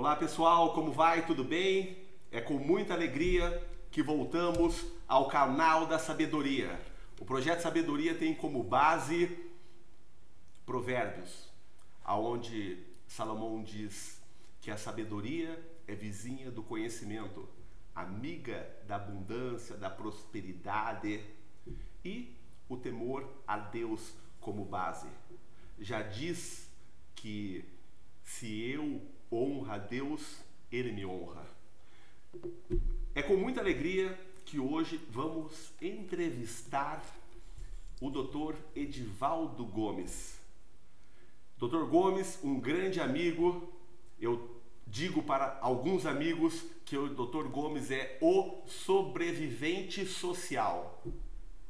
Olá pessoal, como vai? Tudo bem? É com muita alegria que voltamos ao canal da Sabedoria. O projeto Sabedoria tem como base Provérbios, aonde Salomão diz que a sabedoria é vizinha do conhecimento, amiga da abundância, da prosperidade e o temor a Deus como base. Já diz que se eu honra a Deus, ele me honra. É com muita alegria que hoje vamos entrevistar o Dr. Edivaldo Gomes. Dr. Gomes, um grande amigo, eu digo para alguns amigos que o Dr. Gomes é o sobrevivente social.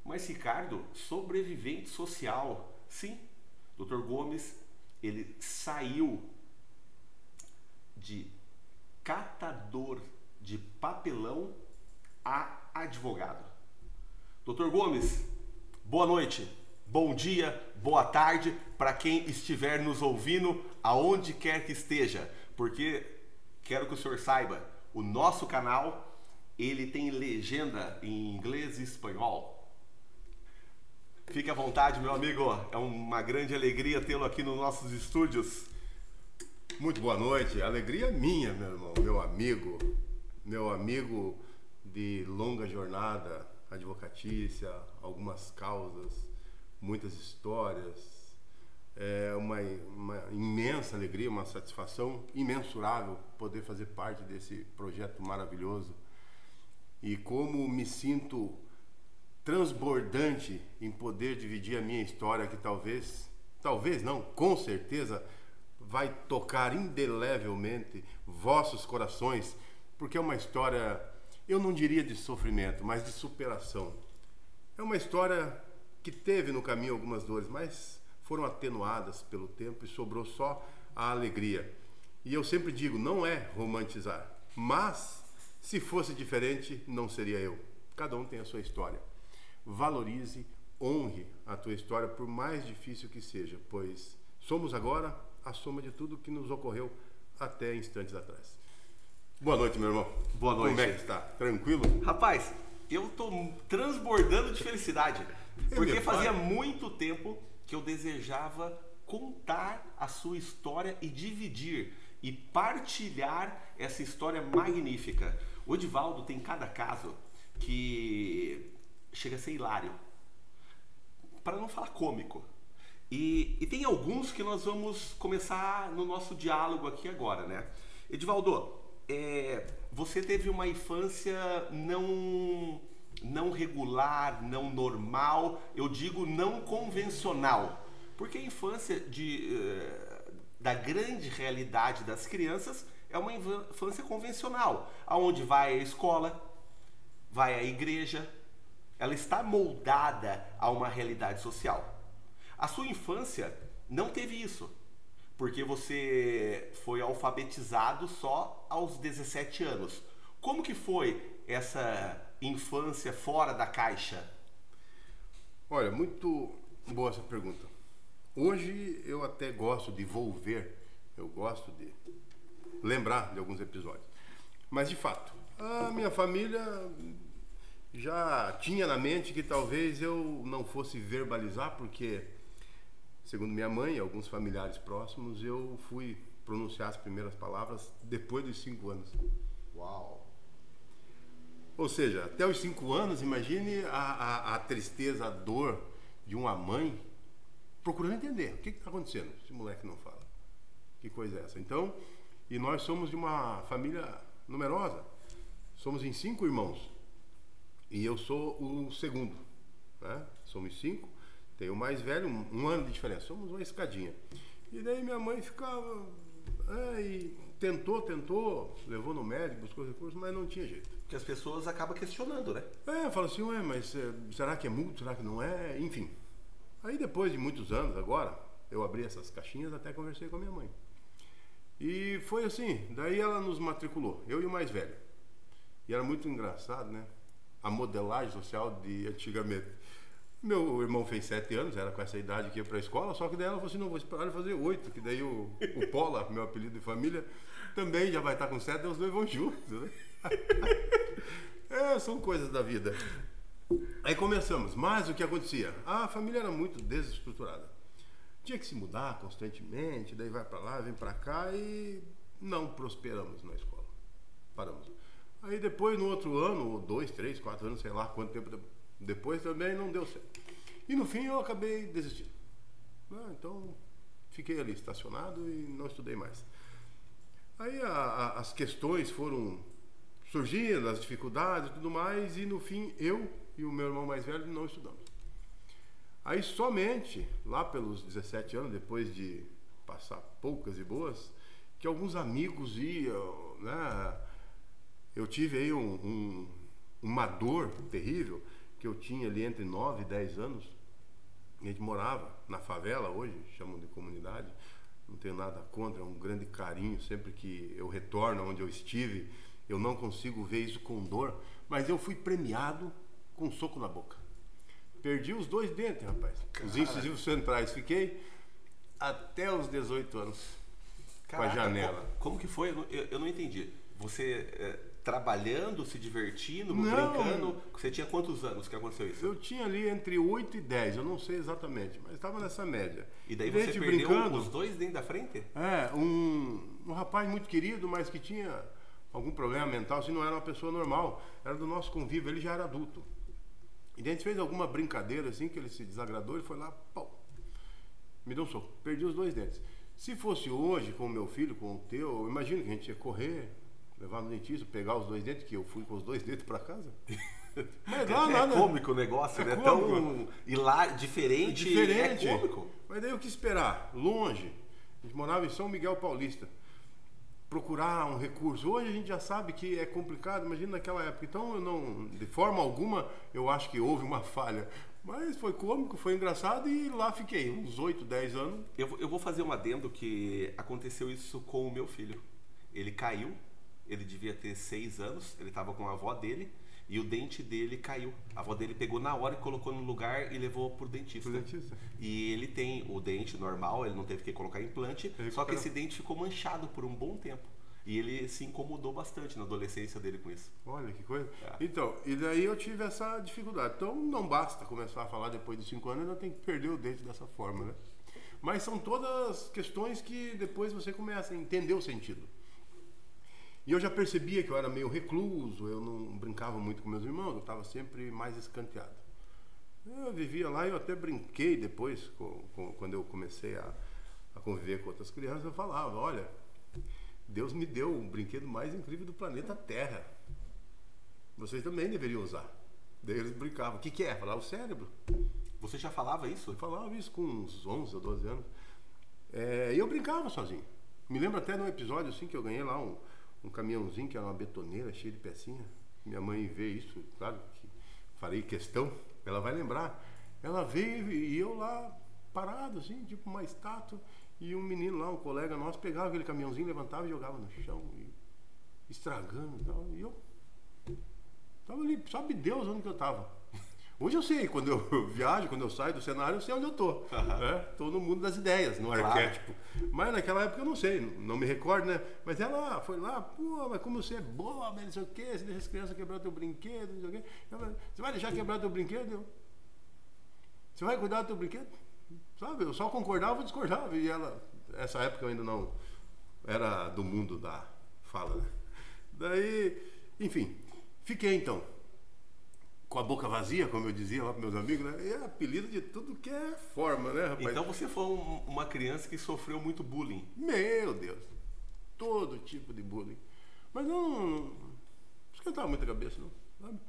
Mas Ricardo, sobrevivente social, sim. Dr. Gomes, ele saiu de catador de papelão a advogado. Doutor Gomes, boa noite, bom dia, boa tarde para quem estiver nos ouvindo, aonde quer que esteja, porque quero que o senhor saiba, o nosso canal ele tem legenda em inglês e espanhol. Fique à vontade, meu amigo. É uma grande alegria tê-lo aqui nos nossos estúdios. Muito boa noite. Alegria minha, meu irmão, meu amigo, meu amigo de longa jornada advocatícia, algumas causas, muitas histórias. É uma, uma imensa alegria, uma satisfação imensurável poder fazer parte desse projeto maravilhoso. E como me sinto transbordante em poder dividir a minha história que talvez, talvez não, com certeza vai tocar indelevelmente vossos corações, porque é uma história, eu não diria de sofrimento, mas de superação. É uma história que teve no caminho algumas dores, mas foram atenuadas pelo tempo e sobrou só a alegria. E eu sempre digo, não é romantizar, mas se fosse diferente, não seria eu. Cada um tem a sua história. Valorize, honre a tua história, por mais difícil que seja, pois somos agora a soma de tudo que nos ocorreu até instantes atrás. Boa noite, meu irmão. Boa noite. Como é que está? Tranquilo? Rapaz, eu tô transbordando de felicidade. Porque fazia muito tempo que eu desejava contar a sua história e dividir e partilhar essa história magnífica. O Edivaldo tem cada caso que chega a ser hilário. Para não falar cômico. E, e, tem alguns que nós vamos começar no nosso diálogo aqui agora, né? Edivaldo, é, você teve uma infância não não regular, não normal, eu digo não convencional, porque a infância de, uh, da grande realidade das crianças é uma infância convencional, aonde vai a escola, vai a igreja, ela está moldada a uma realidade social. A sua infância não teve isso, porque você foi alfabetizado só aos 17 anos. Como que foi essa infância fora da caixa? Olha, muito boa essa pergunta. Hoje eu até gosto de volver, eu gosto de lembrar de alguns episódios. Mas de fato, a minha família já tinha na mente que talvez eu não fosse verbalizar, porque Segundo minha mãe e alguns familiares próximos, eu fui pronunciar as primeiras palavras depois dos cinco anos. Uau! Ou seja, até os cinco anos, imagine a, a, a tristeza, a dor de uma mãe procurando entender o que está acontecendo. Esse moleque não fala. Que coisa é essa? Então, e nós somos de uma família numerosa. Somos em cinco irmãos. E eu sou o segundo. Né? Somos cinco. Tem o mais velho, um, um, ano de diferença. Somos uma escadinha. E daí minha mãe ficava. É, e tentou, tentou, levou no médico, buscou recursos, mas não tinha jeito. Porque as pessoas acabam questionando, né? É, fala assim, ué, mas é, será que é muito? Será que não é? Enfim. Aí depois de muitos anos agora, eu abri essas caixinhas, até conversei com a minha mãe. E foi assim, daí ela nos matriculou, eu e o mais velho. E era muito engraçado, né? A modelagem social de antigamente Meu irmão fez sete anos, era com essa idade que ia para a escola, só que daí ela falou assim, não, vou esperar ele fazer oito, que daí o, o Pola, meu apelido de família, também já vai estar com sete, os dois vão juntos, né? é, são coisas da vida. Aí começamos, mas o que acontecia? A família era muito desestruturada. Tinha que se mudar constantemente, daí vai para lá, vem para cá e não prosperamos na escola. Paramos. Aí depois, no outro ano, ou dois, três, quatro anos, sei lá quanto tempo depois também não deu certo. E no fim eu acabei desistindo. Ah, então fiquei ali estacionado e não estudei mais. Aí a, a, as questões foram surgindo, as dificuldades e tudo mais, e no fim eu e o meu irmão mais velho não estudamos. Aí somente, lá pelos 17 anos, depois de passar poucas e boas, que alguns amigos iam, né? Eu tive aí um, um, uma dor terrível que eu tinha ali entre 9 e 10 anos. A gente morava na favela hoje, chamam de comunidade. Não tenho nada contra, é um grande carinho. Sempre que eu retorno onde eu estive, eu não consigo ver isso com dor. Mas eu fui premiado com um soco na boca. Perdi os dois dentes, rapaz. Cara. Os incisivos centrais. Fiquei até os 18 anos Caraca, com a janela. Como, que foi? Eu, eu não entendi. Você é, trabalhando, se divertindo, não. brincando? Você tinha quantos anos que aconteceu isso? Eu tinha ali entre 8 e 10, eu não sei exatamente, mas estava nessa média. E daí você perdeu brincando, os dois dentro da frente? É, um, um rapaz muito querido, mas que tinha algum problema mental, assim, não era uma pessoa normal, era do nosso convívio, ele já era adulto. E a gente fez alguma brincadeira assim, que ele se desagradou, ele foi lá, pau, me deu um soco, perdi os dois dentes. Se fosse hoje com o meu filho, com o teu, imagino que a gente ia correr, levar no dentista, pegar os dois dentes, que eu fui com os dois dentes para casa. Mas lá, é, é cômico o negócio, é né? Tão hilar, diferente, diferente. É cômico. Mas daí o que esperar? Longe. A gente morava em São Miguel Paulista procurar um recurso. Hoje a gente já sabe que é complicado, imagina naquela época. Então, eu não, de forma alguma, eu acho que houve uma falha. Mas foi cômico, foi engraçado e lá fiquei, uns 8, 10 anos. Eu, eu vou fazer um adendo que aconteceu isso com o meu filho. Ele caiu, ele devia ter 6 anos, ele estava com a avó dele e o dente dele caiu. A avó dele pegou na hora e colocou no lugar e levou pro dentista. Pro dentista. E ele tem o dente normal, ele não teve que colocar implante, só que esse dente ficou manchado por um bom tempo. E ele se incomodou bastante na adolescência dele com isso. Olha que coisa. É. Então, e daí eu tive essa dificuldade. Então não basta começar a falar depois de 5 anos, ainda tem que perder o dente dessa forma, né? Mas são todas questões que depois você começa a entender o sentido. E eu já percebia que eu era meio recluso, eu não brincava muito com meus irmãos, eu estava sempre mais escanteado. Eu vivia lá e eu até brinquei depois, com, com, quando eu comecei a, a conviver com outras crianças, eu falava, olha, Deus me deu o brinquedo mais incrível do planeta Terra. Vocês também deveriam usar. Daí eles brincavam. O que, que é? Falava o cérebro. Você já falava isso? Eu falava isso com uns 11 ou 12 anos. É, e eu brincava sozinho. Me lembro até de um episódio assim que eu ganhei lá um, um caminhãozinho que era uma betoneira cheia de pecinha. Minha mãe vê isso, claro que farei questão, ela vai lembrar. Ela veio e eu lá parado, assim, tipo uma estátua, e um menino lá, um colega nosso, pegava aquele caminhãozinho, levantava e jogava no chão, e estragando e tal. E eu tava ali, sabe Deus onde que eu tava. Hoje eu sei, quando eu viajo, quando eu saio do cenário, eu sei onde eu tô. Uhum. Né? No mundo das ideias, no claro. arquétipo. Mas naquela época eu não sei, não me recordo, né? Mas ela foi lá, pô, mas como você é boa, não sei o quê, você deixa as crianças quebrar teu brinquedo, não sei o quê. Você vai deixar quebrar teu brinquedo? Você vai cuidar do teu brinquedo? Sabe, eu só concordava ou discordava. E ela, essa época eu ainda não era do mundo da fala, né? Daí, enfim, fiquei então com a boca vazia, como eu dizia lá para meus amigos, né? É apelido de tudo que é forma, né, rapaz? Então você foi um, uma criança que sofreu muito bullying. Meu Deus. Todo tipo de bullying. Mas não, esquentava muita cabeça, não. Sabe?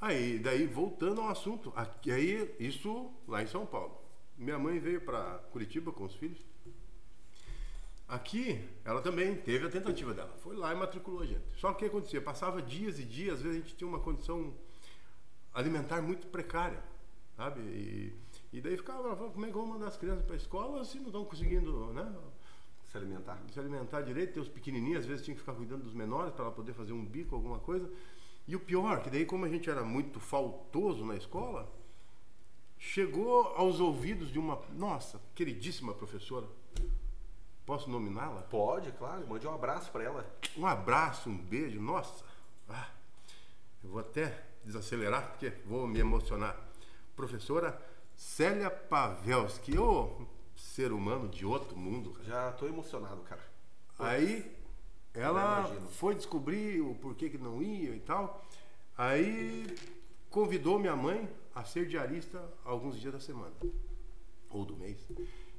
Aí, daí, voltando ao assunto, aqui, aí, isso lá em São Paulo. Minha mãe veio para Curitiba com os filhos. Aqui, ela também teve a tentativa dela. Foi lá e matriculou a gente. Só que o que acontecia? Passava dias e dias, às vezes a gente tinha uma condição alimentar muito precária, sabe? E, e daí ficava, como é que vamos mandar as crianças para a escola se não estão conseguindo, né? Se alimentar. Se alimentar direito, ter os pequenininhos, às vezes tinha que ficar cuidando dos menores para ela poder fazer um bico, alguma coisa. E o pior, que daí como a gente era muito faltoso na escola, chegou aos ouvidos de uma, nossa, queridíssima professora. Posso nominá-la? Pode, claro. Mande um abraço para ela. Um abraço, um beijo, nossa. Ah, eu vou até desacelerar porque vou me emocionar. Professora Célia Pavelski, ô ser humano de outro mundo. Cara. Já tô emocionado, cara. Aí ela foi descobrir o porquê que não ia e tal. Aí convidou minha mãe a ser diarista alguns dias da semana ou do mês.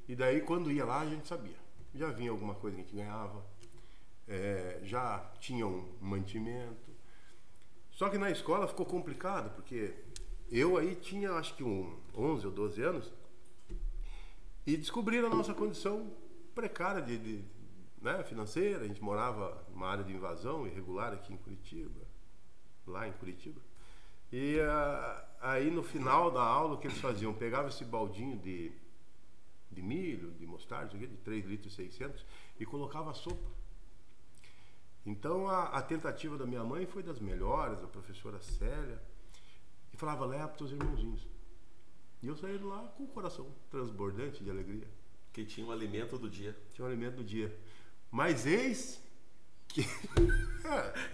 E daí quando ia lá a gente sabia. Já vinha alguma coisa que a gente ganhava, é, já tinha um mantimento. Só que na escola ficou complicado, porque eu aí tinha acho que um 11 ou 12 anos e descobriram a nossa condição precária de, de né, financeira. A gente morava numa área de invasão irregular aqui em Curitiba, lá em Curitiba. E uh, aí no final da aula o que eles faziam? Pegavam esse baldinho de, de milho, de mostarda, de 3 litros e 600 e colocava sopa. Então a, a, tentativa da minha mãe foi das melhores, a professora Célia, e falava, leva para os irmãozinhos. E eu saí lá com o coração transbordante de alegria. Que tinha o um alimento do dia. Tinha o um alimento do dia. Mas eis que.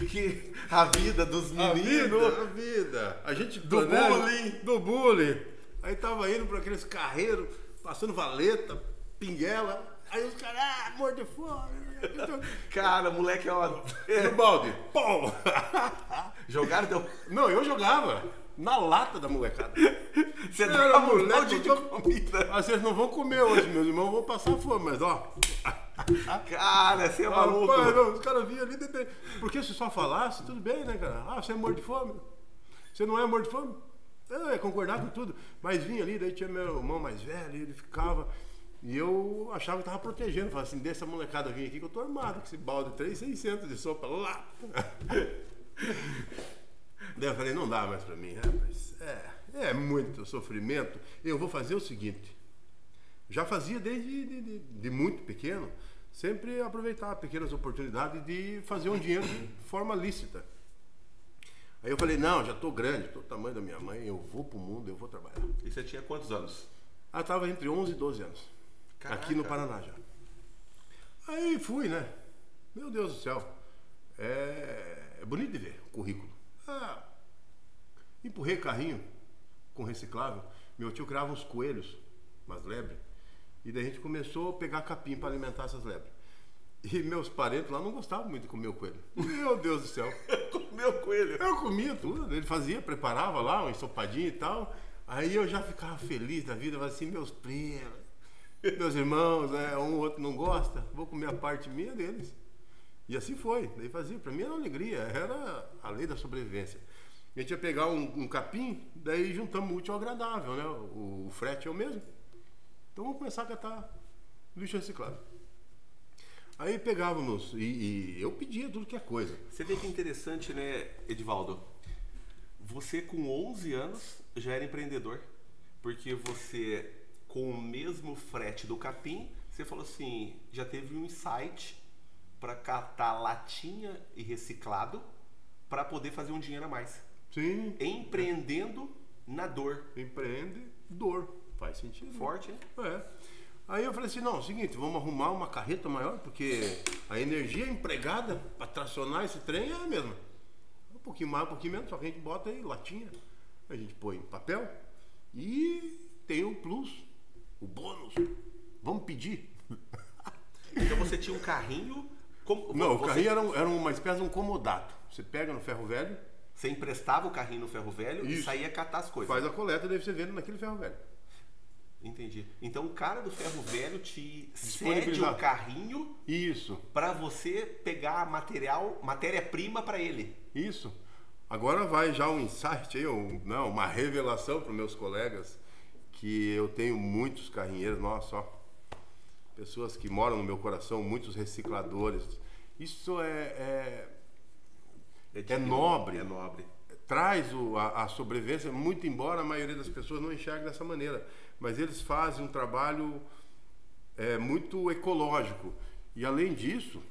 que a vida dos meninos. A vida, a vida. A gente do bullying. Do bullying. Aí tava indo para aqueles carreiros, passando valeta, pinguela. Aí os caras, ah, amor de fome. Cara, moleque é uma. No balde. Pum! Jogaram teu. Não, eu jogava na lata da molecada. Você era moleque de comida. Ah, vocês não vão comer hoje, meus irmãos vão passar fome, mas ó. Cara, você é maluco. Ah, não, os caras vinham ali. Dentro. Porque se só falasse, tudo bem, né, cara? Ah, você é morto de fome. Você não é morto de fome? Eu ia concordar com tudo. Mas vinha ali, daí tinha meu irmão mais velho, ele ficava. E eu achava que tava protegendo. Falava assim, deixa a molecada vir aqui que eu tô armado com esse balde 3,600 de sopa lá. Daí eu falei, não dá mais para mim, rapaz. É, é muito sofrimento. Eu vou fazer o seguinte. Já fazia desde de, de, de muito pequeno, sempre aproveitar pequenas oportunidades de fazer um dinheiro de forma lícita. Aí eu falei, não, já estou grande, estou o tamanho da minha mãe, eu vou pro mundo, eu vou trabalhar. E você tinha quantos anos? Ah, estava entre 11 e 12 anos. Caraca. Aqui no Paraná já. Aí fui, né? Meu Deus do céu. É, é bonito de ver o currículo. Ah, empurrei carrinho com reciclável. Meu tio criava uns coelhos, umas lebres. E daí a gente começou a pegar capim para alimentar essas lebres. E meus parentes lá não gostavam muito de comer o coelho. Meu Deus do céu. Comeu coelho? Eu comia tudo. Ele fazia, preparava lá, um ensopadinho e tal. Aí eu já ficava feliz da vida, assim, meus primos, meus irmãos, né? um ou outro não gosta, vou comer a parte minha deles. E assim foi. Daí fazia. Para mim era uma alegria, era a lei da sobrevivência. A gente ia pegar um, um capim, daí juntamos útil ao agradável, né? O, o, frete é o mesmo. Então vamos começar a catar lixo reciclado. Aí pegávamos, e, e eu pedia tudo que é coisa. Você vê que interessante, né, Edivaldo? Você com 11 anos já era empreendedor. Porque você, com o mesmo frete do capim, você falou assim, já teve um insight para catar latinha e reciclado para poder fazer um dinheiro a mais. Sim. Empreendendo na dor. Empreende dor. Faz sentido. Forte, hein? É. Aí eu falei assim, não, é seguinte, vamos arrumar uma carreta maior, porque a energia empregada para tracionar esse trem é a mesma. Um pouquinho mais, um pouquinho menos, só que a gente bota aí latinha, a gente põe papel e tem o plus, o bônus. Vamos pedir. Então você tinha um carrinho como, não, você... o carrinho era, um, era, uma espécie de um comodato. Você pega no ferro velho. Você emprestava o carrinho no ferro velho isso. e saía catar as coisas. Faz a coleta e deve ser vendo naquele ferro velho. Entendi. Então o cara do ferro velho te cede um carrinho. Isso. Para você pegar material, matéria-prima para ele. Isso. Agora vai já um insight aí, um, não, uma revelação para meus colegas que eu tenho muitos carrinheiros, nossa, ó pessoas que moram no meu coração, muitos recicladores. Isso é, é, é, é nobre. É nobre. Traz o, a, a, sobrevivência, muito embora a maioria das pessoas não enxergue dessa maneira. Mas eles fazem um trabalho é, muito ecológico. E além disso,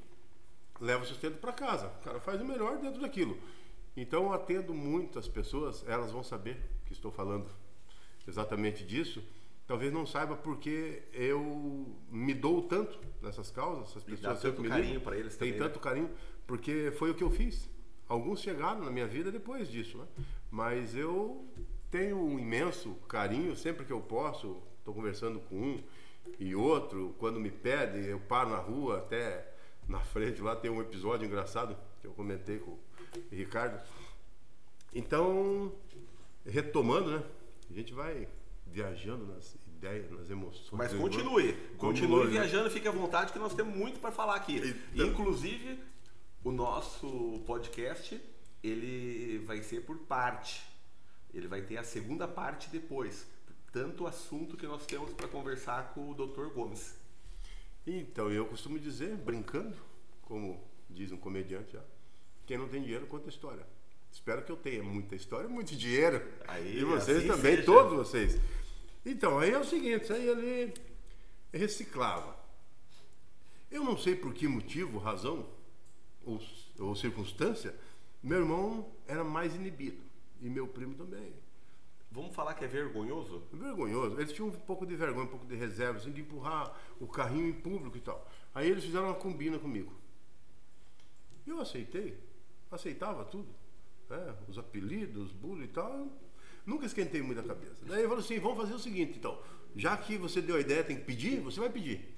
leva o sustento para casa. O cara faz o melhor dentro daquilo. Então eu atendo muitas pessoas, elas vão saber que estou falando exatamente disso, talvez não saiba porque eu me dou tanto nessas causas, essas E pessoas dá sempre tanto me carinho para eles tem também. né? tanto carinho, porque foi o que eu fiz. Alguns chegaram na minha vida depois disso, né? Mas eu tenho um imenso carinho sempre que eu posso. Estou conversando com um e outro. Quando me pede, eu paro na rua, até na frente lá tem um episódio engraçado que eu comentei com o Ricardo. Então, retomando, né? A gente vai viajando nas ideias, nas emoções. Mas continue, continue né? viajando, fique à vontade que nós temos muito para falar aqui. Então- Inclusive, o nosso podcast, ele vai ser por parte. Ele vai ter a segunda parte depois. Tanto assunto que nós temos para conversar com o Dr. Gomes. Então, eu costumo dizer, brincando, como diz um comediante, já, quem não tem dinheiro conta história. Espero que eu tenha muita história, muito dinheiro. Aí, e vocês assim também, seja. todos vocês. Então, aí é o seguinte, aí ele reciclava. Eu não sei por que motivo, razão ou, ou circunstância, meu irmão era mais inibido. E meu primo também. Vamos falar que é vergonhoso? Vergonhoso. Eles tinham um pouco de vergonha, um pouco de reserva, assim, de empurrar o carrinho em público e tal. Aí eles fizeram uma combina comigo. Eu aceitei. Aceitava tudo. Né? Os apelidos, bullying e tal. eu Nunca esquentei muito a cabeça. Daí ele falou assim, vamos fazer o seguinte, então. Já que você deu a ideia, tem que pedir, você vai pedir.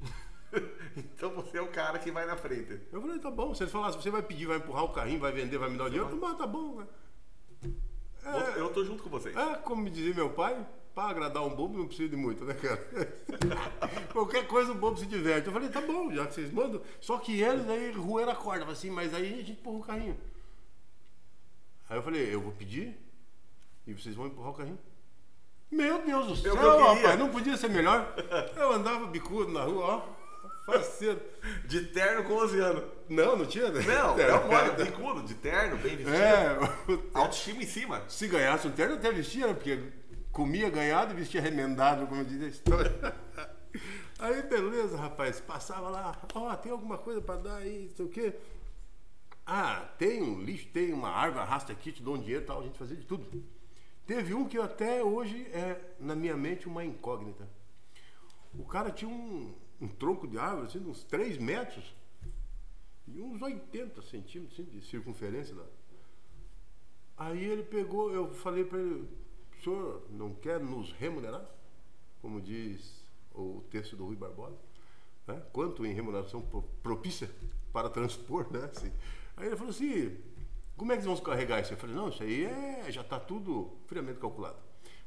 então você é o cara que vai na frente. Eu falei, tá bom. Se eles falassem, você vai pedir, vai empurrar o carrinho, vai vender, vai me dar o dinheiro, eu falei, tá bom. né? É, Eu tô junto com vocês. É, como me dizia meu pai, para agradar um bobo não precisa de muito, né, cara? Qualquer coisa o bobo se diverte. Eu falei, tá bom, já que vocês mandam. Só que eles aí roeram a corda, assim, mas aí a gente empurra o carrinho. Aí eu falei, eu vou pedir e vocês vão empurrar o carrinho. Meu Deus do É céu, eu rapaz, não podia ser melhor. Eu andava bicudo na rua, ó, faceiro. De terno com 11 anos. Não, não tinha, né? Não, é o mole, bicudo, de terno, bem vestido. É, Autoestima em cima. Se ganhasse um terno, eu até vestia, né? Porque comia ganhado e vestia remendado, como diz a história. Aí, beleza, rapaz. Passava lá, ó, tem alguma coisa pra dar aí, não sei o quê. Ah, tem um lixo, tem uma árvore, arrasta aqui, te dou um dinheiro tal. A gente fazia de tudo. Teve um que até hoje é, na minha mente, uma incógnita. O cara tinha um, um tronco de árvore, assim, de uns 3 metros e uns 80 centímetros assim, de circunferência. Lá. Aí ele pegou, eu falei para ele, o senhor não quer nos remunerar? Como diz o texto do Rui Barbosa. Né? Quanto em remuneração pro- propícia para transpor, né? Assim. Aí ele falou assim, como é que eles vão carregar isso? Eu falei, não, isso aí é, já está tudo friamente calculado.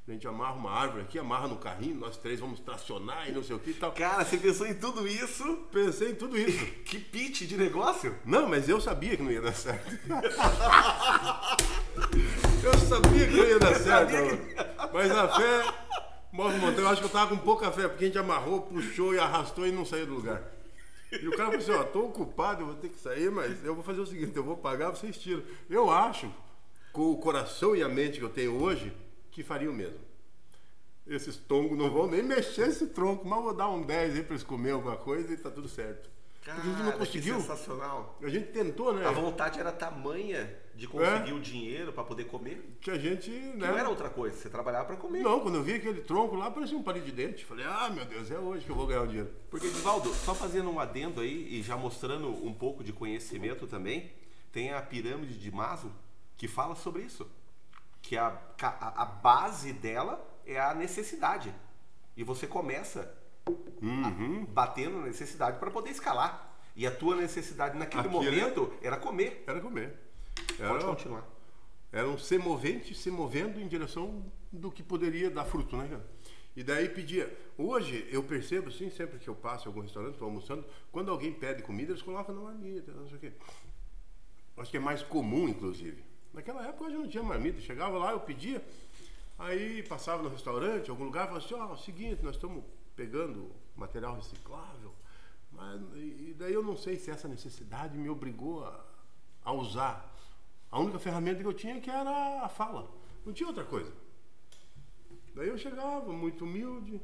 A gente amarra uma árvore aqui, amarra no carrinho, nós três vamos tracionar e não sei o que e tal. Cara, você pensou em tudo isso? Pensei em tudo isso. Que pitch de negócio? Não, mas eu sabia que não ia dar certo. eu sabia que não ia dar certo. Mas a fé, eu acho que eu tava com pouca fé, porque a gente amarrou, puxou e arrastou e não saiu do lugar. E o cara falou assim, ó, tô ocupado, eu vou ter que sair, mas eu vou fazer o seguinte, eu vou pagar, vocês tiram. Eu acho, com o coração e a mente que eu tenho hoje, que faria o mesmo. Esses tongos não vão nem mexer esse tronco, mas eu vou dar um 10 aí pra eles comerem alguma coisa e tá tudo certo. Cara, Porque a gente não conseguiu. Sensacional. A gente tentou, né? A vontade era tamanha de conseguir o dinheiro para poder comer. Que a gente, né? Não era outra coisa, você trabalhava para comer. Não, quando eu vi aquele tronco lá, parecia um palito de dente. Falei, ah, meu Deus, é hoje que eu vou ganhar o dinheiro. Porque, Divaldo, só fazendo um adendo aí e já mostrando um pouco de conhecimento também, tem a pirâmide de Maslow que fala sobre isso. Que a, a, a base dela é a necessidade. E você começa Uhum. batendo na necessidade para poder escalar. E a tua necessidade naquele Aquilo- momento era comer. Era comer. Pode Era, continuar. era um semovente se movendo em direção do que poderia dar fruto, né, cara? E daí pedia. Hoje eu percebo, assim, sempre que eu passo em algum restaurante, estou almoçando, quando alguém pede comida, eles colocam na marmita, não sei o quê. Acho que é mais comum, inclusive. Naquela época já não tinha marmita. Chegava lá, eu pedia, aí passava no restaurante, algum lugar, falava assim, ó, é o seguinte, nós estamos pegando material reciclável, mas, e daí eu não sei se essa necessidade me obrigou a, a usar. A única ferramenta que eu tinha que era a fala. Não tinha outra coisa. Daí eu chegava, muito humilde.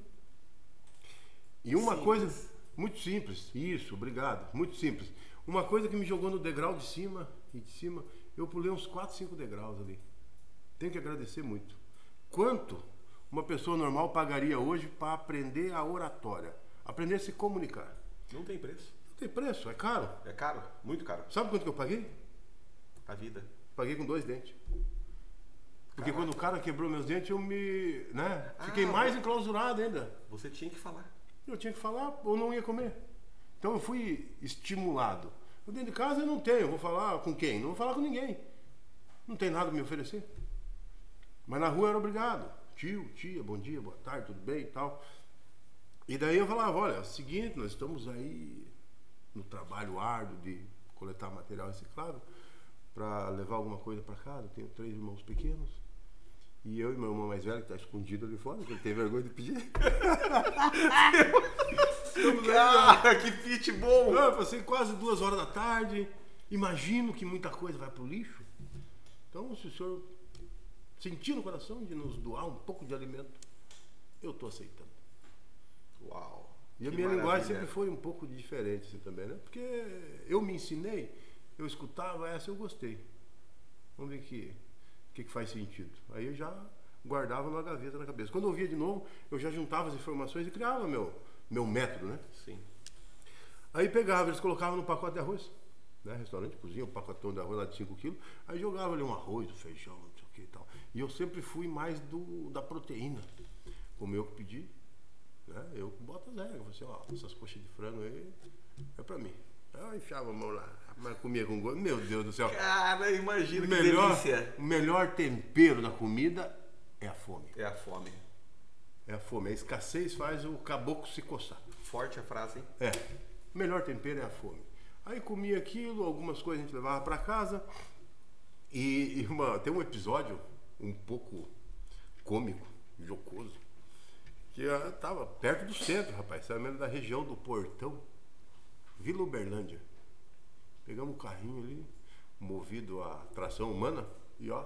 E uma Simples. coisa muito simples, isso, obrigado, muito simples. Uma coisa que me jogou no degrau de cima e de cima, eu pulei uns 4, 5 degraus ali. Tenho que agradecer muito. Quanto uma pessoa normal pagaria hoje para aprender a oratória, aprender a se comunicar. Não tem preço. Não tem preço, é caro. É caro, muito caro. Sabe quanto que eu paguei? A vida. Paguei com dois dentes. Porque Caraca. quando o cara quebrou meus dentes, eu me. né? Fiquei Ah, mais enclausurado ainda. Você tinha que falar. Eu tinha que falar ou não ia comer. Então eu fui estimulado. Eu dentro de casa eu não tenho, eu vou falar com quem? Não vou falar com ninguém. Não tem nada a me oferecer. Mas na rua eu era obrigado. Tio, tia, bom dia, boa tarde, tudo bem e tal. E daí eu falava, olha, é o seguinte, nós estamos aí no trabalho árduo de coletar material reciclável para levar alguma coisa para casa. Eu tenho três irmãos pequenos. E eu e meu irmão mais velho, que está escondido ali fora, que ele tem vergonha de pedir. Cara, que fit bom! Ah, Eu passei quase duas horas da tarde. Imagino que muita coisa vai pro lixo. Então, se o senhor sentir no coração de nos doar um pouco de alimento, eu estou aceitando. Uau! E a minha linguagem sempre foi um pouco diferente assim, também, né? Porque eu me ensinei, eu escutava essa, eu gostei. Vamos ver que que, que faz sentido. Aí eu já guardava numa gaveta na cabeça. Quando eu via de novo, eu já juntava as informações e criava meu, meu método, né? Sim. Aí pegava, eles colocavam no pacote de arroz. Né? Restaurante, cozinha, um pacotão de arroz lá de 5 quilos. Aí jogava ali um arroz, um feijão, não sei o que e tal. E eu sempre fui mais do, da proteína. Como eu que pedi, né? eu boto as regras. Falei assim, ó, essas coxas de frango aí é pra mim. Aí eu enfiava a mão lá, mas comia com gosto. Meu Deus do céu. Cara, imagina O que melhor, delícia! o melhor tempero da comida é a fome. É a fome. É a fome. A escassez faz o caboclo se coçar. Forte a frase, hein? É, o melhor tempero é a fome. Aí comia aquilo, algumas coisas a gente levava para casa. E, e uma- tem um episódio um pouco cômico, jocoso, que eu tava perto do centro, rapaz, sabe mesmo da região do Portão, Vila Uberlândia. Pegamos um carrinho ali, movido a tração humana, e ó,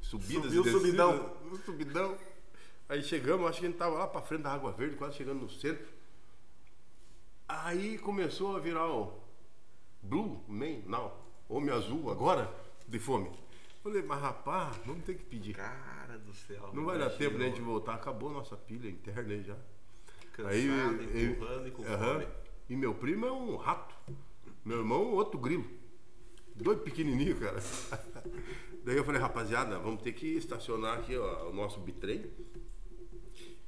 subidas Subiu e o descidas, subidão. subidão. Aí chegamos, acho que a gente tava lá pra frente da Água Verde, quase chegando no centro. Aí começou a virar o Blue Man Now, Homem Azul agora, de fome. Falei, mas rapaz, vamos ter que pedir. Cara do céu. Não vai dar tempo da gente voltar, acabou a nossa pilha interna aí já. Cansado, Aí, empurrando e com aham. fome. E meu primo é um rato. Meu irmão, outro grilo. Dois pequenininhos, cara. Daí eu falei, rapaziada, vamos ter que estacionar aqui ó, o nosso bitrem.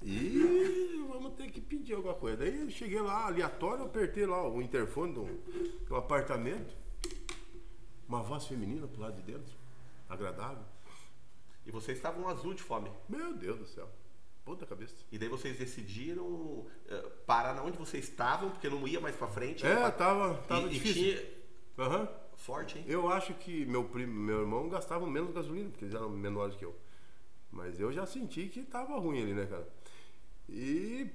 E vamos ter que pedir alguma coisa. Daí eu cheguei lá, aleatório, eu apertei lá o interfone do, do apartamento. Uma voz feminina pro lado de dentro. Agradável. E vocês estavam azul de fome. Meu Deus do céu. Ponta cabeça. E daí vocês decidiram eh, parar na onde vocês estavam, porque não ia mais pra frente. É, Pra- tava, tava e, e difícil. tinha Aham. forte, hein? Eu acho que meu primo, meu irmão gastavam menos gasolina, porque eles eram menores que eu. Mas eu já senti que tava ruim ali, né, cara? E.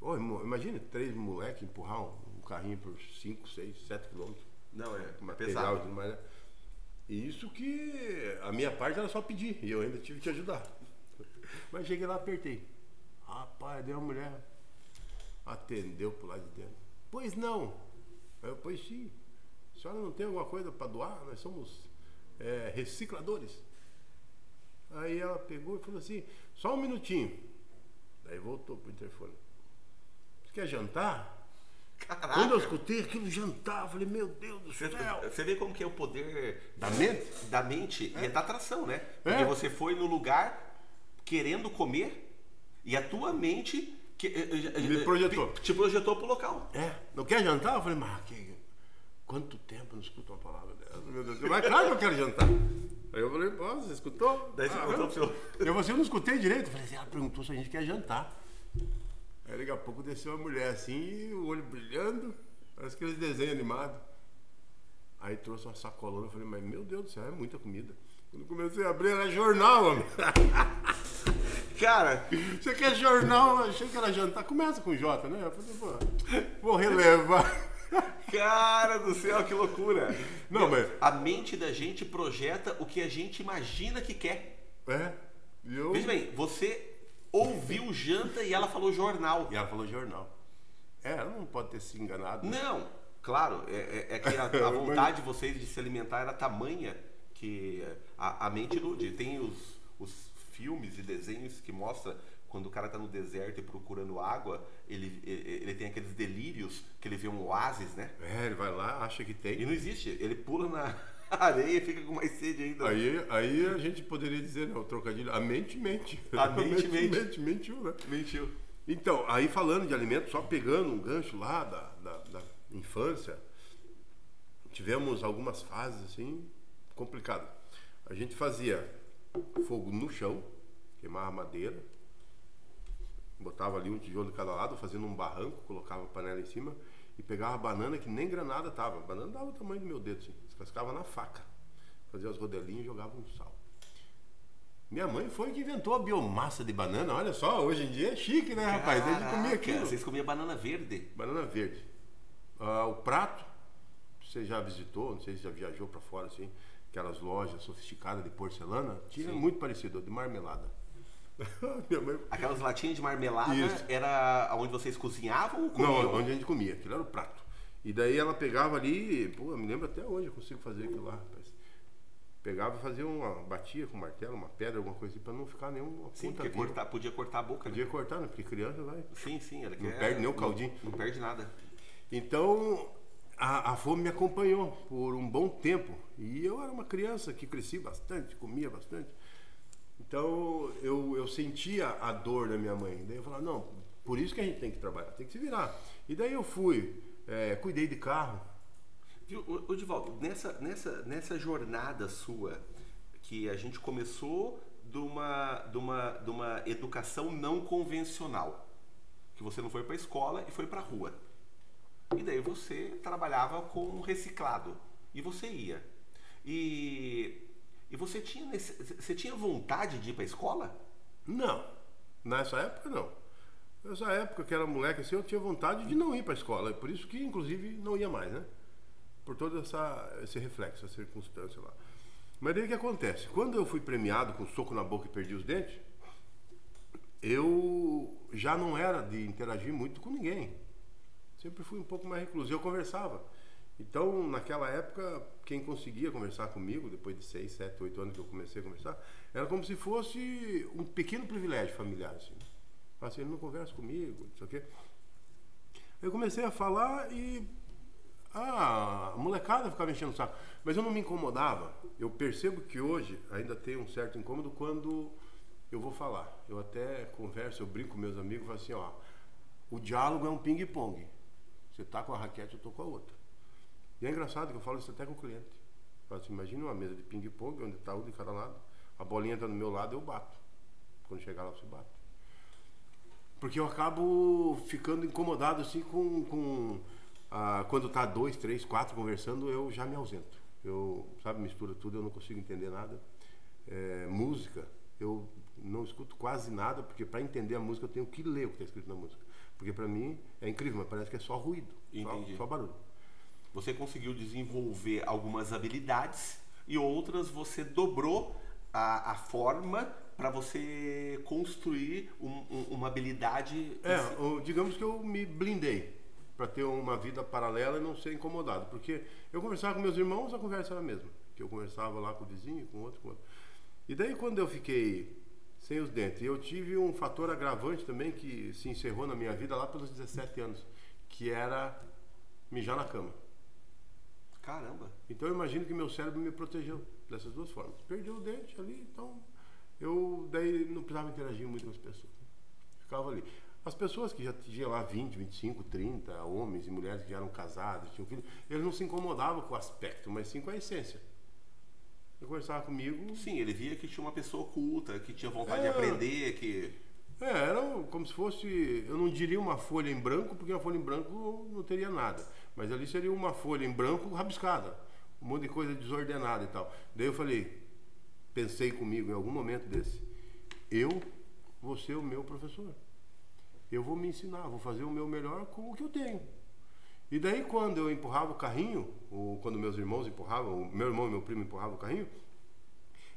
Irmão, imagine três moleques empurrar um, um carrinho por 5, 6, 7 quilômetros. Não, é Material e pesado. tudo mais, né? E isso que a minha parte era só pedir, e eu ainda tive que ajudar. Mas cheguei lá, apertei. Rapaz, deu uma mulher. Atendeu pro lado de dentro. Pois não. Eu, pois sim. A senhora não tem alguma coisa para doar? Nós somos é, recicladores. Aí ela pegou e falou assim, só um minutinho. Daí voltou pro interfone. Você quer jantar? Caraca. Quando eu escutei aquilo jantar, eu falei, meu Deus do céu. você vê como que é o poder Da mente? da mente e da atração, né? Porque É. você foi no lugar querendo comer e a tua mente que, eh, eh, Me eh, projetou. te projetou pro local. É, não quer jantar? Eu falei, mas que, quanto tempo eu não escuto uma palavra dessa? Meu Deus. Mas claro que eu quero jantar. Aí eu falei, pô, você escutou? Daí você Ah, contou pro seu. Eu, você, eu não escutei direito. Eu falei assim, ela perguntou se a gente quer jantar. Aí daqui a pouco desceu uma mulher assim, o olho brilhando, parece aqueles desenhos animados. Aí trouxe uma sacolona, eu falei, mas meu Deus do céu, é muita comida. Quando comecei a abrir, era jornal, homem. Cara, Você quer jornal? Eu Achei que era jantar. Começa com J, né? Eu falei, pô, vou relevar. cara do céu, que loucura. Não, mas- A mente da gente projeta o que a gente imagina que quer. É. Eu... Veja bem, você ouviu janta e ela falou jornal. E ela falou jornal. É, ela não pode ter se enganado. né? Não, claro, é, é- é que a, a vontade de vocês de se alimentar era tamanha que a, a mente ilude. Tem os, os filmes e desenhos que mostra quando o cara tá no deserto e procurando água, ele, ele tem aqueles delírios que ele vê um oásis, né? É, ele vai lá, acha que tem. E não existe. Ele pula na areia e fica com mais sede ainda. Aí, aí a gente poderia dizer, né, o trocadilho, a mente mente. A mente mente. mente mentiu, né? Mentiu. Então, aí falando de alimento, só pegando um gancho lá da, da, da infância, tivemos algumas fases assim complicadas. A gente fazia fogo no chão, queimava madeira, botava ali um tijolo de cada lado, fazendo um barranco, colocava a panela em cima e pegava banana que nem granada tava. A banana dava o tamanho do meu dedo, assim, descascava na faca, fazia os rodelinhos e jogava um sal. Minha mãe foi que inventou a biomassa de banana. Olha só, hoje em dia é chique, né, rapaz? A gente comia aquilo. Vocês comiam banana verde? Banana verde. Ah, o prato, você já visitou, não sei se já viajou para fora, assim, aquelas lojas sofisticadas de porcelana, tinha Sim. muito parecido, de marmelada. Minha mãe... Aquelas latinhas de marmelada Isso. era onde vocês cozinhavam ou comiam? Não, onde a gente comia, aquilo era o prato. E daí ela pegava ali, pô, eu me lembro até hoje, eu consigo fazer aquilo lá, rapaz. Pegava e fazia uma, batia com martelo, uma pedra, alguma coisa assim, pra não ficar nenhuma Sim, ponta cortar, podia cortar a boca. né? Podia cortar, né? Porque criança vai. Sim, sim. Ela Não quer- perde nem o caldinho. Não, não perde nada. Então, a, fome me acompanhou por um bom tempo. E eu era uma criança que cresci bastante, comia bastante. Então, eu, eu sentia a dor da minha mãe. Daí eu falava, não, por isso que a gente tem que trabalhar, tem que se virar. E daí eu fui, é, cuidei de carro. Ô, Divaldo, nessa, nessa, nessa jornada sua, que a gente começou de uma, de, uma, de uma educação não convencional, que você não foi para a escola e foi para a rua. E daí você trabalhava com reciclado. E você ia. E, e você, tinha, você tinha vontade de ir para escola? Não, nessa época não. Nessa época que era moleque assim, eu tinha vontade de não ir para escola. Por isso que, inclusive, não ia mais, né? Por todo essa, esse reflexo, essa circunstância lá. Mas daí o que acontece? Quando eu fui premiado com soco na boca e perdi os dentes, eu já não era de interagir muito com ninguém. Sempre fui um pouco mais recluso. Eu conversava. Então, naquela época, quem conseguia conversar comigo, depois de 6, 7, 8 anos que eu comecei a conversar, era como se fosse um pequeno privilégio familiar. Assim. Assim, ele não conversa comigo, não sei o quê. Eu comecei a falar e ah, a molecada ficava enchendo o saco. Mas eu não me incomodava. Eu percebo que hoje ainda tem um certo incômodo quando eu vou falar. Eu até converso, eu brinco com meus amigos, falo assim, ó, o diálogo é um ping-pong. Você tá com a raquete, eu tô com a outra. E é engraçado que eu falo isso até com o cliente. Falo assim, imagina uma mesa de ping-pong, onde tá um de cada lado. A bolinha tá do meu lado, eu bato. Quando chegar lá, você bate. Porque eu acabo ficando incomodado assim com. com ah, quando tá dois, três, quatro conversando, eu já me ausento. Eu, sabe, mistura tudo, eu não consigo entender nada. É, música, eu não escuto quase nada, porque para entender a música eu tenho que ler o que está escrito na música. Porque para mim é incrível, mas parece que é só ruído, só, Entendi. só barulho. Você conseguiu desenvolver algumas habilidades e outras você dobrou a, a forma para você construir um- um- uma habilidade. É, digamos que eu me blindei para ter uma vida paralela e não ser incomodado. Porque eu conversava com meus irmãos, a conversa era a mesma. Que eu conversava lá com o vizinho, com outro, com outro. E daí quando eu fiquei sem os dentes, eu tive um fator agravante também que se encerrou na minha vida lá pelos 17 anos, que era mijar na cama. Caramba. Então eu imagino que meu cérebro me protegeu dessas duas formas. Perdi o dente ali, então eu daí não precisava interagir muito com as pessoas. Ficava ali. As pessoas que já tinham lá 20, 25, 30, homens e mulheres que já eram casados, tinham filhos, eles não se incomodavam com o aspecto, mas sim com a essência. Ele conversava comigo. Sim, ele via que tinha uma pessoa culta, que tinha vontade de É. aprender, que. É, era como se fosse, eu não diria uma folha em branco, porque uma folha em branco não teria nada. Mas ali seria uma folha em branco rabiscada, um monte de coisa desordenada e tal. Daí eu falei, pensei comigo em algum momento desse, eu vou ser o meu professor. Eu vou me ensinar, vou fazer o meu melhor com o que eu tenho. E daí quando eu empurrava o carrinho, ou quando meus irmãos empurravam, o meu irmão e meu primo empurravam o carrinho,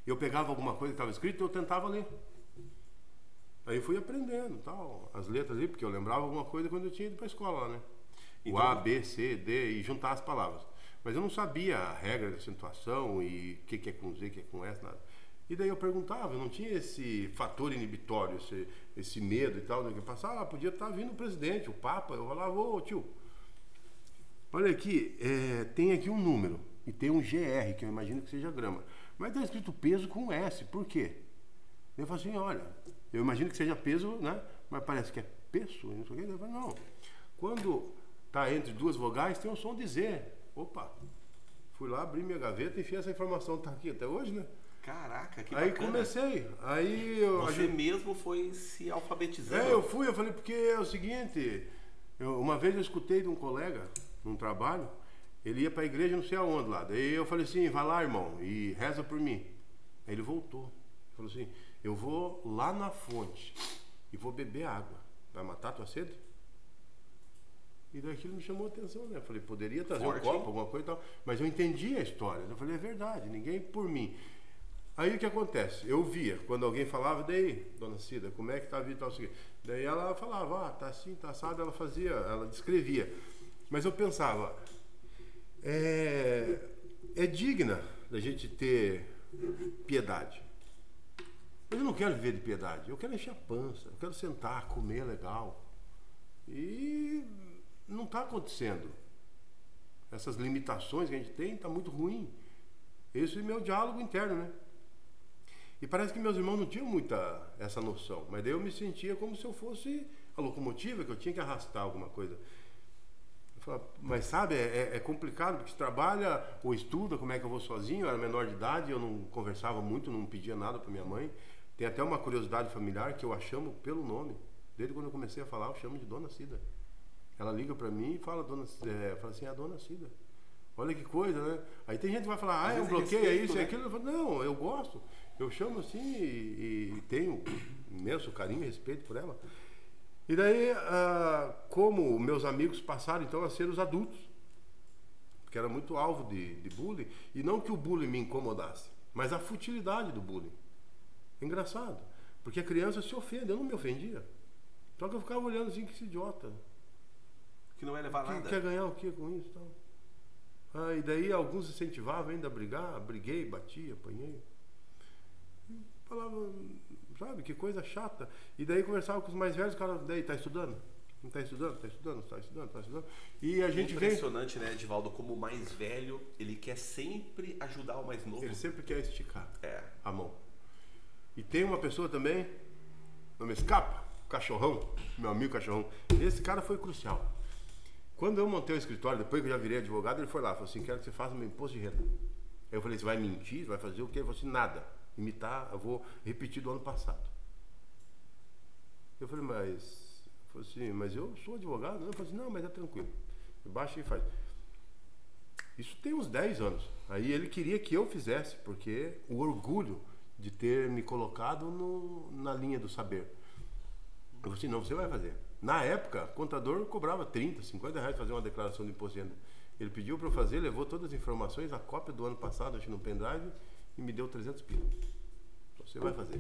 eu pegava alguma coisa que estava escrito e eu tentava ler. Aí eu fui aprendendo, tal, as letras ali, porque eu lembrava alguma coisa quando eu tinha ido para a escola lá, né? Então- O A, B, C, D e juntar as palavras. Mas eu não sabia a regra da acentuação e o que, que é com Z, o que é com S, nada. E daí eu perguntava, eu não tinha esse fator inibitório, esse, esse medo e tal, né? que passava, ah, podia estar tá vindo o presidente, o Papa, eu falava, ô tio, olha aqui, é, tem aqui um número e tem um GR, que eu imagino que seja grama, mas está escrito peso com S, por quê? Eu falei assim, olha, eu imagino que seja peso, né? Mas parece que é peso, não sei o quê. Eu falei, não, quando está entre duas vogais tem um som de Z. Opa, fui lá, abri minha gaveta e fiz essa informação, está aqui até hoje, né? Caraca, que Aí bacana. comecei. Aí eu. Você gente- mesmo foi se alfabetizando. É, eu fui, eu falei, porque é o seguinte, eu- uma vez eu escutei de um colega, num trabalho, ele ia pra igreja não sei aonde lá. Daí eu falei assim, vai lá, irmão, e reza por mim. Aí ele voltou. Falou assim, eu vou lá na fonte e vou beber água. Vai matar a tua sede? E daí aquilo me chamou a atenção, né? Eu falei, poderia trazer Forte, um copo, hein? alguma coisa e tal. Mas eu entendi a história. Eu falei, é verdade, ninguém por mim. Aí o que acontece? Eu via, quando alguém falava, daí, dona Cida, como é que tá a vida e tal, assim. Daí ela falava, ah, tá assim, tá assado, ela fazia, ela descrevia. Mas eu pensava, é, é digna da gente ter piedade. Mas eu não quero viver de piedade, eu quero encher a pança, eu quero sentar, comer legal. E não está acontecendo. Essas limitações que a gente tem está muito ruim. Esse é o meu diálogo interno, né? E parece que meus irmãos não tinham muita essa noção. Mas daí eu me sentia como se eu fosse a locomotiva, que eu tinha que arrastar alguma coisa. Eu mas sabe, é, é complicado, porque se trabalha ou estuda, como é que eu vou sozinho? Eu era menor de idade, eu não conversava muito, não pedia nada para minha mãe. Tem até uma curiosidade familiar que eu a chamo pelo nome. Desde quando eu comecei a falar, eu chamo de Dona Cida. Ela liga para mim e fala, dona, é, fala assim, é a Dona Cida. Olha que coisa, né? Aí tem gente que vai falar, ah, é é bloqueio, é isso, é né? aquilo. Eu falo, não, eu gosto. Eu chamo assim e, e tenho imenso carinho e respeito por ela. E daí, ah, como meus amigos passaram então a ser os adultos, que era muito alvo de, de bullying, e não que o bullying me incomodasse, mas a futilidade do bullying. Engraçado, porque a criança se ofende, eu não me ofendia. Só que eu ficava olhando assim, que esse idiota. Que não vai levar Que, nada. quer ganhar o que com isso e tal? Ah, e daí alguns incentivavam ainda a brigar, briguei, bati, apanhei. Falava, sabe, que coisa chata. E daí conversava com os mais velhos, o cara, daí, tá estudando? Não tá estudando? Tá estudando? Tá estudando? Tá estudando? E a gente vem. Impressionante, né, Edivaldo, como o mais velho, ele quer sempre ajudar o mais novo. Ele sempre quer esticar É. a mão. E tem uma pessoa também, não me escapa, cachorrão, meu amigo cachorrão. Esse cara foi crucial. Quando eu montei o escritório, depois que eu já virei advogado, ele foi lá, falou assim, quero que você faça meu imposto de renda. Aí eu falei, você vai mentir? Vai fazer o quê? Ele falou assim, nada. Imitar, eu vou repetir do ano passado. Eu falei, mas. Eu falei assim, mas eu sou advogado? Eu falei assim, não, mas é tranquilo. Baixa e faz. Isso tem uns 10 anos. Aí ele queria que eu fizesse, porque o orgulho de ter me colocado no- na linha do saber. Eu falei assim, não, você vai fazer. Na época, o contador cobrava 30, 50 reais fazer uma declaração de imposto de renda. Ele pediu para eu fazer, levou todas as informações, a cópia do ano passado, acho no pendrive, e me deu 300 pila. Você vai fazer.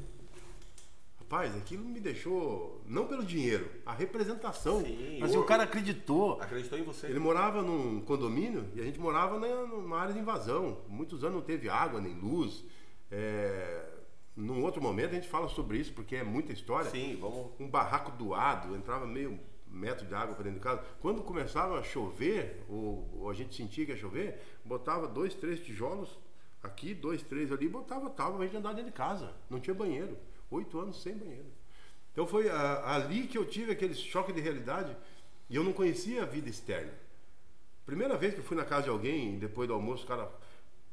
Rapaz, aquilo me deixou, não pelo dinheiro, a representação. Sim, mas o- o cara acreditou. Acreditou em você. Ele morava num condomínio e a gente morava na- numa área de invasão. Muitos anos não teve água nem luz. É, num outro momento a gente fala sobre isso porque é muita história. Sim, vamos. Um barraco doado, entrava meio metro de água para dentro de casa. Quando começava a chover, ou, ou a gente sentia que ia chover, botava dois, três tijolos aqui, dois, três ali, botava tábua pra gente andar dentro de casa. Não tinha banheiro. Oito anos sem banheiro. Então foi ah, ali que eu tive aquele choque de realidade e eu não conhecia a vida externa. Primeira vez que eu fui na casa de alguém, depois do almoço, os caras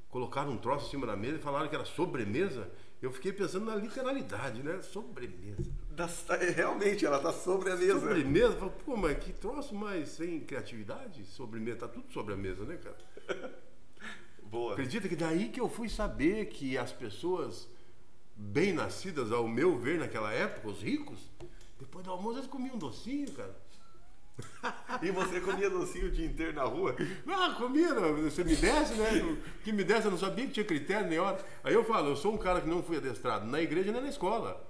colocaram um troço em cima da mesa e falaram que era sobremesa. Eu fiquei pensando na literalidade, né? Sobremesa. Das- Realmente, ela tá sobre a mesa. Sobremesa? Pô, mas que troço mais sem criatividade? Sobremesa, tá tudo sobre a mesa, né, cara? Boa. Acredita que daí que eu fui saber que as pessoas bem nascidas, ao meu ver, naquela época, os ricos, depois do almoço eles comiam um docinho, cara. E você comia docinho o dia inteiro na rua? Ah, comia, não, você me desse, né? Que me desse, eu não sabia que tinha critério nem hora. Aí eu falo, eu sou um cara que não fui adestrado na igreja nem na escola.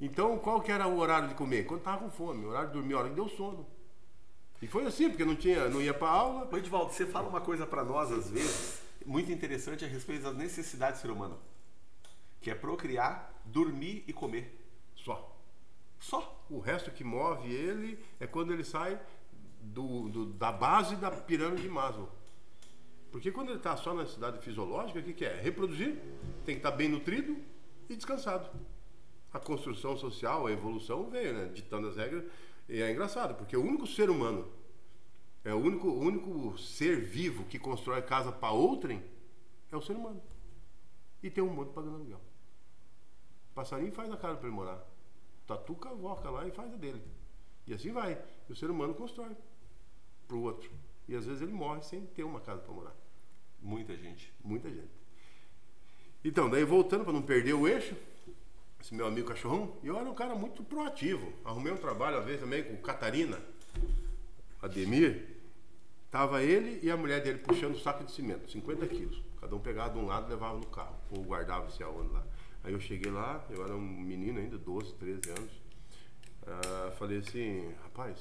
Então, qual que era o horário de comer? Quando tava com fome, o horário de dormir, a hora que deu sono. E foi assim, porque não tinha, não ia pra aula. Ô, Edivaldo, você fala uma coisa pra nós às vezes, muito interessante a respeito das necessidades do ser humano. que é procriar, dormir e comer. Só. Só. O resto que move ele é quando ele sai do, do- da base da pirâmide de Maslow. Porque quando ele está só na necessidade fisiológica, o que, que é? Reproduzir, tem que estar bem nutrido e descansado. A construção social, a evolução veio, né? Ditando as regras. E é engraçado, porque o único ser humano, é o único, o único ser vivo que constrói casa para outrem é o ser humano. E tem um monte pagando aluguel. Passarinho faz a casa para ele morar. Tatu cavoca lá e faz a dele. E assim vai. E o ser humano constrói para o outro. E às vezes ele morre sem ter uma casa para morar. Muita gente. Muita gente. Então, daí voltando para não perder o eixo, esse meu amigo cachorrão, e eu era um cara muito proativo. Arrumei um trabalho uma vez também com Catarina, Ademir. Tava ele e a mulher dele puxando um saco de cimento, 50 quilos. Cada um pegava de um lado e levava no carro, ou guardava se aonde lá. Aí eu cheguei lá, eu era um menino ainda, 12, 13 anos. Ah, falei assim, rapaz,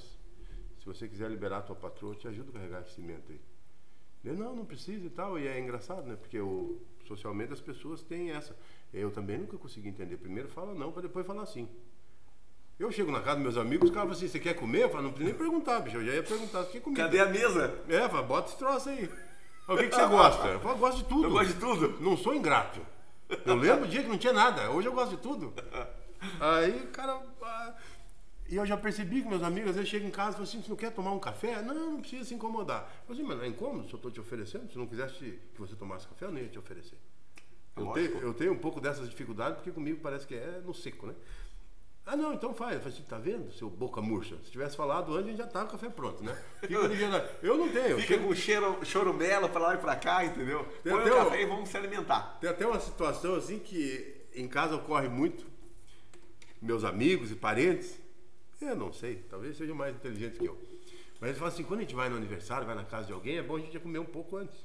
se você quiser liberar a tua patroa, eu te ajudo a carregar esse cimento aí. Ele, não, não precisa e tal. E é engraçado, né? Porque socialmente as pessoas têm essa. Eu também nunca consegui entender. Primeiro fala não, para depois falar sim. Eu chego na casa dos meus amigos, os caras falam assim, você quer comer? Eu falo, não precisa nem perguntar, bicho. Eu já ia perguntar, você quer comer? Cadê a mesa? É, fala, bota esse troço aí. O que, que você gosta? Eu falo, gosto de tudo. Eu gosto de tudo. Não sou ingrato. Eu lembro o dia que não tinha nada. Hoje eu gosto de tudo. Aí, cara. ah, E eu já percebi que meus amigos às vezes chegam em casa e falam assim: você não quer tomar um café? Não, não precisa se incomodar. Eu falei assim, mas não é incômodo se eu estou te oferecendo? Se não quisesse que você tomasse café, eu nem ia te oferecer. Eu eu tenho um pouco dessas dificuldades porque comigo parece que é no seco, né? Ah, não, então faz. Eu falei assim, tá vendo, seu boca murcha? Se tivesse falado antes, a gente já tava com o café pronto, né? Fica ligeiro. Eu não tenho. eu Fica chego- com cheiro, chorumelo pra lá e pra cá, entendeu? Tem Põe o um- café e vamos se alimentar. Tem até uma situação assim que em casa ocorre muito. Meus amigos e parentes, eu não sei, talvez sejam mais inteligentes que eu. Mas eles falam assim, quando a gente vai no aniversário, vai na casa de alguém, é bom a gente comer um pouco antes.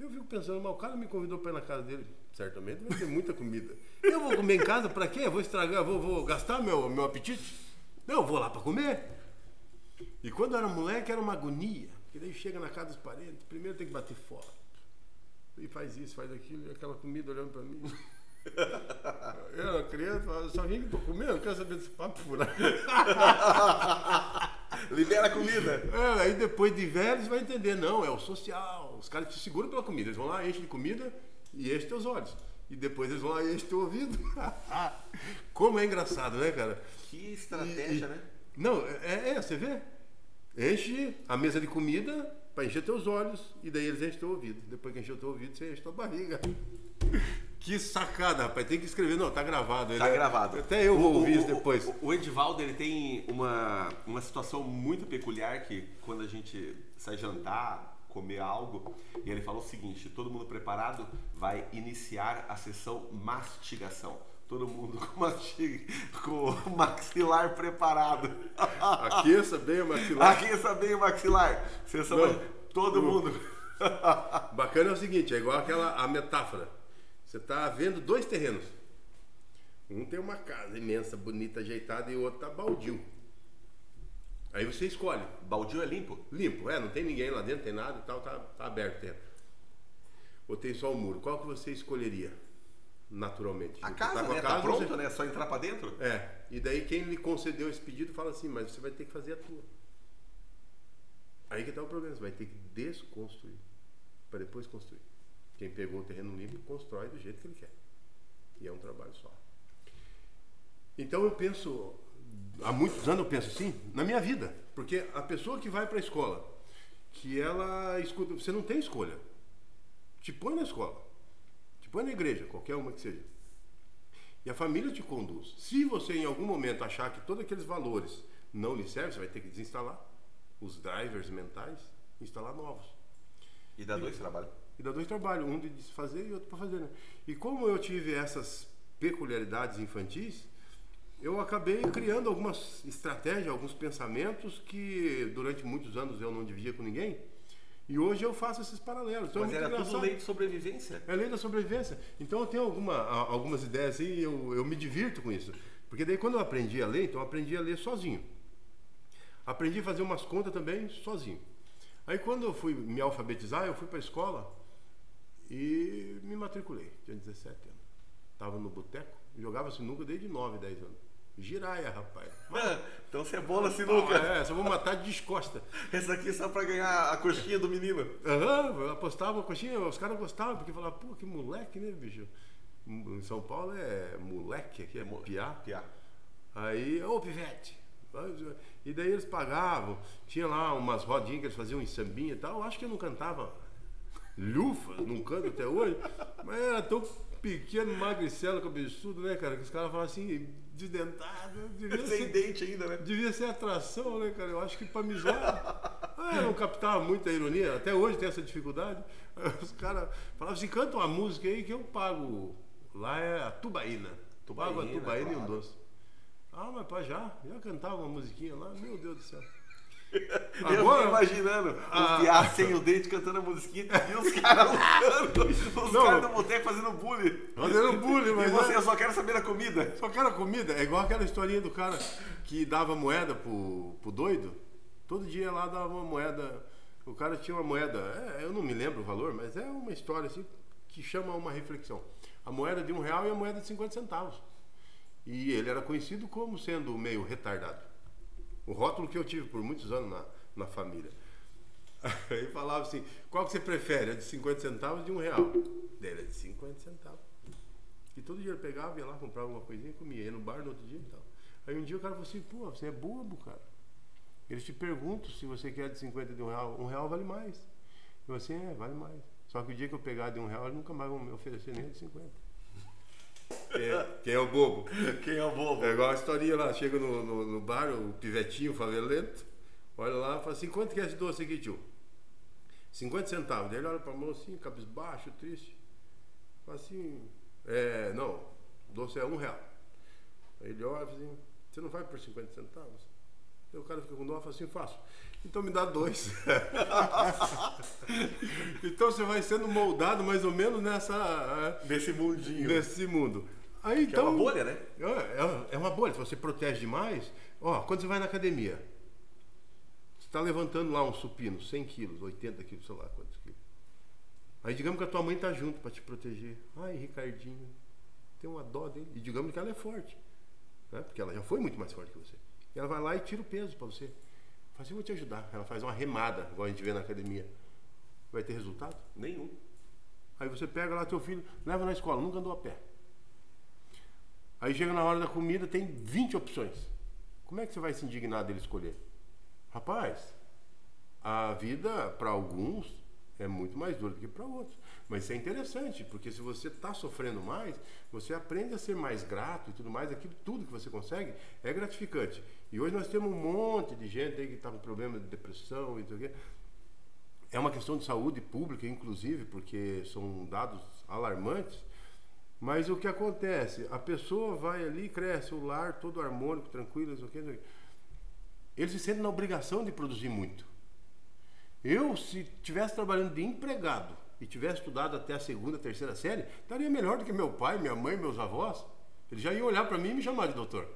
Eu fico pensando, mas o cara me convidou para ir na casa dele. Certamente vai ter muita comida. Eu vou comer em casa para quê? Eu vou estragar, vou, vou gastar meu, meu apetite? Não, eu vou lá para comer. E quando eu era moleque era uma agonia. Porque daí chega na casa dos parentes, primeiro tem que bater foto. E faz isso, faz aquilo, e aquela comida olhando pra mim. Eu era criança, só vim pra comer, eu quero saber desse papo furado. Libera a comida. É, aí depois de velho, você vai entender, não, é o social. Os caras te seguram pela comida. Eles vão lá, enchem de comida e enchem teus olhos. E depois eles vão lá e enchem teu ouvido. Como é engraçado, né, cara? Que estratégia, E- né? Não, é, é, você vê? Enche a mesa de comida para encher teus olhos e daí eles enchem teu ouvido. Depois que encher o teu ouvido, você enche tua barriga. Que sacada, rapaz. Tem que escrever. Não, tá gravado. Tá Ele é- gravado. Até eu vou ouvir isso depois. O, o Edivaldo ele tem uma, uma situação muito peculiar que quando a gente sai jantar, comer algo, e ele falou o seguinte: todo mundo preparado vai iniciar a sessão mastigação. Todo mundo com, mastig... com o maxilar preparado. Aqueça bem o maxilar. Aqui essa bem o maxilar. Sessão Não. todo Não. mundo. Bacana é o seguinte, é igual aquela a metáfora. Você está vendo dois terrenos. Um tem uma casa imensa, bonita, ajeitada e o outro tá baldio. Aí você escolhe. Baldio é limpo? Limpo, é, não tem ninguém lá dentro, tem nada e tal, tá, tá aberto o terreno. Ou tem só o muro. Qual que você escolheria? Naturalmente. A casa, com a né? Tá casa, pronto, você- né? É só entrar pra dentro? É. E daí quem lhe concedeu esse pedido fala assim, mas você vai ter que fazer a tua. Aí que tá o problema, você vai ter que desconstruir para depois construir. Quem pegou o terreno limpo constrói do jeito que ele quer. E é um trabalho só. Então eu penso, há muitos anos eu penso assim, na minha vida. Porque a pessoa que vai para a escola, que ela escuta, você não tem escolha. Te põe na escola, te põe na igreja, qualquer uma que seja. E a família te conduz. Se você em algum momento achar que todos aqueles valores não lhe servem, você vai ter que desinstalar os drivers mentais instalar novos. E dá dois trabalhos. E dá dois trabalhos, um de desfazer e outro para fazer. Né? E como eu tive essas peculiaridades infantis, eu acabei criando algumas estratégias, alguns pensamentos que durante muitos anos eu não dividia com ninguém. E hoje eu faço esses paralelos. Então é Mas muito era tudo engraçado. lei de sobrevivência. É lei da sobrevivência. Então eu tenho alguma, algumas ideias e eu, eu me divirto com isso. Porque daí quando eu aprendi a ler, então eu aprendi a ler sozinho. Aprendi a fazer umas contas também sozinho. Aí quando eu fui me alfabetizar, eu fui para a escola e me matriculei. Tinha 17 anos. tava no boteco, jogava sinuca desde 9, 10 anos. Giraia, rapaz. então você é bom na sinuca. É, só vou matar de descosta. Essa aqui é só pra ganhar a coxinha do menino. Aham, uhum, apostava a coxinha, os caras gostavam, porque falavam, pô, que moleque, né, bicho? Em São Paulo é moleque, aqui é, é piá. piá. Aí, ô pivete. E daí eles pagavam, tinha lá umas rodinhas que eles faziam em sambinha e tal. Eu acho que eu não cantava lufas, não canto até hoje, mas era tão pequeno, magricelo, cabeçudo, né, cara? Que os caras falavam assim, desdentado. Devia Sem ser, dente ainda, né? Devia ser atração, né, cara? Eu acho que pra me zoar. ah, eu não captava muito a ironia. Até hoje tem essa dificuldade. Os caras falavam assim: canta uma música aí que eu pago. Lá é a tubaína. Tubaína pago a tubaína claro. e um doce. Ah, mas pá, já? Já cantava uma musiquinha lá? Meu Deus do céu. Agora, eu imaginando o ah, Piá sem o dente cantando a musiquinha e os caras lutando, os caras do boteco fazendo bullying. Fazendo bullying, mas. E você, é... eu só quero saber da comida. Só quero a comida. É igual aquela historinha do cara que dava moeda pro, pro doido. Todo dia lá dava uma moeda. O cara tinha uma moeda, é, eu não me lembro o valor, mas é uma história assim que chama uma reflexão. A moeda de um real e a moeda de 50 centavos. E ele era conhecido como sendo meio retardado. O rótulo que eu tive por muitos anos na, na família. Aí falava assim, qual que você prefere? A de 50 centavos de um real? Dele é de 50 centavos. E todo dia eu pegava, ia lá, comprava uma coisinha e comia. Ia no bar no outro dia e tal. Aí um dia o cara falou assim, pô, você é bobo, cara. Eles te perguntam se você quer de 50 de um real. Um real vale mais. Eu assim, é, vale mais. Só que o dia que eu pegar de um real, eles nunca mais vão me oferecer nem de 50. Quem é, quem é, o bobo? Quem é o bobo? É igual a historinha lá, chega no, no, no bar, o pivetinho favelento, olha lá e fala assim, quanto que é esse doce aqui, tio? 50 centavos. Daí ele olha pra mão assim, cabisbaixo, triste. Fala assim, é, não, doce é um real. Aí ele olha assim, você não vai por 50 centavos? Aí o cara fica com dó e fala assim, faço. Então me dá dois. então você vai sendo moldado mais ou menos nessa. Nesse mundinho. Nesse mundo. Aí, então, é uma bolha, né? É, é uma bolha. Se você protege demais. Ó, quando você vai na academia, você está levantando lá um supino, 100 quilos, 80 quilos, sei lá quantos quilos. Aí digamos que a tua mãe tá junto para te proteger. Ai, Ricardinho, tem uma dó dele. E digamos que ela é forte. Né? Porque ela já foi muito mais forte que você. E ela vai lá e tira o peso para você. Fala assim, vou te ajudar. Ela faz uma remada, igual a gente vê na academia. Vai ter resultado? Nenhum. Aí você pega lá teu filho, leva na escola, nunca andou a pé. Aí chega na hora da comida, tem 20 opções. Como é que você vai se indignar dele escolher? Rapaz, a vida para alguns é muito mais dura do que para outros. Mas isso é interessante, porque se você está sofrendo mais, você aprende a ser mais grato e tudo mais, aquilo tudo que você consegue é gratificante. E hoje nós temos um monte de gente aí que está com problema de depressão e tudo. É uma questão de saúde pública, inclusive, porque são dados alarmantes. Mas o que acontece? A pessoa vai ali, cresce o lar todo harmônico, tranquilo, isso aqui. Ele se sente na obrigação de produzir muito. Eu, se tivesse trabalhando de empregado e tivesse estudado até a segunda, terceira série, estaria melhor do que meu pai, minha mãe, meus avós. Eles já iam olhar para mim e me chamar de doutor.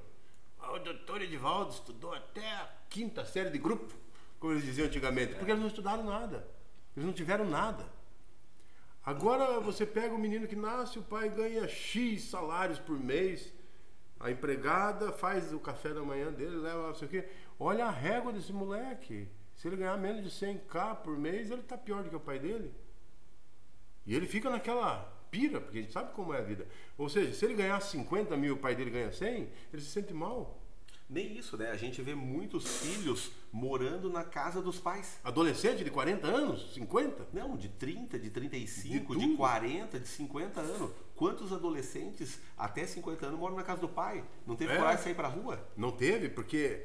Ah, o doutor Edivaldo estudou até a quinta série de grupo, como eles diziam antigamente, porque eles não estudaram nada. Eles não tiveram nada. Agora você pega o menino que nasce, o pai ganha X salários por mês, a empregada faz o café da manhã dele, leva não sei o quê. Olha a régua desse moleque. Se ele ganhar menos de 100k por mês, ele está pior do que o pai dele. E ele fica naquela pira, porque a gente sabe como é a vida. Ou seja, se ele ganhar 50 mil e o pai dele ganha 100, ele se sente mal. Nem isso, né? A gente vê muitos filhos morando na casa dos pais. Adolescente de 40 anos, 50? Não, de 30, de 35, de, de 40, de 50 anos. Quantos adolescentes até 50 anos moram na casa do pai? Não teve é. coragem de sair pra rua? Não teve, porque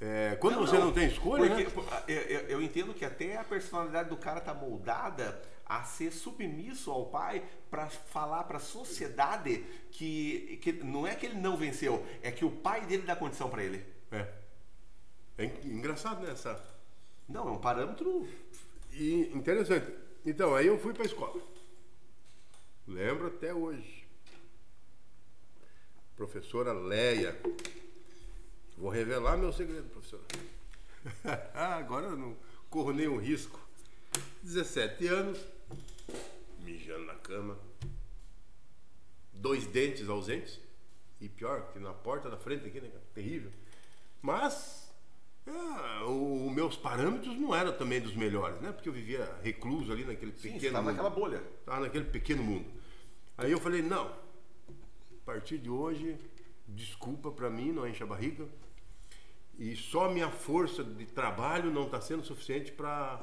é, quando não, você não, não, tem escolha. Porque, né? eu, eu, entendo que até a personalidade do cara tá moldada a ser submisso ao pai para falar para a sociedade que, que não é que ele não venceu, é que o pai dele dá condição para ele. É. É engraçado, né? Essa... Não, é um parâmetro. E interessante. Então, aí eu fui para a escola. Lembro até hoje. Professora Leia Vou revelar meu segredo, professor. Agora eu não corro nenhum risco. 17 anos, mijando na cama. dois dentes ausentes. E pior, que na porta da frente aqui, né? Terrível. Mas é, os meus parâmetros não eram também dos melhores, né? Porque eu vivia recluso ali naquele Sim, pequeno você tava mundo. naquela bolha. Tava naquele pequeno mundo. Aí eu falei, não, a partir de hoje, desculpa pra mim, não enche a barriga. E só minha força de trabalho não está sendo suficiente para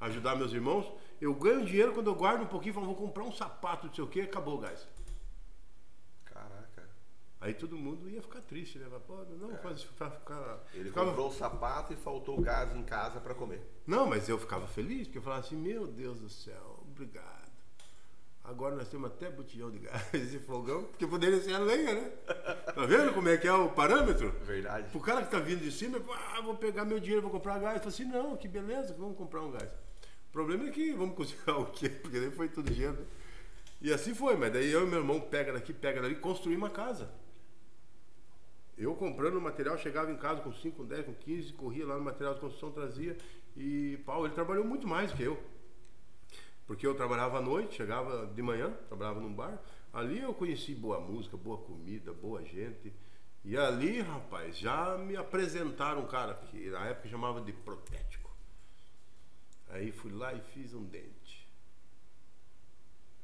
ajudar meus irmãos. Eu ganho dinheiro quando eu guardo um pouquinho e falo, vou comprar um sapato, não sei o que, acabou o gás. Caraca. Aí todo mundo ia ficar triste, né? Pô, não, faz ficar. ficar Ele ficava- comprou o sapato e faltou gás em casa pra comer. Não, mas eu ficava feliz, porque eu falava assim, meu Deus do céu, obrigado. Agora nós temos até botijão de gás e fogão, porque poderia ser a lenha, né? Tá vendo como é que é o parâmetro? Verdade. O cara que tá vindo de cima, ah, vou pegar meu dinheiro, vou comprar gás. Eu falei assim, não, que beleza, vamos comprar um gás. Problema é que vamos cozinhar o quê? Porque daí foi tudo dinheiro. né? E assim foi, mas daí eu e meu irmão pega daqui, pega dali, construí uma casa. Eu comprando o material, chegava em casa com 5, com 10, com 15, corria lá no material de construção, trazia. E, pau, ele trabalhou muito mais que eu. Porque eu trabalhava à noite, chegava de manhã, trabalhava num bar. Ali eu conheci boa música, boa comida, boa gente. E ali, rapaz, já me apresentaram um cara que na época chamava de protético. Aí fui lá e fiz um dente.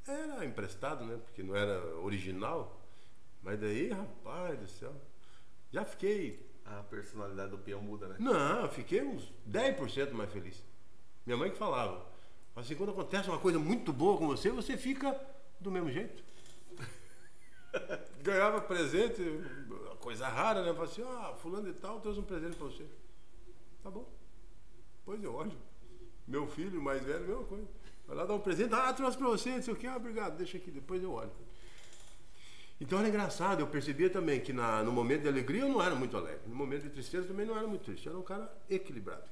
Era emprestado, né? Porque não era original. Mas daí, rapaz do céu, já fiquei A personalidade do peão muda, né? não, fiquei uns 10% mais feliz. Minha mãe que falava. Assim, quando acontece uma coisa muito boa com você, você fica do mesmo jeito. Ganhava presente, coisa rara, né? Falava assim, ah, fulano e tal, trouxe um presente pra você. Tá bom. Pois eu olho. Meu filho mais velho, mesma coisa. Vai lá dar um presente, ah, trouxe pra você, não sei o que, ah, obrigado, deixa aqui, depois eu olho. Então era engraçado, eu percebia também que na, no momento de alegria eu não era muito alegre, no momento de tristeza também não era muito triste, eu era um cara equilibrado.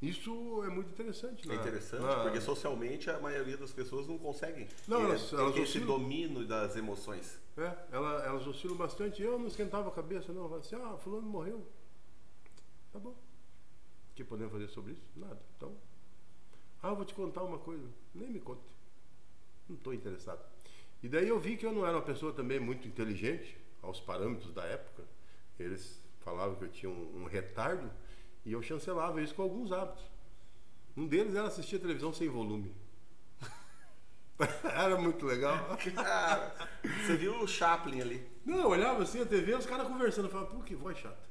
Isso é muito interessante. É na- interessante, na- porque socialmente a maioria das pessoas não conseguem. Não, elas- elas esse oscilam. domínio das emoções. É, ela- elas oscilam bastante. Eu não esquentava a cabeça, não. Eu falava assim, ah, fulano morreu. Tá bom. O que podemos fazer sobre isso? Nada. Então, ah, eu vou te contar uma coisa. Nem me conte. Não estou interessado. E daí eu vi que eu não era uma pessoa também muito inteligente, aos parâmetros da época. Eles falavam que eu tinha um, um retardo e eu chancelava isso com alguns hábitos. Um deles era assistir a televisão sem volume. era muito legal. Cara, você viu o Chaplin ali? Não, eu olhava assim a TV, os caras conversando, eu falava, pô, que voz chata.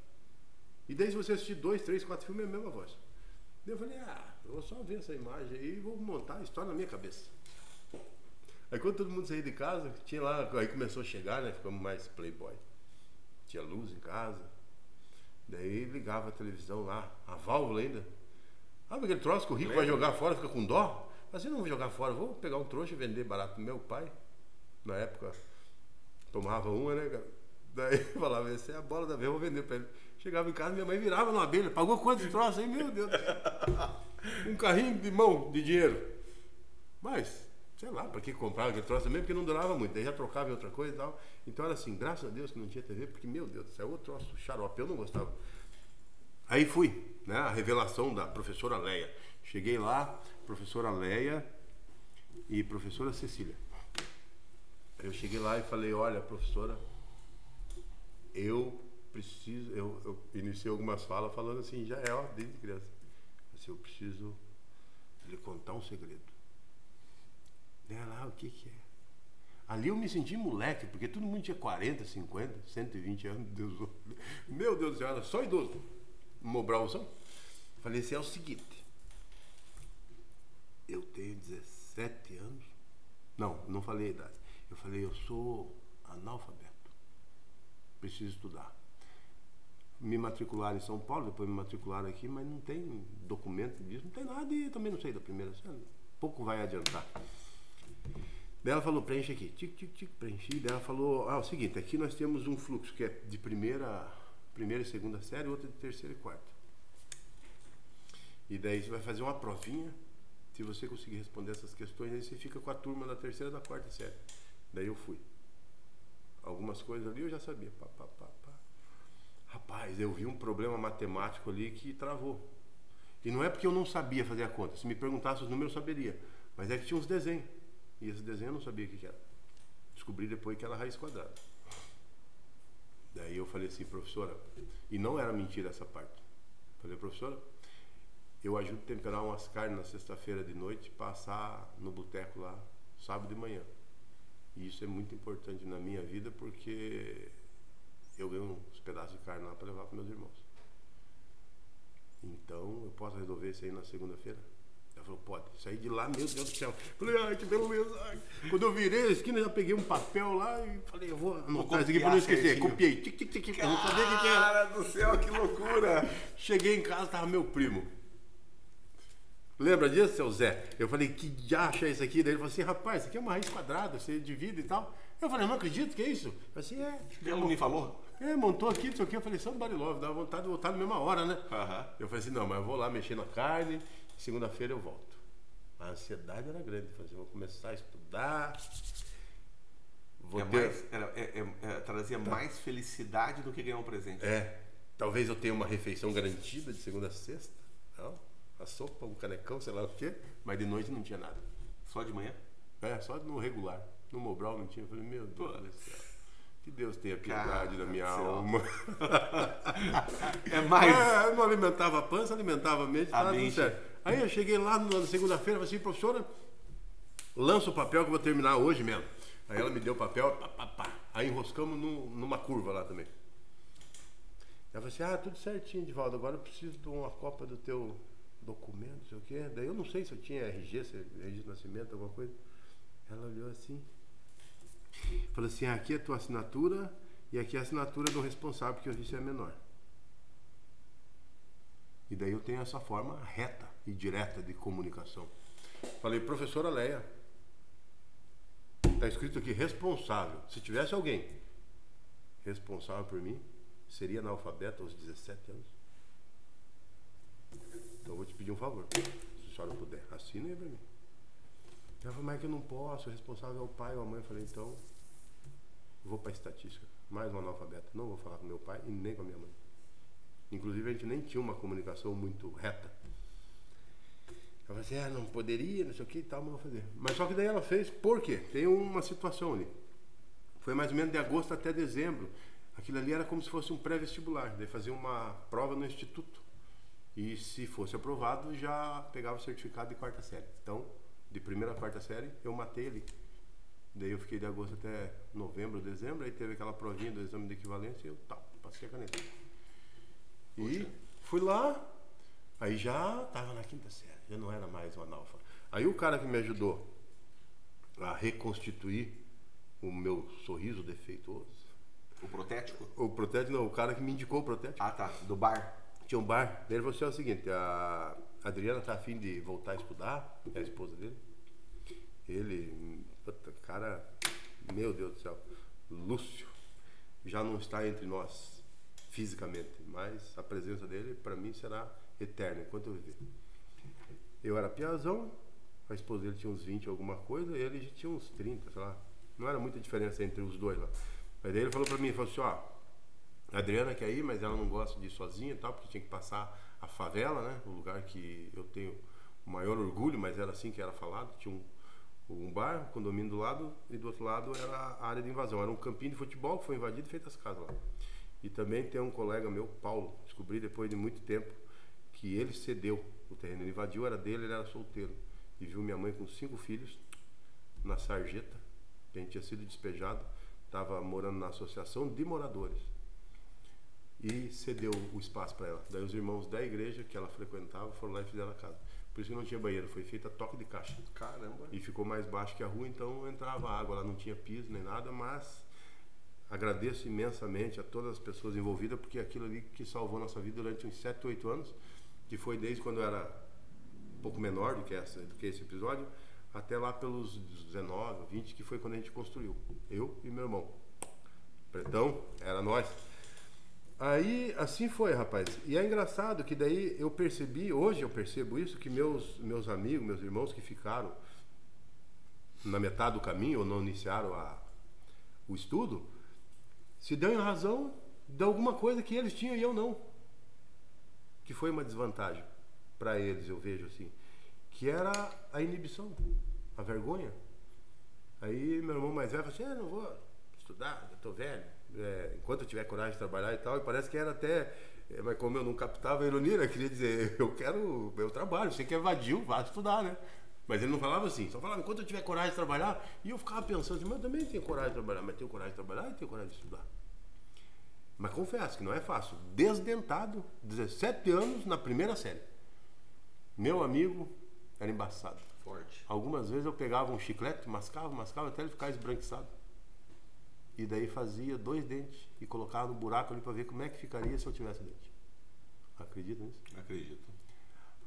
E daí se você assistir dois, três, quatro filmes, é a mesma voz. Daí eu falei, ah, eu vou só ver essa imagem aí e vou montar a história na minha cabeça. Aí quando todo mundo saiu de casa, tinha lá, aí começou a chegar, né? Ficamos mais playboy. Tinha luz em casa. Daí ligava a televisão lá, a válvula ainda. Ah, aquele troço que o rico vai jogar fora, fica com dó. Mas eu não vou jogar fora, vou pegar um trouxa e vender barato. Meu pai, na época, tomava uma, né, cara? Daí falava, essa é a bola da vez, vou vender pra ele. Chegava em casa, minha mãe virava numa abelha, pagou quantos troços aí? Meu Deus. Um carrinho de mão de dinheiro. Mas, sei lá, pra que comprava aquele troço também, porque não durava muito. Daí já trocava em outra coisa e tal. Então era assim, graças a Deus que não tinha TV, porque, meu Deus do céu, outro troço xarope, eu não gostava. Aí fui, né? A revelação da professora Leia. Cheguei lá, professora Leia e professora Cecília. Eu cheguei lá e falei, olha, professora, eu preciso, eu, eu iniciei algumas falas falando assim, já é, ó, desde criança. Eu preciso lhe contar um segredo. Ela, ah, o que que é? Ali eu me senti moleque, porque todo mundo tinha 40, 50, 120 anos. Deus, meu Deus do céu, era só idoso. Mobralzão. Falei assim, é o seguinte. Eu tenho 17 anos. Não, não falei a idade. Eu falei, eu sou analfabeto. Preciso estudar. Me matricularam em São Paulo, depois me matricularam aqui, mas não tem documento disso, não tem nada e também não sei da primeira série. Pouco vai adiantar. Daí ela falou, preenche aqui. Tic, tic, tic, preenchi. Daí ela falou, ah, é o seguinte, aqui nós temos um fluxo que é de primeira, primeira e segunda série, outra de terceira e quarta. E daí você vai fazer uma provinha. Se você conseguir responder essas questões, aí você fica com a turma da terceira e da quarta série. Daí eu fui. Algumas coisas ali eu já sabia. Pá, pá, pá, pá. Rapaz, eu vi um problema matemático ali que travou. E não é porque eu não sabia fazer a conta. Se me perguntasse os números, eu saberia. Mas é que tinha uns desenhos. E esse desenho eu não sabia o que era. descobri depois que era raiz quadrada. Daí eu falei assim, professora, e não era mentira essa parte. Falei, professora, eu ajudo a temperar umas carnes na sexta-feira de noite, passar no boteco lá sábado de manhã. E isso é muito importante na minha vida porque eu ganho uns pedaços de carne lá para levar para meus irmãos. Então, eu posso resolver isso aí na segunda-feira? Ela falou, pode. Saí de lá, meu Deus do céu. Falei, ai, que beleza. Ai. Quando eu virei a esquina, já peguei um papel lá e falei, eu vou anotar isso aqui para não esquecer. Copiei. Tic, tic, tic, tic. Eu não sabia o que era. Cara do céu, que loucura. Cheguei em casa, tava meu primo. Lembra disso, seu Zé? Eu falei, que acha é isso aqui? Daí ele falou assim, rapaz, isso aqui é uma raiz quadrada, você divide e tal. Eu falei, não acredito, que é isso? Eu falei assim, é. Ele me falou? É, montou aqui, não sei o que. Eu falei, somebody love, dá vontade de voltar na mesma hora, né? Aham. Eu falei assim, não, mas eu vou lá mexer na carne, segunda-feira eu volto. A ansiedade era grande, eu falei assim, vou começar a estudar. Vou É ter- mais, era- é- é- é- trazia mais felicidade do que ganhar um presente. É, talvez eu tenha uma refeição garantida de segunda a sexta. Não, a sopa, um canecão, sei lá o quê. Mas de noite não tinha nada. Só de manhã? É, só no regular. No Mobral não tinha. Eu falei, meu Deus Pô. do céu. Que Deus tenha piedade da minha alma. É mais. É, eu não alimentava a pança, alimentava a mente, A mente. certo. Aí eu cheguei lá na segunda-feira e falei assim, professora, lança o papel que eu vou terminar hoje mesmo. Aí ela me deu o papel, pá, pá, pá. aí enroscamos num- numa curva lá também. Ela falou assim, ah, tudo certinho, Divaldo, agora eu preciso de uma cópia do teu documento, não sei o quê. Daí eu não sei se eu tinha RG, se é registro de nascimento, alguma coisa. Ela olhou assim, falou assim, ah, aqui é a tua assinatura e aqui é a assinatura do responsável, porque o registro é menor. E daí eu tenho essa forma reta e direta de comunicação. Falei, professora Leia, está escrito aqui responsável. Se tivesse alguém responsável por mim, seria analfabeto aos 17 anos. Então eu vou te pedir um favor, se a senhora puder, assina aí para mim. Ela falou, mas é que eu não posso, o responsável é o pai ou a mãe. Eu falei, então, vou para a estatística. Mais um analfabeto. Não vou falar com meu pai e nem com a minha mãe. Inclusive a gente nem tinha uma comunicação muito reta. Ela falou assim, ah, não poderia, não sei o que e tal, mas vou fazer. Mas só que daí ela fez, por quê? Tem uma situação ali. Foi mais ou menos de agosto até dezembro. Aquilo ali era como se fosse um pré-vestibular. Daí fazia uma prova no instituto. E se fosse aprovado, já pegava o certificado de quarta série. Então, de primeira a quarta série, eu matei ali. Daí eu fiquei de agosto até novembro, dezembro, aí teve aquela provinha do exame de equivalência e eu tal, passei a caneta. E fui lá, aí já estava na quinta série, já não era mais um analfa. Aí o cara que me ajudou a reconstituir o meu sorriso defeituoso, O protético? o protético não, o cara que me indicou o protético, Ah, tá. Do bar. tinha um bar, daí ele falou assim, é o seguinte, a Adriana tá afim de voltar a estudar, é a esposa dele. Ele, puta, cara, meu Deus do céu, Lúcio, já não está entre nós fisicamente, mas a presença dele para mim será eterna enquanto eu viver. Eu era piazão, a esposa dele tinha uns 20 e alguma coisa, e ele já tinha uns 30, sei lá. Não era muita diferença entre os dois lá. Mas daí ele falou para mim, falou assim, ó, a Adriana quer ir, mas ela não gosta de ir sozinha e tal, porque tinha que passar a favela, né? O lugar que eu tenho o maior orgulho, mas era assim que era falado. Tinha um, um bar, um condomínio do lado, e do outro lado era a área de invasão. Era um campinho de futebol que foi invadido e feito as casas lá. E também tem um colega meu, Paulo, descobri depois de muito tempo, que ele cedeu o terreno. Ele invadiu, era dele, ele era solteiro. E viu minha mãe com cinco filhos na sarjeta, a gente tinha sido despejado, estava morando na associação de moradores e cedeu o espaço para ela. Daí os irmãos da igreja que ela frequentava foram lá e fizeram a casa. Por isso que não tinha banheiro, foi feita toque de caixa. Caramba. E ficou mais baixo que a rua, então entrava água. Lá não tinha piso nem nada, mas agradeço imensamente a todas as pessoas envolvidas, porque aquilo ali que salvou nossa vida durante uns 7, 8 anos, que foi desde quando eu era um pouco menor do que, essa, do que esse episódio, até lá pelos 19, 20, que foi quando a gente construiu. Eu e meu irmão. Pretão, era nós. Aí, assim foi, rapaz. E é engraçado que daí eu percebi, hoje eu percebo isso, que meus, meus amigos, meus irmãos que ficaram na metade do caminho ou não iniciaram a, o estudo, se deu em razão de alguma coisa que eles tinham e eu não. Que foi uma desvantagem para eles, eu vejo assim. Que era a inibição, a vergonha. Aí meu irmão mais velho falou assim, ah, não vou estudar, eu tô velho. É, enquanto eu tiver coragem de trabalhar e tal, e parece que era até. é, Mas como eu não captava a ironia, né? queria dizer, eu quero meu trabalho, você que é vadio, vá estudar, né? Mas ele não falava assim, só falava, enquanto eu tiver coragem de trabalhar, e eu ficava pensando assim, mas eu também tenho coragem de trabalhar, mas tenho coragem de trabalhar e tenho coragem de estudar. Mas confesso que não é fácil. Desdentado, 17 anos na primeira série. Meu amigo era embaçado. Forte. Algumas vezes eu pegava um chiclete, mascava, mascava até ele ficar esbranquiçado. E daí fazia dois dentes e colocava no buraco ali para ver como é que ficaria se eu tivesse dente. Acredita nisso? Acredito.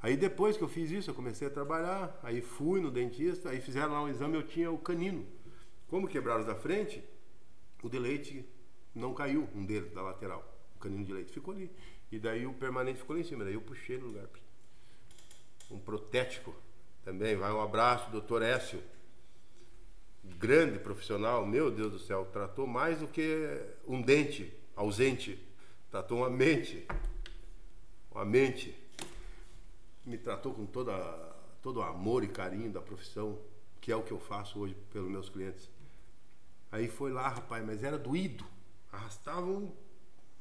Aí depois que eu fiz isso, eu comecei a trabalhar, aí fui no dentista, aí fizeram lá um exame, eu tinha o canino. Como quebraram os da frente, o de leite não caiu, um deles da lateral. O canino de leite ficou ali. E daí o permanente ficou lá em cima, daí eu puxei no lugar. Um protético também, vai um abraço, doutor Écio. Grande profissional, meu Deus do céu, tratou mais do que um dente ausente, tratou uma mente. Uma mente me tratou com toda, todo o amor e carinho da profissão, que é o que eu faço hoje pelos meus clientes. Aí foi lá, rapaz, mas era doído. Arrastavam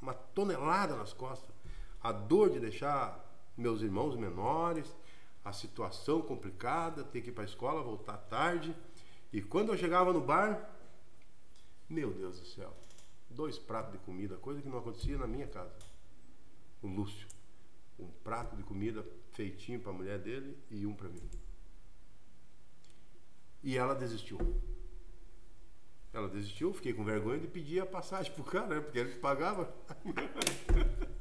uma tonelada nas costas. A dor de deixar meus irmãos menores, a situação complicada, ter que ir para a escola, voltar tarde. E quando eu chegava no bar, meu Deus do céu, dois pratos de comida, coisa que não acontecia na minha casa. O Lúcio, um prato de comida feitinho para a mulher dele e um para mim. E ela desistiu. Ela desistiu, fiquei com vergonha de pedir a passagem pro cara, né? Porque ele pagava.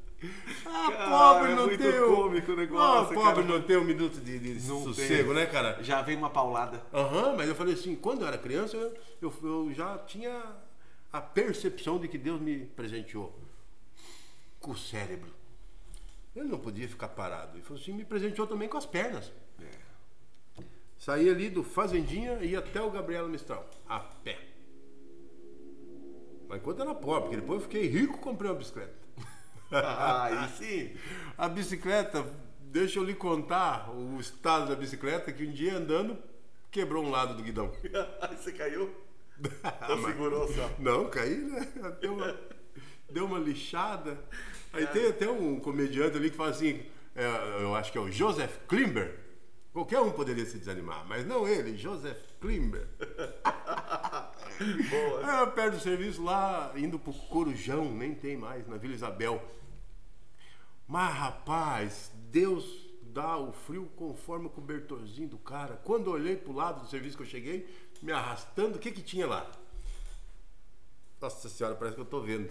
ah, Cara, pobre é não muito tem. o- cômico o negócio, Ah, pobre cara. não tem um minuto de, de sossego, tem. né, cara? Já vem uma paulada. Aham, mas eu falei assim, quando eu era criança, eu, eu, eu já tinha a percepção de que Deus me presenteou com o cérebro. Ele não podia ficar parado. Ele falou assim, me presenteou também com as pernas. É. Saí ali do Fazendinha e ia até o Gabriela Mistral, a pé. Mas enquanto era pobre, porque depois eu fiquei rico comprei uma bicicleta. Aí sim. A bicicleta, deixa eu lhe contar o estado da bicicleta, que um dia andando quebrou um lado do guidão. Aí você caiu? Ou segurou só? Não, caí, né? Deu uma, deu uma lixada. Aí tem até um comediante ali que fala assim, é, eu acho que é o Joseph Klimber. Qualquer um poderia se desanimar, mas não ele, Joseph Klimber. Boa. É, perto do serviço lá, indo pro Corujão, nem tem mais, na Vila Isabel. Mas rapaz, Deus dá o frio conforme o cobertorzinho do cara. Quando olhei pro lado do serviço que eu cheguei, me arrastando, o que que tinha lá? Nossa senhora, parece que eu tô vendo.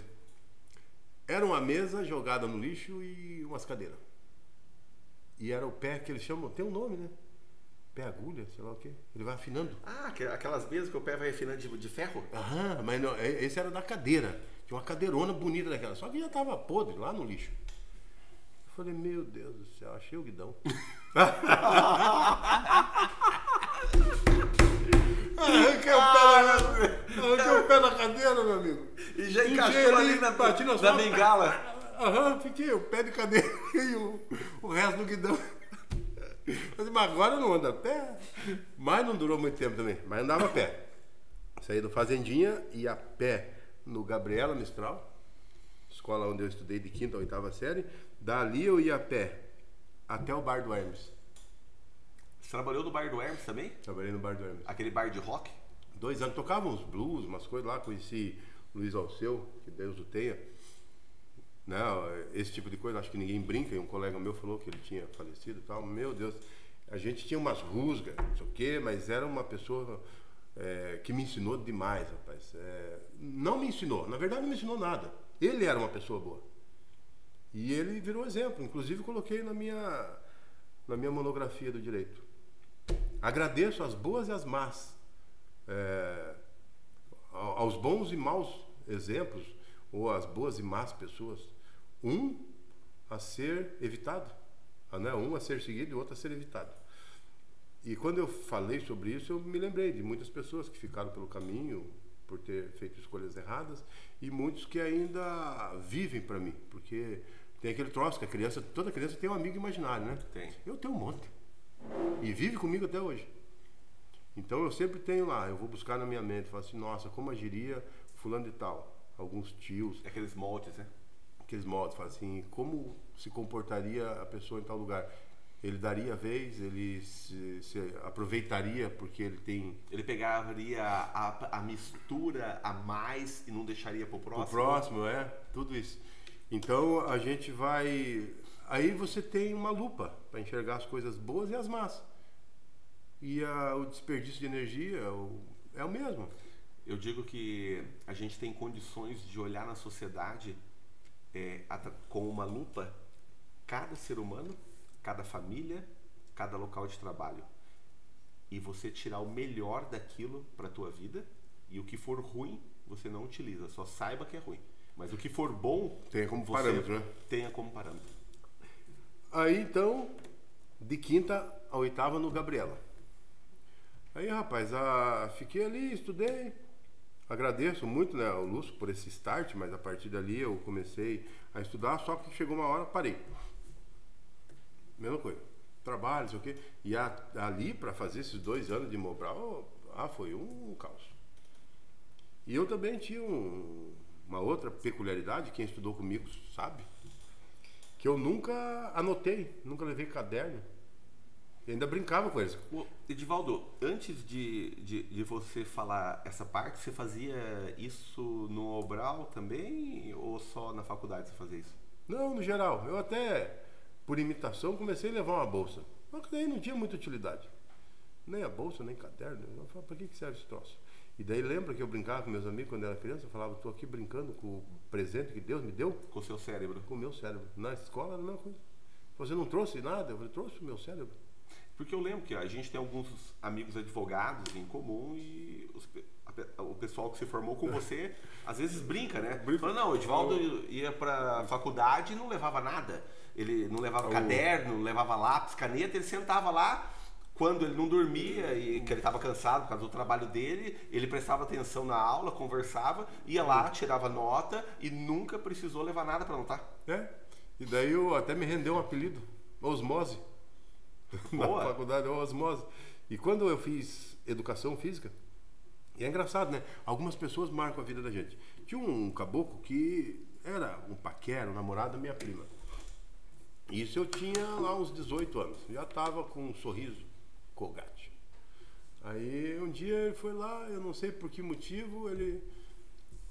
Era uma mesa jogada no lixo e umas cadeiras. E era o pé que eles chamam, tem um nome, né? Pé agulha, sei lá o quê. Ele vai afinando. Ah, que- aquelas mesas que o pé vai refinando de, de ferro? Aham, mas não, é- esse era da cadeira. Tinha uma cadeirona bonita daquela, só que já tava podre lá no lixo. Eu falei, meu Deus do céu, achei o guidão. Arranquei o pé da, arranquei o pé da cadeira, meu amigo. E já encaixou ali na, bati no na asfalto. bengala. Aham, fiquei o pé de cadeira e o, o resto do guidão. Mas agora eu não ando a pé. Mas não durou muito tempo também. Mas andava a pé. Saí do Fazendinha e a pé no Gabriela Mistral, escola onde eu estudei de quinta a oitava série. Dali eu ia a pé até o bar do Hermes. Você trabalhou no bar do Hermes também? Trabalhei no bar do Hermes. Aquele bar de rock? Dois anos tocava uns blues, umas coisas lá. Conheci Luiz Alceu, que Deus o tenha. Não, esse tipo de coisa, acho que ninguém brinca. E um colega meu falou que ele tinha falecido e tal. Meu Deus, a gente tinha umas rusgas, não sei o quê, mas era uma pessoa é, que me ensinou demais, rapaz. É, não me ensinou, na verdade não me ensinou nada. Ele era uma pessoa boa. E ele virou exemplo. Inclusive coloquei na minha, na minha monografia do direito. Agradeço as boas e as más. É, ao- aos bons e maus exemplos, ou às boas e más pessoas. Um a ser evitado. Ah, né? Um a ser seguido e outro a ser evitado. E quando eu falei sobre isso, eu me lembrei de muitas pessoas que ficaram pelo caminho por ter feito escolhas erradas e muitos que ainda vivem para mim, porque tem aquele troço que a criança, toda criança tem um amigo imaginário, né? Tem. Eu tenho um monte. E vive comigo até hoje. Então eu sempre tenho lá, eu vou buscar na minha mente, falo assim, nossa, como agiria fulano de tal, alguns tios. Aqueles moldes, né? Aqueles moldes, falo assim, como se comportaria a pessoa em tal lugar. Ele daria a vez, ele se, se aproveitaria porque ele tem. Ele pegaria a, a, mistura a mais e não deixaria para o próximo. O próximo, é, tudo isso. Então a gente vai. Aí você tem uma lupa para enxergar as coisas boas e as más. E a, o desperdício de energia o, é o mesmo. Eu digo que a gente tem condições de olhar na sociedade é, com uma lupa cada ser humano, cada família, cada local de trabalho. E você tirar o melhor daquilo para a tua vida e o que for ruim você não utiliza, só saiba que é ruim. Mas o que for bom, tenha como parâmetro, né? Tenha como parâmetro. Aí então, de quinta a oitava no Gabriela. Aí, rapaz, a... fiquei ali, estudei. Agradeço muito né, ao Lúcio por esse start, mas a partir dali eu comecei a estudar, só que chegou uma hora, parei. Mesma coisa. Trabalho, sei o quê. E a, ali, para fazer esses dois anos de Mobral, ah, foi um, um caos. E eu também tinha um, uma outra peculiaridade, quem estudou comigo sabe, que eu nunca anotei, nunca levei caderno. E ainda brincava com eles. Edivaldo, antes de, de, de, você falar essa parte, você fazia isso no Obral também ou só na faculdade você fazia isso? Não, no geral. Eu até, por imitação, comecei a levar uma bolsa. Mas daí não tinha muita utilidade. Nem a bolsa, nem caderno. Eu falava, para que, que serve esse troço? E daí lembra que eu brincava com meus amigos quando eu era criança? Eu falava, estou aqui brincando com o presente que Deus me deu. Com o seu cérebro. Com o meu cérebro. Na escola era a mesma coisa. Você não trouxe nada? Eu falei, trouxe o meu cérebro. Porque eu lembro que a gente tem alguns amigos advogados em comum e os, a, o pessoal que se formou com você às vezes brinca, né? Fala, não, o Edvaldo ia para faculdade e não levava nada. Ele não levava caderno, não levava lápis, caneta, ele sentava lá quando ele não dormia e que ele estava cansado por causa do trabalho dele, ele prestava atenção na aula, conversava, ia lá, tirava nota e nunca precisou levar nada para anotar. É. E daí eu até me rendeu um apelido, Osmose. Boa. na faculdade, osmose. E quando eu fiz educação física, e é engraçado, né? Algumas pessoas marcam a vida da gente. Tinha um caboclo que era um paquero, um namorado da minha prima. Isso eu tinha lá uns 18 anos. Já tava com um sorriso colgate. Aí um dia ele foi lá, eu não sei por que motivo, ele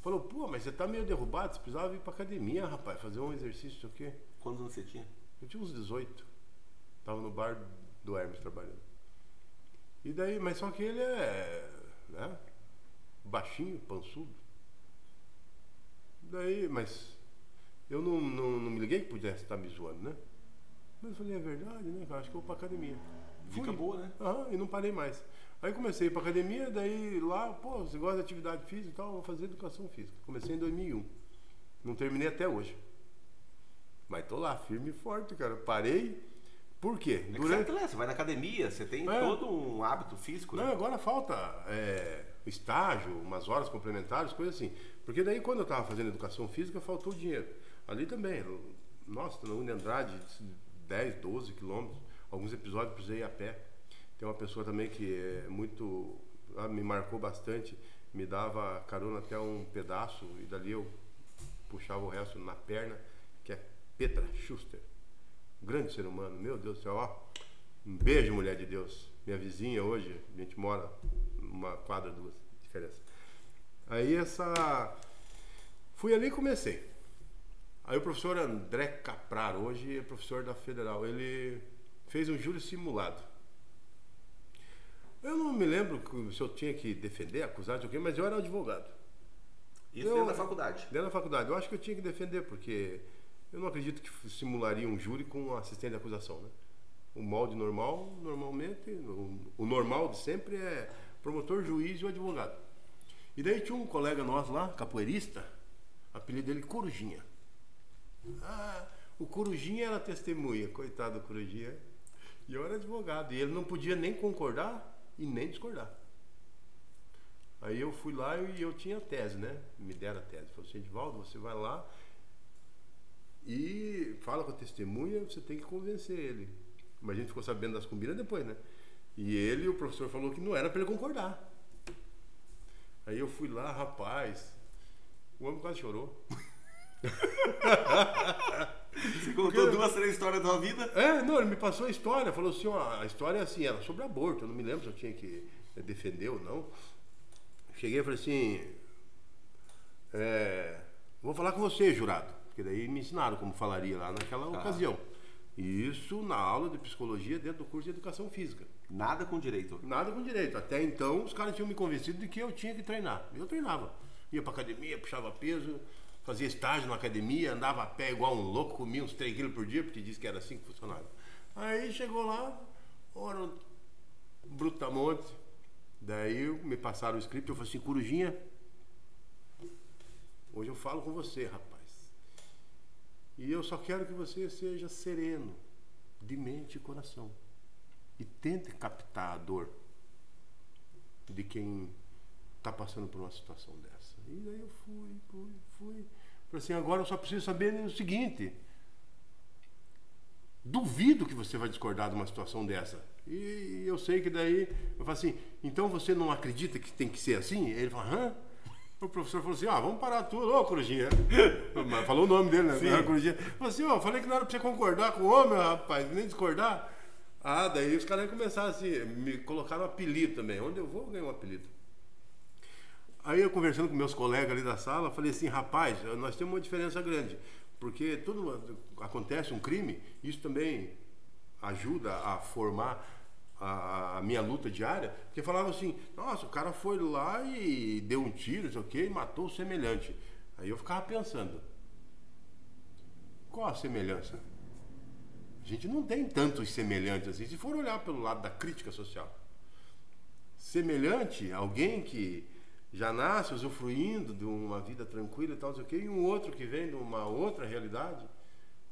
falou, pô, mas você tá meio derrubado, você precisava ir pra academia, rapaz, fazer um exercício, sei o quê. Quantos anos você tinha? Eu tinha uns 18. Tava no bar do Hermes trabalhando. E daí, mas só que ele é, né? Baixinho, pançudo. Daí, mas eu não, não, não me liguei que pudesse estar me zoando, né? Mas eu falei, é verdade, né? Acho que eu vou pra academia. Fica boa, né? Aham, e não parei mais. Aí comecei pra academia, daí lá, pô, você gosta de atividade física e tal, vou fazer educação física. Comecei em 2001. Não terminei até hoje. Mas tô lá, firme e forte, cara. Parei, por quê? É Durante... você, você vai na academia, você tem é. todo um hábito físico, né? Não, agora falta é, estágio, umas horas complementares, coisa assim. Porque daí quando eu estava fazendo educação física, faltou dinheiro. Ali também, nossa, na Uni Andrade, 10, 12 quilômetros, alguns episódios precisei ir a pé. Tem uma pessoa também que é muito. Ah, me marcou bastante, me dava carona até um pedaço e dali eu puxava o resto na perna, que é Petra Schuster grande ser humano, meu Deus do céu, ó. Um beijo, mulher de Deus. Minha vizinha hoje, a gente mora numa quadra, duas, diferença. Aí essa. Fui ali e comecei. Aí o professor André Caprar, hoje é professor da Federal, ele fez um júri simulado. Eu não me lembro se eu tinha que defender, acusar de alguém, mas eu era advogado. Isso eu, dentro da faculdade? Dentro da faculdade. Eu acho que eu tinha que defender, porque eu não acredito que simularia um júri com um assistente de acusação, né? O molde normal, normalmente, o, normal de sempre é promotor, juiz e o advogado. E daí tinha um colega nosso lá, capoeirista, apelido dele Corujinha. Ah, o Corujinha era testemunha, coitado do Corujinha. E eu era advogado. E ele não podia nem concordar e nem discordar. Aí eu fui lá e eu tinha tese, né? Me deram a tese. Falei assim, Edvaldo, você vai lá e fala com a testemunha, você tem que convencer ele. Mas a gente ficou sabendo das combinas depois, né? E ele, o professor falou que não era para ele concordar. Aí eu fui lá, rapaz, o homem quase chorou. Você contou Porque... duas, três histórias da sua vida? É, não, ele me passou a história, falou assim, ó, a história é assim, era sobre aborto, eu não me lembro se eu tinha que defender ou não. Cheguei e falei assim, é, vou falar com você, jurado, porque daí me ensinaram como falaria lá naquela ah. ocasião. Isso na aula de psicologia dentro do curso de educação física. Nada com direito? Nada com direito. Até então os caras tinham me convencido de que eu tinha que treinar. Eu treinava. Ia pra academia, puxava peso, fazia estágio na academia, andava a pé igual um louco, comia uns 3 quilos por dia, porque disse que era assim que funcionava. Aí chegou lá, ora, brutamonte. Daí me passaram o script, eu falei assim, Corujinha, hoje eu falo com você, rapaz. E eu só quero que você seja sereno, de mente e coração. E tente captar a dor de quem está passando por uma situação dessa. E daí eu fui, fui, fui. Falei assim, agora eu só preciso saber o seguinte. Duvido que você vai discordar de uma situação dessa. E eu sei que daí, eu falo assim, então você não acredita que tem que ser assim? Ele fala, hã? O professor falou assim, ah, vamos parar tudo, ô Corujinha. Falou o nome dele, né? Sim. Corujinha. Falou assim, ó, oh, falei que não era pra você concordar com o homem, rapaz, nem discordar. Ah, daí os caras começaram assim, me colocaram um apelido também. Onde eu vou, eu ganho um apelido. Aí eu conversando com meus colegas ali da sala, falei assim, rapaz, nós temos uma diferença grande, porque tudo acontece um crime, isso também ajuda a formar a, a, minha luta diária, porque falava assim, nossa, o cara foi lá e deu um tiro, não sei o quê, e matou o semelhante. Aí eu ficava pensando, qual a semelhança? A gente não tem tantos semelhantes assim, se for olhar pelo lado da crítica social. Semelhante, alguém que já nasce usufruindo de uma vida tranquila e tal, não sei o quê, e um outro que vem de uma outra realidade.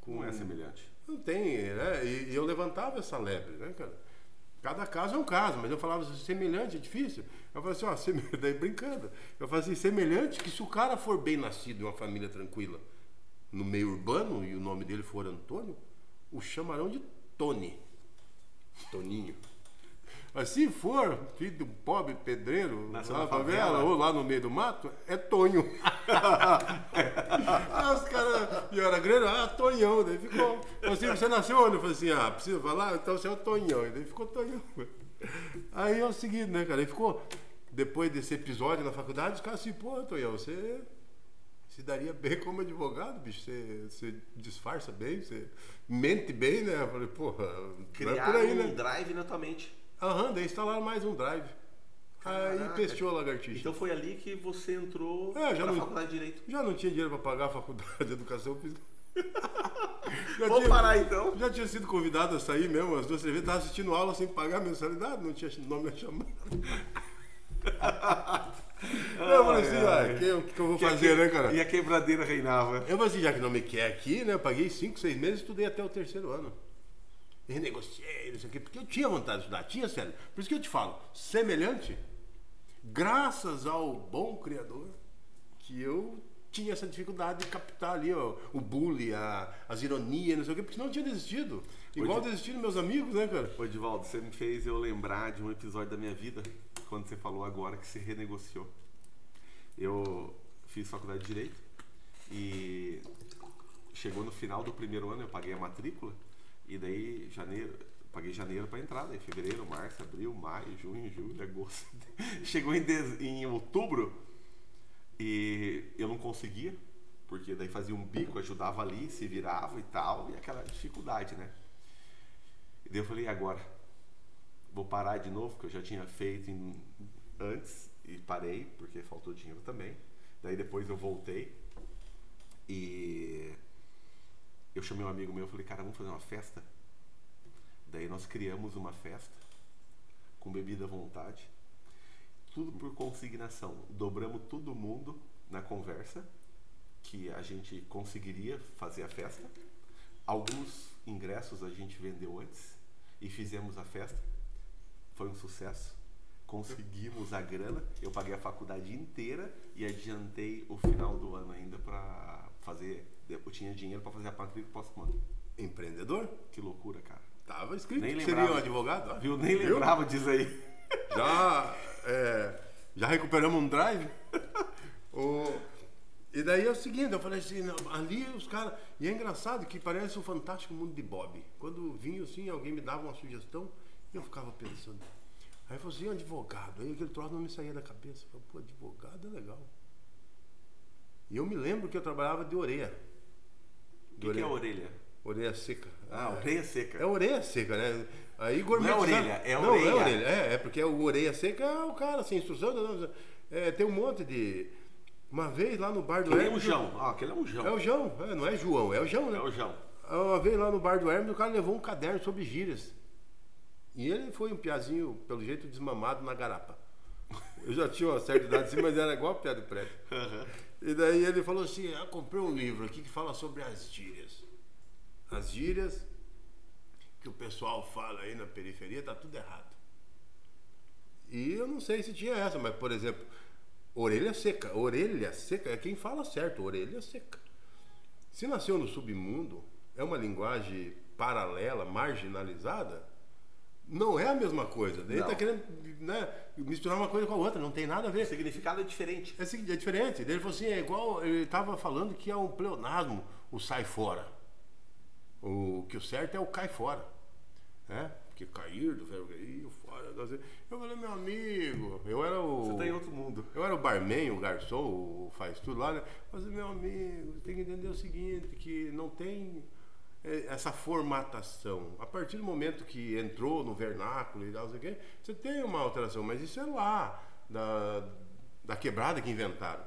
Com... Não é semelhante. Não tem, né? E, e, eu levantava essa lebre, né, cara? Cada caso é um caso, mas eu falava assim, semelhante é difícil. Eu falava assim, ó, sem... daí brincando. Eu falava assim, semelhante que se o cara for bem nascido em uma família tranquila, no meio urbano, e o nome dele for Antônio, o chamarão de Tony. Toninho. Mas se for filho de um pobre pedreiro na favela, favela, ou lá no meio do mato, é Tonho. Aí os caras, e era grande, ah, Tonhão. Daí ficou. Assim, você nasceu onde? Eu falei assim, ah, precisa falar? Então você é o Tonhão. E daí ficou Tonhão. Aí é o seguinte, né, cara? Aí ficou, depois desse episódio na faculdade, os caras assim, pô, Tonhão, você se daria bem como advogado, bicho. Você, você disfarça bem, você mente bem, né? Eu falei, porra, Criar é por aí, um né? drive na tua mente. Aham, daí instalaram mais um drive. Caraca. Aí pestou a lagartixa. Então foi ali que você entrou é, já na não, faculdade de Direito. Já não tinha dinheiro para pagar a faculdade de Educação Física. Vamos tinha, parar então. Já tinha sido convidado a sair mesmo, as duas cervejas, estava assistindo aula sem pagar mensalidade, não tinha nome a chamar. eu falei assim, ah, o que, que, eu vou fazer, que, né, cara? E a quebradeira reinava. Eu falei assim, já que não me quer aqui, né? Eu paguei 5, 6 meses e estudei até o terceiro ano renegociei, não sei o quê, porque eu tinha vontade de estudar, tinha sério. Por isso que eu te falo, semelhante, graças ao bom Criador, que eu tinha essa dificuldade de captar ali ó, o bullying, a, as ironias, não sei o quê, porque senão eu tinha desistido. Igual desistiram meus amigos, né, cara? Ô, Edivaldo, você me fez eu lembrar de um episódio da minha vida, quando você falou agora que se renegociou. Eu fiz faculdade de Direito e chegou no final do primeiro ano, eu paguei a matrícula e daí, janeiro, paguei janeiro para entrar, daí fevereiro, março, abril, maio, junho, julho, agosto. Chegou em, em outubro e eu não conseguia, porque daí fazia um bico, ajudava ali, se virava e tal, e aquela dificuldade, né? E daí eu falei, agora? Vou parar de novo, que eu já tinha feito em, antes e parei, porque faltou dinheiro também. Daí depois eu voltei e eu chamei um amigo meu falei, cara, vamos fazer uma festa? Daí nós criamos uma festa com bebida à vontade, tudo por consignação. Dobramos todo mundo na conversa que a gente conseguiria fazer a festa. Alguns ingressos a gente vendeu antes e fizemos a festa. Foi um sucesso. Conseguimos a grana. Eu paguei a faculdade inteira e adiantei o final do ano ainda para fazer eu tinha dinheiro para fazer a matrícula pós-mano. Empreendedor? Que loucura, cara. Tava escrito Nem que lembrava. seria um advogado. ó. Viu? Nem Viu? lembrava disso aí. Já, é, já recuperamos um drive. O- e daí é o seguinte, eu falei assim, não, ali os caras. E é engraçado que parece o fantástico mundo de Bob. Quando vinha assim, alguém me dava uma sugestão e eu ficava pensando. Aí eu falei assim, advogado. Aí aquele troço não me saía da cabeça. Eu falei, pô, advogado é legal. E eu me lembro que eu trabalhava de orelha. O que, é orelha? Orelha seca. Ah, orelha seca. É orelha seca, né? Aí Não é gourmetizar- orelha, é não, orelha. Não, é orelha. É, é porque o orelha seca é o cara sem instrução. não, não, é, tem um monte de. Uma vez lá no bar do Que nem um Hermes. Jão. Ah, aquele é um Jão. É o João, é, não é João, é o João, né? É o Jão. Uma vez lá no bar do Hermes, o cara levou um caderno sobre gírias. E ele foi um piazinho, pelo jeito, desmamado na garapa. Eu já tinha uma certa idade assim, mas era igual piada de prédio. E daí ele falou assim: ah, comprei um livro aqui que fala sobre as gírias. As gírias que o pessoal fala aí na periferia, tá tudo errado. E eu não sei se tinha essa, mas por exemplo, orelha seca. Orelha seca é quem fala certo, orelha seca. Se nasceu no submundo, é uma linguagem paralela, marginalizada, não é a mesma coisa. Daí Não. tá querendo né, misturar uma coisa com a outra, não tem nada a O ver. significado é diferente. É, é diferente. Ele falou assim, é igual, ele estava falando que é um pleonasmo, o sai fora. O que o certo é o cai fora. Né? Porque cair do verbo cair, fora. não sei. Eu falei, meu amigo, eu era o. Você tá em outro mundo. Eu era o barman, o garçom, o faz tudo lá, né? Mas, meu amigo, você tem que entender o seguinte, que não tem essa formatação. A partir do momento que entrou no vernáculo e tal, você tem uma alteração, mas isso é lá, da, da quebrada que inventaram.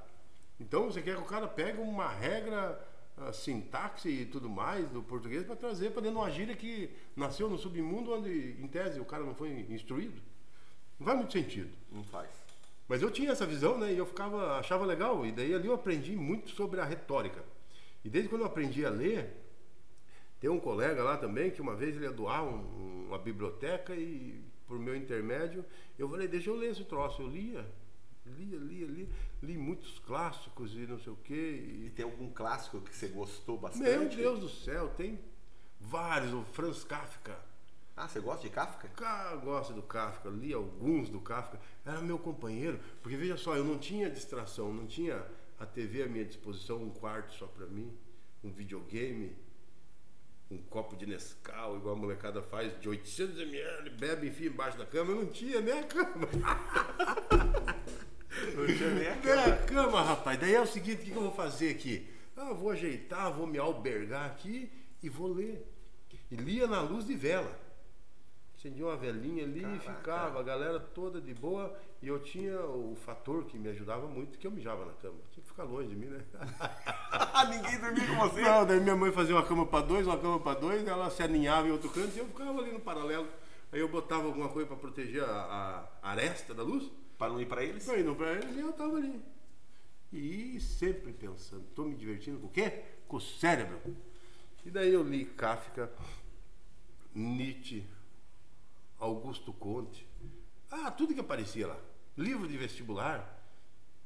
Então você quer que o cara pegue uma regra, a sintaxe e tudo mais do português para trazer para dentro de uma gíria que nasceu no submundo onde, em tese, o cara não foi instruído. Não faz muito sentido. Não faz. Mas eu tinha essa visão, né? E eu ficava, achava legal. E daí ali eu aprendi muito sobre a retórica. E desde quando eu aprendi a ler, tem um colega lá também que uma vez ele ia doar um- uma biblioteca e por meu intermédio eu falei, deixa eu ler esse troço. Eu lia, lia, lia, lia, li muitos clássicos e não sei o quê. E E... tem algum clássico que você gostou bastante? Meu Deus do céu, tem vários. O Franz Kafka. Ah, você gosta de Kafka? Cara, gosto do Kafka, li alguns do Kafka, era meu companheiro, porque veja só, eu não tinha distração, não tinha a TV à minha disposição, um quarto só pra mim, um videogame, um copo de Nescau, igual a molecada faz, de 800 ml, bebe, enfia embaixo da cama, eu não tinha nem a cama. Não tinha nem a Nem a cama, rapaz. Daí é o seguinte, o que que eu vou fazer aqui? Ah, vou ajeitar, vou me albergar aqui e vou ler. E lia na luz de vela. Acendia uma velinha ali e Caraca. ficava, a galera toda de boa. E eu tinha o fator que me ajudava muito, que eu mijava na cama. Tinha que ficar longe de mim, né? Ninguém dormia com você. Não, daí minha mãe fazia uma cama para dois, uma cama para dois, ela se aninhava em outro canto e eu ficava ali no paralelo. Aí eu botava alguma coisa para proteger a, a aresta da luz. Para não ir para eles? Foi indo pra eles e eu tava ali. E sempre pensando, tô me divertindo com o quê? Com o cérebro. E daí eu li Kafka, Nietzsche, Augusto Conte. Ah, tudo que aparecia lá. Livro de vestibular.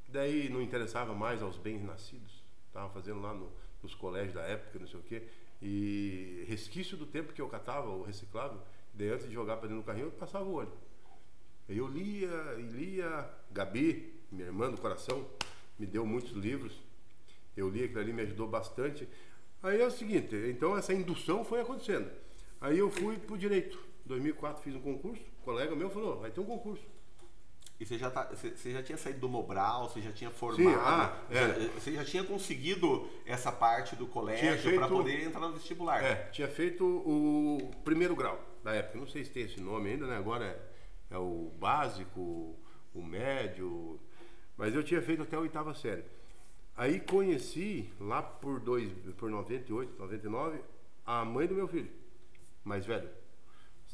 Daí não interessava mais aos bens nascidos. Estava fazendo lá no- nos colégios da época, não sei o quê. E resquício do tempo que eu catava, o reciclável. Daí antes de jogar para dentro do carrinho, eu passava o olho. Aí Eu lia e lia. Gabi, minha irmã do coração, me deu muitos livros. Eu li aquilo ali, me ajudou bastante. Aí é o seguinte, então essa indução foi acontecendo. Aí eu fui pro direito. Em 2004 fiz um concurso. Um colega meu falou, vai ter um concurso. E você já, tá, você, já tinha saído do Mobral, você já tinha formado, Sim, ah, é. você já tinha conseguido essa parte do colégio para poder entrar no vestibular. É, tinha feito o primeiro grau da época. Não sei se tem esse nome ainda, né? Agora é, é o básico, o médio. Mas eu tinha feito até a oitava série. Aí conheci, lá por, dois, por 98, 99, a mãe do meu filho, mais velho,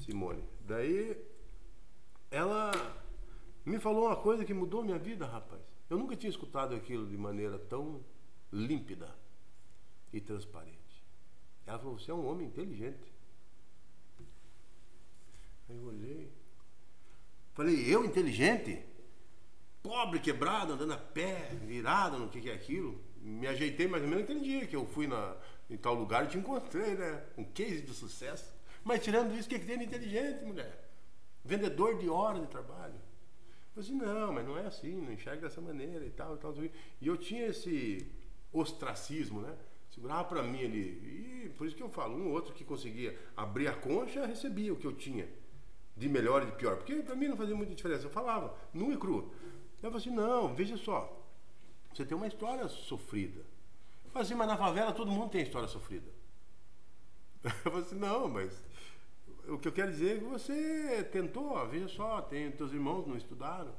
Simone. Daí ela me falou uma coisa que mudou minha vida, rapaz. Eu nunca tinha escutado aquilo de maneira tão límpida e transparente. Ela falou: Você é um homem inteligente. Aí eu olhei. Falei: Eu inteligente? Pobre, quebrado, andando a pé, virado no que, que é aquilo. Me ajeitei mais ou menos aquele dia que eu fui na, em tal lugar e te encontrei, né? Um case de sucesso. Mas tirando isso, o que, que tem de inteligente, mulher? Vendedor de hora de trabalho. Eu disse, não, mas não é assim, não enxerga dessa maneira e tal, e tal. E eu tinha esse ostracismo, né? Segurava para mim ali. E por isso que eu falo, um ou outro que conseguia abrir a concha, recebia o que eu tinha. De melhor e de pior. Porque para mim não fazia muita diferença. Eu falava, nu e cru. Eu falei assim, não, veja só. Você tem uma história sofrida. Eu falei assim, mas na favela todo mundo tem história sofrida. Eu falei assim, não, mas o que eu quero dizer é que você tentou, veja só, tem teus irmãos não estudaram.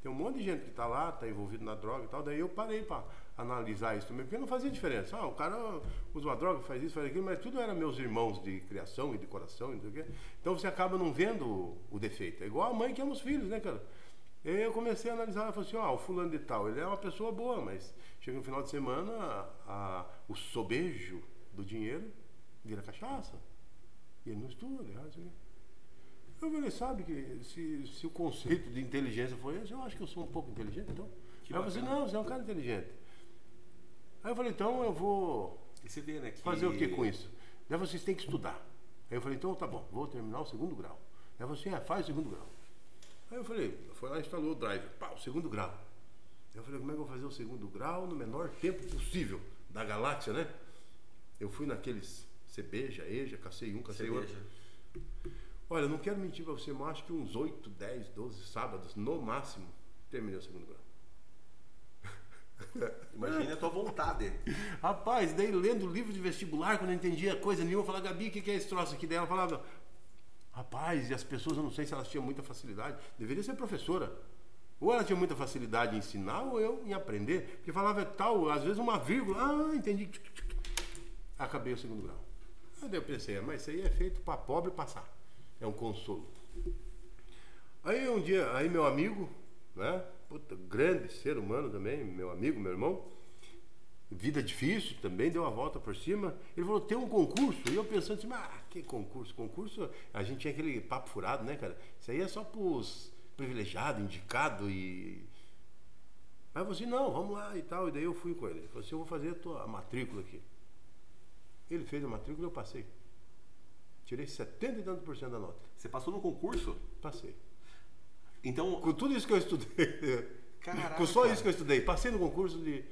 Tem um monte de gente que está lá, está envolvido na droga e tal. Daí eu parei para analisar isso também, porque não fazia diferença. Ah, o cara usa uma droga, faz isso, faz aquilo, mas tudo era meus irmãos de criação e de coração, e não sei o quê. Então você acaba não vendo o, defeito. É igual a mãe que ama os filhos, né, cara? E aí eu comecei a analisar, eu falei assim, ó, o fulano de tal, ele é uma pessoa boa, mas chega no final de semana, a, a, o sobejo do dinheiro vira cachaça. E ele não estuda, assim. Eu falei, sabe que se, se o conceito de inteligência foi esse, eu acho que eu sou um pouco inteligente, então. Que aí eu falei, não, você é um cara inteligente. Aí eu falei, então eu vou vê, né, que... fazer o que com isso? Daí vocês têm que estudar. Aí eu falei, então tá bom, vou terminar o segundo grau. Aí você, é, faz o segundo grau. Aí eu falei, foi lá e instalou o driver, pá, o segundo grau. Eu falei, como é que eu vou fazer o segundo grau no menor tempo possível da galáxia, né? Eu fui naqueles Cebeja, Eja, cacei um, cacei outro. Olha, não quero mentir para você, mas acho que uns 8, 10, 12 sábados, no máximo, terminei o segundo grau. Imagina a tua vontade. Rapaz, daí lendo o livro de vestibular, quando eu entendia coisa nenhuma, eu falava, Gabi, o que, que é esse troço aqui? Daí ela falava, rapaz, e as pessoas, eu não sei se elas tinham muita facilidade, deveria ser professora. Ou ela tinha muita facilidade em ensinar, ou eu em aprender. Porque falava tal, às vezes uma vírgula, ah, entendi. Acabei o segundo grau. Aí eu pensei, ah, mas isso aí é feito para pobre passar. É um consolo. Aí um dia, aí meu amigo, né? Puta, grande ser humano também, meu amigo, meu irmão, vida difícil também, deu uma volta por cima. Ele falou, tem um concurso. E eu pensando assim, ah, que concurso? Concurso, a gente tinha aquele papo furado, né, cara? Isso aí é só pros privilegiados, indicado e. Falei assim, não, vamos lá e tal. E daí eu fui com ele. Ele falou assim, eu vou fazer a tua matrícula aqui. Ele fez a matrícula e eu passei. Tirei 70 e tantos por cento da nota. Você passou no concurso? Passei. Então. Com tudo isso que eu estudei. Caraca. Com só isso que eu estudei. Passei no concurso de.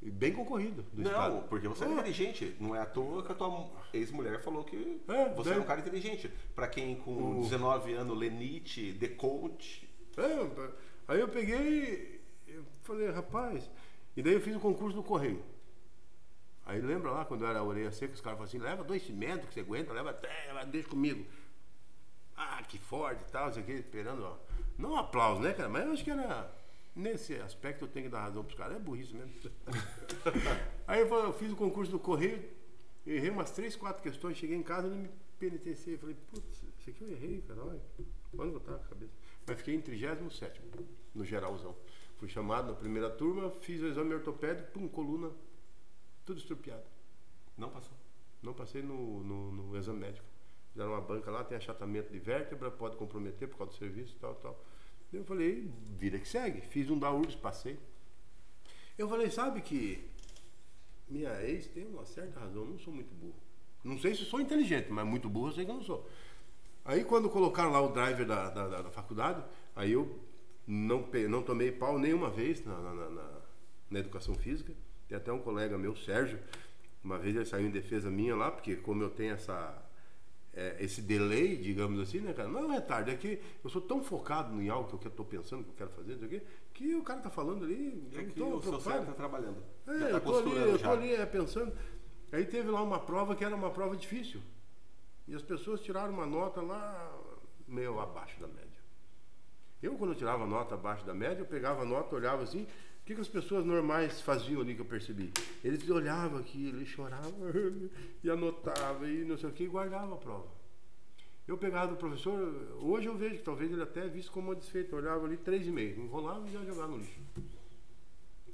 Bem concorrido. não, estado. porque você é inteligente. Não é à toa que a tua ex-mulher falou que é, você daí... é um cara inteligente. Para quem com o... 19 anos lê Nietzsche, Deconte. É, aí eu peguei. Eu falei, rapaz. E daí eu fiz o concurso do Correio. Aí lembra lá quando era a orelha seca, os caras falavam assim, leva dois cimentos que você aguenta, leva até, deixa comigo. Ah, que forte e tal, isso aqui, esperando, ó. Não um aplauso, né, cara? Mas eu acho que era. Nesse aspecto eu tenho que dar razão pros caras. É burrice mesmo. Aí eu, eu, fiz o concurso do Correio, errei umas três, quatro questões, cheguei em casa e me penitenciei. Falei, putz, isso aqui eu errei, cara. Olha, eu tava com a cabeça? Mas fiquei em 37 no geralzão. Fui chamado na primeira turma, fiz o exame ortopédico, pum, coluna tudo estrupiado. Não passou? Não passei no, no, no exame médico. Fizeram uma banca lá, tem achatamento de vértebra, pode comprometer por causa do serviço e tal, tal. Eu falei, vida que segue. Fiz um da passei. Eu falei, sabe que minha ex tem uma certa razão, eu não sou muito burro. Não sei se sou inteligente, mas muito burro eu sei que eu não sou. Aí quando colocaram lá o driver da, da, da, da faculdade, aí eu não, não tomei pau nenhuma vez na, na, na, na educação física. Tem até um colega meu, Sérgio, uma vez ele saiu em defesa minha lá, porque como eu tenho essa, é, esse delay, digamos assim, né, cara? Não é um retardo, é que eu sou tão focado em algo que eu estou pensando, que eu quero fazer, aqui, que o cara tá falando ali. É que tô, o seu cérebro tá trabalhando. É, tá eu tô ali, eu tô ali é, pensando. Aí teve lá uma prova que era uma prova difícil. E as pessoas tiraram uma nota lá meio abaixo da média. Eu, quando eu tirava nota abaixo da média, eu pegava a nota, olhava assim, que, que as pessoas normais faziam ali que eu percebi? Eles olhavam aquilo, eles choravam e anotavam e não sei o que e guardavam a prova. Eu pegava do professor, hoje eu vejo que talvez ele até visse como uma desfeita, eu olhava ali 3,5, enrolava e ia jogar no lixo.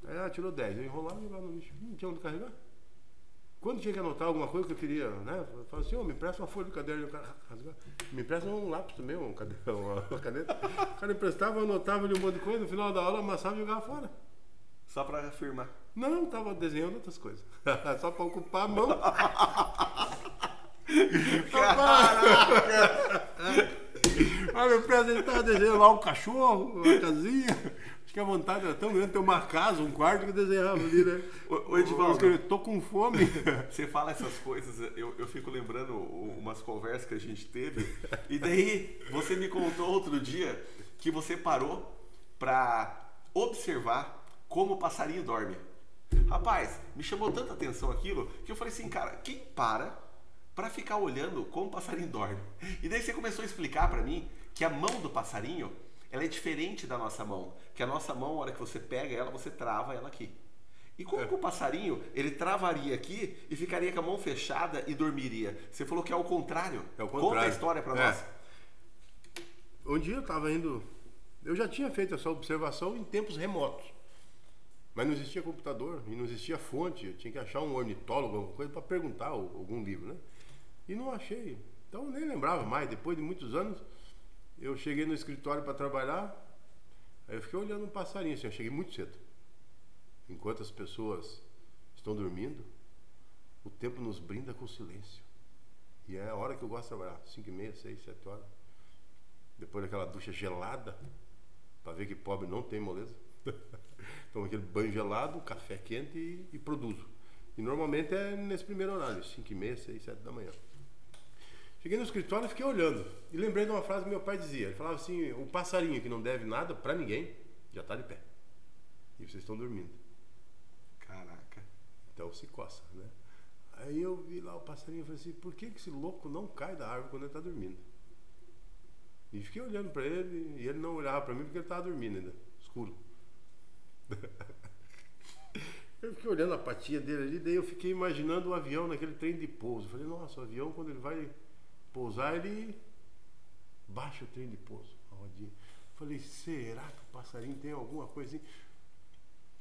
Aí ah, tirou 10, eu enrolava e jogava no lixo. Não tinha onde carregar. Quando tinha que anotar alguma coisa que eu queria, né? Eu falava assim, oh, me empresta uma folha de caderno. Me empresta um lápis também, uma, uma caneta. O cara emprestava, anotava ali um monte de coisa, no final da aula amassava e jogava fora. Só para afirmar. Não, tava desenhando outras coisas. Só para ocupar a mão. Caraca! Vai me apresentar desenhando lá um cachorro, uma casinha. Acho que a vontade era tão grande ter uma casa, um quarto que desenhava ali, né? Ô, ô Edivaldo, Eu tô com fome. Você fala essas coisas, eu, eu fico lembrando umas conversas que a gente teve. E daí você me contou outro dia que você parou para observar como o passarinho dorme. Rapaz, me chamou tanta atenção aquilo que eu falei assim, cara, quem para para ficar olhando como o passarinho dorme? E daí você começou a explicar para mim que a mão do passarinho ela é diferente da nossa mão. Que a nossa mão, na hora que você pega ela, você trava ela aqui. E como É. que o passarinho, ele travaria aqui e ficaria com a mão fechada e dormiria? Você falou que é o contrário. É o Conta a contrário. história para É. nós. Um dia eu estava indo. Eu já tinha feito essa observação em tempos remotos. Mas não existia computador e não existia fonte. Eu tinha que achar um ornitólogo, alguma coisa, para perguntar algum livro, né? E não achei. Então eu nem lembrava mais. Depois de muitos anos, eu cheguei no escritório para trabalhar. Aí eu fiquei olhando um passarinho assim. Eu cheguei muito cedo. Enquanto as pessoas estão dormindo, o tempo nos brinda com silêncio. E é a hora que eu gosto de trabalhar. 5 e meia, 6, 7 horas depois daquela ducha gelada, para ver que pobre não tem moleza. Tomo aquele banho gelado, café quente e, e produzo. E normalmente é nesse primeiro horário, 5 e meia, 6, 7 da manhã. Cheguei no escritório e fiquei olhando. E lembrei de uma frase que meu pai dizia. Ele falava assim, o passarinho que não deve nada para ninguém, já está de pé. E vocês estão dormindo. Caraca. Então se coça, né? Aí eu vi lá o passarinho e falei assim, por que, que esse louco não cai da árvore quando ele está dormindo? E fiquei olhando para ele e ele não olhava para mim porque ele estava dormindo ainda, escuro. eu fiquei olhando a patinha dele ali, daí eu fiquei imaginando o avião naquele trem de pouso. Eu falei, nossa, o avião quando ele vai pousar, ele baixa o trem de pouso, a rodinha. Falei, será que o passarinho tem alguma coisa assim?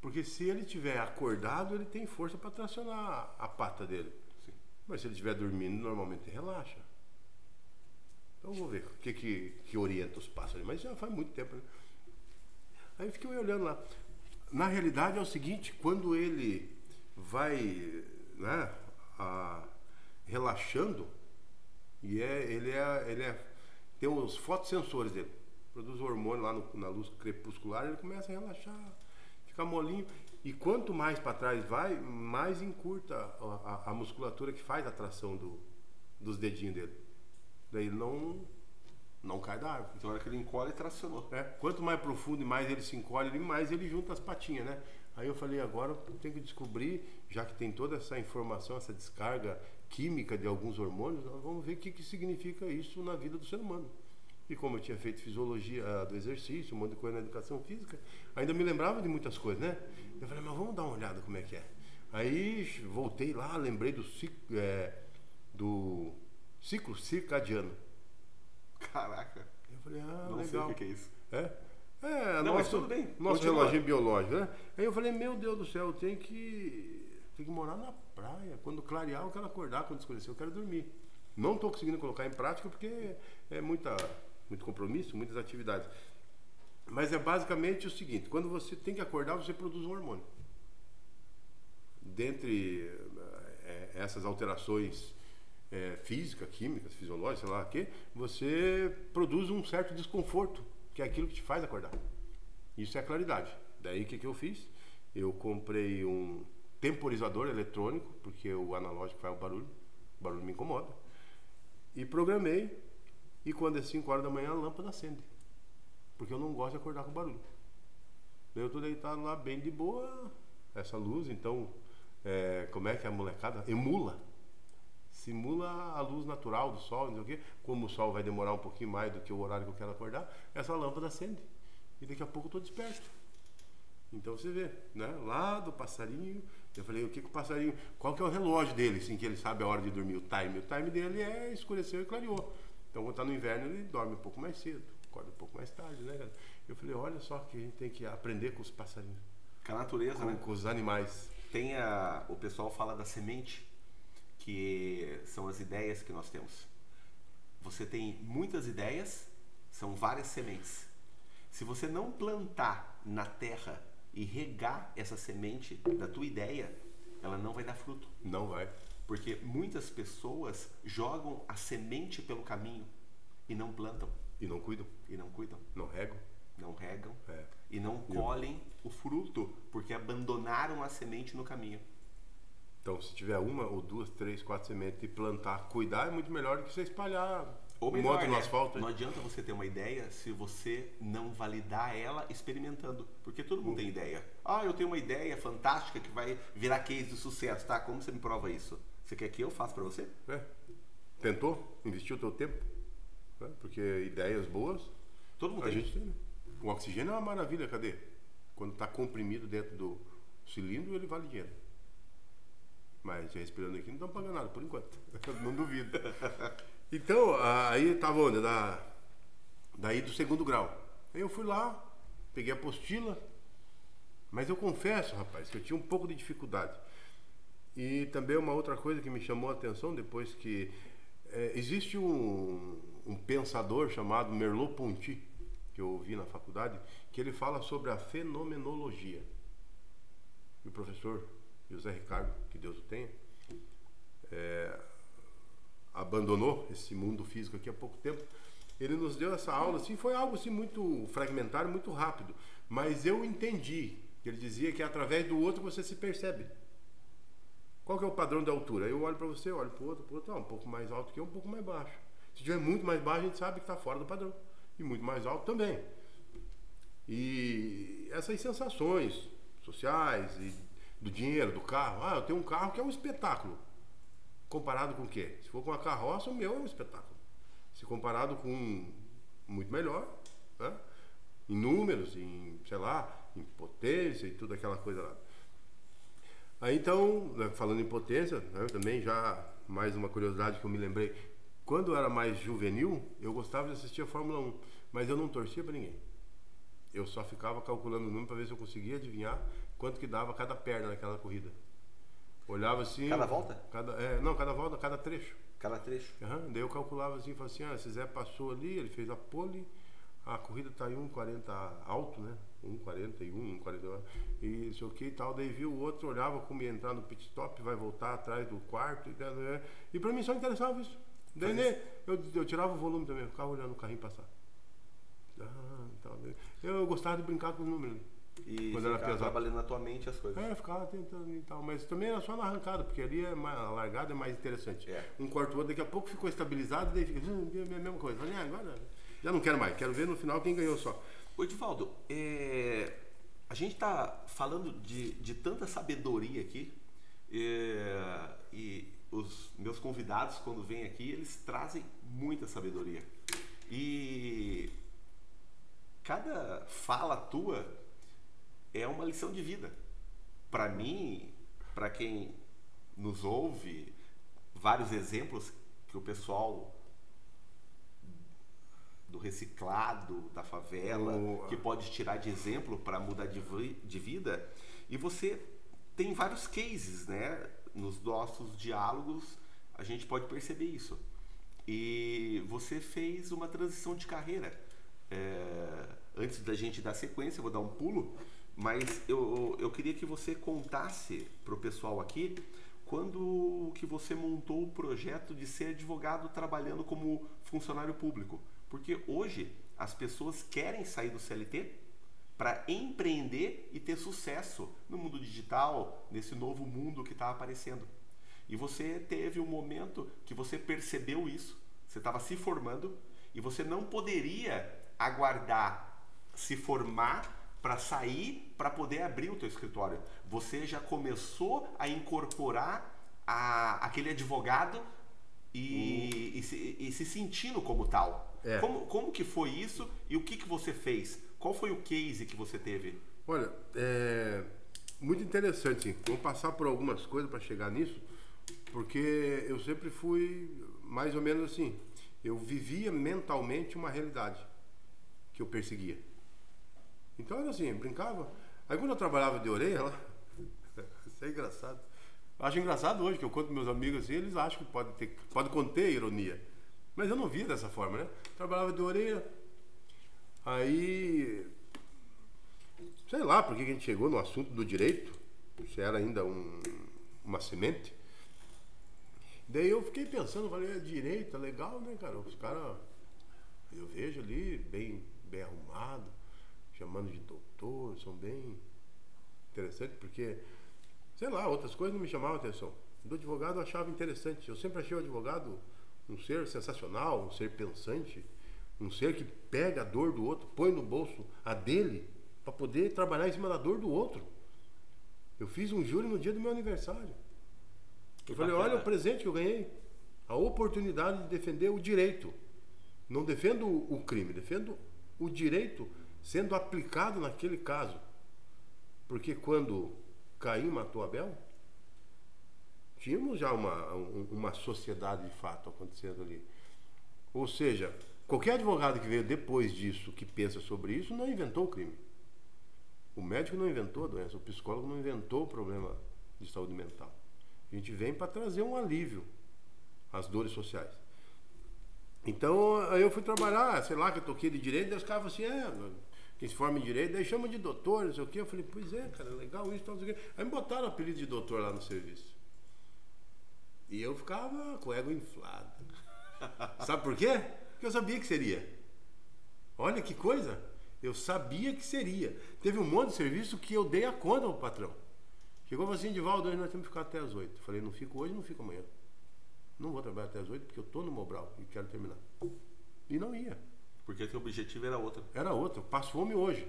Porque se ele tiver acordado, ele tem força para tracionar a pata dele. Sim. Mas se ele estiver dormindo, normalmente relaxa. Então vou ver o que, que, que orienta os pássaros. Mas já faz muito tempo, né? Aí eu fiquei olhando lá. Na realidade é o seguinte, quando ele vai né, a- relaxando, e é, ele, é, ele é, tem os fotossensores dele, produz hormônio lá no- na luz crepuscular, ele começa a relaxar, fica molinho. E quanto mais para trás vai, mais encurta a, a- a musculatura que faz a tração do, dos dedinhos dele. Daí ele não, não cai da árvore. Então, na hora que ele encolhe, tracionou. né? Quanto mais profundo e mais ele se encolhe, mais ele junta as patinhas, né? Aí eu falei, agora eu tenho que descobrir, já que tem toda essa informação, essa descarga química de alguns hormônios, vamos ver o que, que significa isso na vida do ser humano. E como eu tinha feito fisiologia ah, do exercício, um monte de coisa na educação física, ainda me lembrava de muitas coisas, né? Eu falei, mas vamos dar uma olhada como é que é. Aí voltei lá, lembrei do, cic- é, do ciclo circadiano. Caraca. Eu falei, ah, não sei legal. o que que é isso. É? É, Não, mas nosso, tudo bem. nosso Continua. reloginho biológico, né? Aí eu falei, meu Deus do céu, eu tenho que, tenho que morar na praia. Quando clarear, eu quero acordar. Quando escurecer, eu quero dormir. Não estou conseguindo colocar em prática porque é muita, muito compromisso, muitas atividades. Mas é basicamente o seguinte: quando você tem que acordar, você produz um hormônio. Dentre eh, essas alterações eh, físicas, químicas, fisiológicas, sei lá o quê, você produz um certo desconforto, que é aquilo que te faz acordar. Isso é a claridade. Daí o que, que eu fiz? Eu comprei um temporizador eletrônico, porque o analógico faz o barulho, o barulho me incomoda, e programei, e quando é 5 horas da manhã a lâmpada acende, porque eu não gosto de acordar com barulho. Daí eu tô deitado lá bem de boa, essa luz, então, é, como é que a molecada emula? Simula a luz natural do sol, não sei o quê. Como o sol vai demorar um pouquinho mais do que o horário que eu quero acordar, essa lâmpada acende. E daqui a pouco eu tô desperto. Então você vê, né? Lá do passarinho, eu falei, o que, que o passarinho. Qual que é o relógio dele, assim, que ele sabe a hora de dormir, o time? O time dele é escureceu e clareou. Então quando tá no inverno, ele dorme um pouco mais cedo, acorda um pouco mais tarde, né, cara? Eu falei, olha só que a gente tem que aprender com os passarinhos, Com a natureza, com, né? com os animais. Tem a, o pessoal fala da semente, que são as ideias que nós temos. Você tem muitas ideias, são várias sementes. Se você não plantar na terra e regar essa semente da tua ideia, ela não vai dar fruto. Não vai. Porque muitas pessoas jogam a semente pelo caminho e não plantam. E não cuidam. E não cuidam. Não regam. Não regam. É. E não colhem o fruto, porque abandonaram a semente no caminho. Então, se tiver uma ou duas, três, quatro sementes e plantar, cuidar é muito melhor do que você espalhar Ou um melhor, monte no né? asfalto. Não adianta você ter uma ideia se você não validar ela experimentando. Porque todo mundo tem ideia. Ah, eu tenho uma ideia fantástica que vai virar case de sucesso, tá? Como você me prova isso? Você quer que eu faça pra você? É. Tentou? Investiu o teu tempo? né? Porque ideias boas Todo mundo a tem. gente tem. né? O oxigênio é uma maravilha, cadê? Quando está comprimido dentro do cilindro, ele vale dinheiro. Mas respirando aqui não estão pagando nada, por enquanto. não duvido. Então, aí estava onde? Da, daí do segundo grau. Aí eu fui lá, peguei a apostila, mas eu confesso, rapaz, que eu tinha um pouco de dificuldade. E também uma outra coisa que me chamou a atenção depois que é, existe um, um pensador chamado Merleau-Ponty, que eu ouvi na faculdade, que ele fala sobre a fenomenologia. E o professor José Ricardo, Deus o tenha, é, abandonou esse mundo físico aqui há pouco tempo. Ele nos deu essa aula, assim, foi algo assim muito fragmentário, muito rápido, mas eu entendi. que Ele dizia que é através do outro você se percebe. Qual que é o padrão de altura? Eu olho para você, olho para o outro, para o outro, ah, um pouco mais alto que eu, um pouco mais baixo. Se tiver muito mais baixo, a gente sabe que está fora do padrão. E muito mais alto também. E essas sensações sociais e do dinheiro, do carro. Ah, eu tenho um carro que é um espetáculo. Comparado com o quê? Se for com a carroça, o meu é um espetáculo. Se comparado com um muito melhor, né? em números, em, sei lá, em potência e tudo aquela coisa lá. Aí então, né, falando em potência, né, também já mais uma curiosidade que eu me lembrei. Quando eu era mais juvenil, eu gostava de assistir a Fórmula 1, mas eu não torcia para ninguém. Eu só ficava calculando o número para ver se eu conseguia adivinhar quanto que dava cada perna naquela corrida. Olhava assim. Cada volta? Cada, é, não, cada volta, cada trecho. Cada trecho. Uhum. Daí eu calculava assim, falava assim, ah, esse Zé passou ali, ele fez a pole, a corrida está em 1,40 alto, né? 1,41, 1,42, e sei o que e tal. Daí viu o outro, olhava como ia entrar no pit stop, vai voltar atrás do quarto, e, né? e para mim só interessava isso. Daí né, eu, eu tirava o volume também, ficava olhando o carrinho passar. Ah, tal. Eu, eu gostava de brincar com os números. E Quando era pesado. trabalhando na tua mente as coisas. É, ficava tentando e tal, mas também era só na arrancada, porque ali é mais, a largada é mais interessante. É. Um quarto outro, daqui a pouco ficou estabilizado, daí fica hum, é a mesma coisa. Falei, ah, agora já não quero mais, quero ver no final quem ganhou só. Ô Edivaldo, é, a gente está falando de, de tanta sabedoria aqui é, e os meus convidados, quando vêm aqui, eles trazem muita sabedoria. E cada fala tua é uma lição de vida. Para mim, para quem nos ouve, vários exemplos que o pessoal do reciclado, da favela, Boa. que pode tirar de exemplo para mudar de, de vida. E você tem vários cases, né? Nos nossos diálogos a gente pode perceber isso. E você fez uma transição de carreira. É, antes da gente dar sequência, eu vou dar um pulo, mas eu, eu queria que você contasse para o pessoal aqui quando que você montou o projeto de ser advogado trabalhando como funcionário público. Porque hoje as pessoas querem sair do CLT para empreender e ter sucesso no mundo digital, nesse novo mundo que está aparecendo. E você teve um momento que você percebeu isso, você estava se formando e você não poderia aguardar se formar para sair para poder abrir o teu escritório. Você já começou a incorporar a, aquele advogado e, e, se, e se sentindo como tal. É. Como, como que foi isso e o que, que você fez? Qual foi o case que você teve? Olha, é muito interessante. Vamos passar por algumas coisas para chegar nisso, porque eu sempre fui mais ou menos assim. Eu vivia mentalmente uma realidade que eu perseguia. Então era assim, brincava. Aí quando eu trabalhava de orelha lá, isso é engraçado. Eu acho engraçado hoje que eu conto meus amigos assim, eles acham que pode ter, pode conter ironia. Mas eu não via dessa forma, né? Trabalhava de orelha. Aí sei lá por que a gente chegou no assunto do direito, se era ainda um- uma semente. Daí eu fiquei pensando, falei, é direita, legal, né, cara? Os caras, eu vejo ali, bem, bem arrumado, chamando de doutor, são bem interessantes, porque, sei lá, outras coisas não me chamavam atenção. Do advogado eu achava interessante. Eu sempre achei o advogado um ser sensacional, um ser pensante, um ser que pega a dor do outro, põe no bolso a dele, para poder trabalhar em cima da dor do outro. Eu fiz um júri no dia do meu aniversário. Eu falei, olha o presente que eu ganhei. A oportunidade de defender o direito. Não defendo o crime, defendo o direito sendo aplicado naquele caso. Porque quando Caim matou Abel, tínhamos já uma, uma sociedade de fato acontecendo ali. Ou seja, qualquer advogado que veio depois disso, que pensa sobre isso, não inventou o crime. O médico não inventou a doença, o psicólogo não inventou o problema de saúde mental. A gente vem para trazer um alívio às dores sociais. Então, eu fui trabalhar, sei lá, que eu toquei de direito, daí os caras falaram assim, é, quem se forma em direito, daí chama de doutor, não sei o quê. Eu falei, pois é, cara, legal isso, tal, não sei o quê. Aí me botaram o apelido de doutor lá no serviço. E eu ficava com o ego inflado. Sabe por quê? Porque eu sabia que seria. Olha que coisa. Eu sabia que seria. Teve um monte de serviço que eu dei a conta ao patrão. Chegou assim, Divaldo, hoje nós temos que ficar até as 8. Falei, não fico hoje, não fico amanhã. Não vou trabalhar até as 8 porque eu estou no Mobral e quero terminar. E não ia. Porque o objetivo era outro. Era outro. Passo fome hoje.